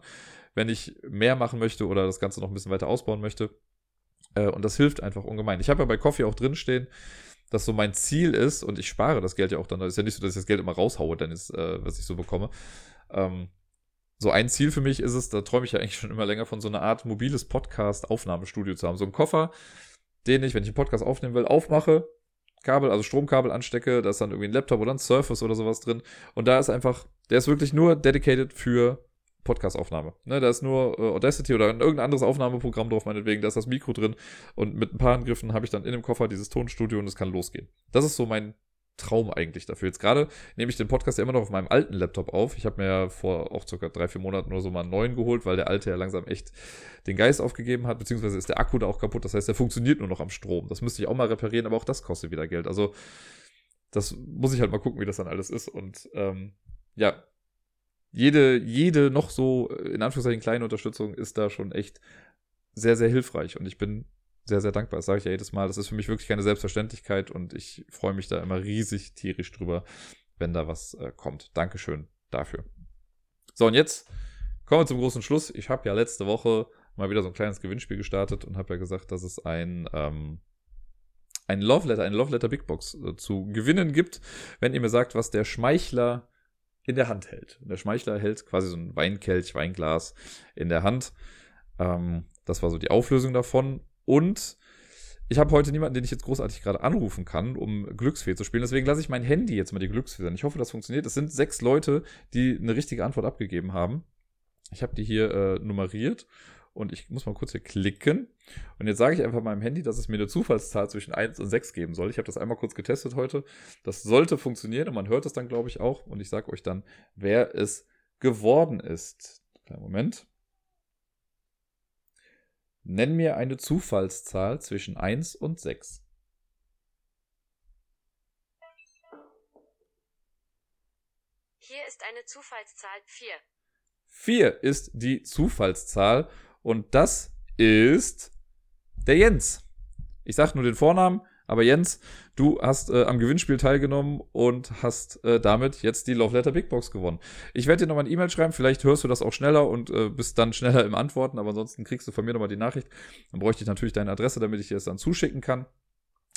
wenn ich mehr machen möchte oder das Ganze noch ein bisschen weiter ausbauen möchte. Äh, und das hilft einfach ungemein. Ich habe ja bei Coffee auch drinstehen, dass so mein Ziel ist, und ich spare das Geld ja auch dann, das ist ja nicht so, dass ich das Geld immer raushaue, dann ist, äh, was ich so bekomme. Ähm, so ein Ziel für mich ist es, da träume ich ja eigentlich schon immer länger von so einer Art mobiles Podcast-Aufnahmestudio zu haben. So ein Koffer, den ich, wenn ich einen Podcast aufnehmen will, aufmache, Kabel, also Stromkabel anstecke, da ist dann irgendwie ein Laptop oder ein Surface oder sowas drin. Und da ist einfach, der ist wirklich nur dedicated für Podcast-Aufnahme. Ne, da ist nur äh, Audacity oder irgendein anderes Aufnahmeprogramm drauf, meinetwegen, da ist das Mikro drin. Und mit ein paar Angriffen habe ich dann in dem Koffer dieses Tonstudio und es kann losgehen. Das ist so mein Traum eigentlich dafür. Jetzt gerade nehme ich den Podcast ja immer noch auf meinem alten Laptop auf. Ich habe mir ja vor auch circa drei, vier Monaten oder so mal einen neuen geholt, weil der alte ja langsam echt den Geist aufgegeben hat, beziehungsweise ist der Akku da auch kaputt. Das heißt, der funktioniert nur noch am Strom. Das müsste ich auch mal reparieren, aber auch das kostet wieder Geld. Also das muss ich halt mal gucken, wie das dann alles ist. Und ähm, ja, jede, jede noch so in Anführungszeichen kleine Unterstützung ist da schon echt sehr, sehr hilfreich. Und ich bin sehr, sehr dankbar. Das sage ich ja jedes Mal. Das ist für mich wirklich keine Selbstverständlichkeit und ich freue mich da immer riesig tierisch drüber, wenn da was äh, kommt. Dankeschön dafür. So, und jetzt kommen wir zum großen Schluss. Ich habe ja letzte Woche mal wieder so ein kleines Gewinnspiel gestartet und habe ja gesagt, dass es ein, ähm, ein Love Letter, eine Love Letter Big Box äh, zu gewinnen gibt, wenn ihr mir sagt, was der Schmeichler in der Hand hält. Der Schmeichler hält quasi so ein Weinkelch, Weinglas in der Hand. Ähm, das war so die Auflösung davon. Und ich habe heute niemanden, den ich jetzt großartig gerade anrufen kann, um Glücksfee zu spielen. Deswegen lasse ich mein Handy jetzt mal die Glücksfee sein. Ich hoffe, das funktioniert. Es sind sechs Leute, die eine richtige Antwort abgegeben haben. Ich habe die hier äh, nummeriert und ich muss mal kurz hier klicken. Und jetzt sage ich einfach meinem Handy, dass es mir eine Zufallszahl zwischen 1 und 6 geben soll. Ich habe das einmal kurz getestet heute. Das sollte funktionieren und man hört es dann, glaube ich, auch. Und ich sage euch dann, wer es geworden ist. Kleinen Moment. Nenn mir eine Zufallszahl zwischen 1 und 6. Hier ist eine Zufallszahl 4. 4 ist die Zufallszahl und das ist der Jens. Ich sage nur den Vornamen, aber Jens, du hast äh, am Gewinnspiel teilgenommen und hast äh, damit jetzt die Love Letter Big Box gewonnen. Ich werde dir nochmal eine E-Mail schreiben, vielleicht hörst du das auch schneller und äh, bist dann schneller im Antworten, aber ansonsten kriegst du von mir nochmal die Nachricht. Dann bräuchte ich natürlich deine Adresse, damit ich dir das dann zuschicken kann.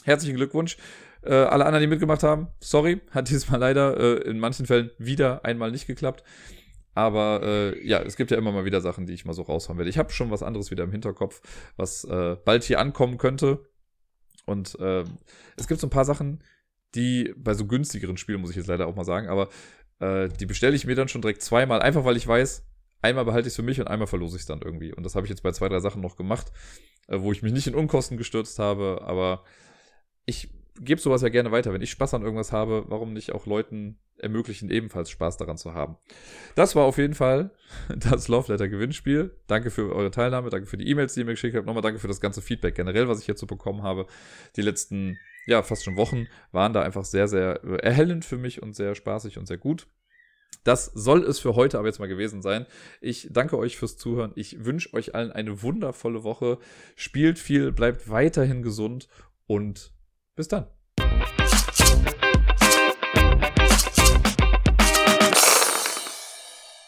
Herzlichen Glückwunsch. Äh, alle anderen, die mitgemacht haben, sorry, hat diesmal leider äh, in manchen Fällen wieder einmal nicht geklappt. Aber äh, ja, es gibt ja immer mal wieder Sachen, die ich mal so raushauen werde. Ich habe schon was anderes wieder im Hinterkopf, was äh, bald hier ankommen könnte. Und äh, es gibt so ein paar Sachen, die bei so günstigeren Spielen, muss ich jetzt leider auch mal sagen, aber äh, die bestelle ich mir dann schon direkt zweimal, einfach weil ich weiß, einmal behalte ich es für mich und einmal verlose ich es dann irgendwie. Und das habe ich jetzt bei zwei, drei Sachen noch gemacht, äh, wo ich mich nicht in Unkosten gestürzt habe, aber ich gebe sowas ja gerne weiter. Wenn ich Spaß an irgendwas habe, warum nicht auch Leuten ermöglichen, ebenfalls Spaß daran zu haben. Das war auf jeden Fall das Love Letter Gewinnspiel. Danke für eure Teilnahme, danke für die E-Mails, die ihr mir geschickt habt. Nochmal danke für das ganze Feedback generell, was ich so bekommen habe. Die letzten, ja, fast schon Wochen waren da einfach sehr, sehr erhellend für mich und sehr spaßig und sehr gut. Das soll es für heute aber jetzt mal gewesen sein. Ich danke euch fürs Zuhören. Ich wünsche euch allen eine wundervolle Woche. Spielt viel, bleibt weiterhin gesund und bis dann.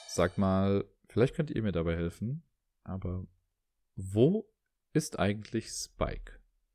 Sag mal, vielleicht könnt ihr mir dabei helfen, aber wo ist eigentlich Spike?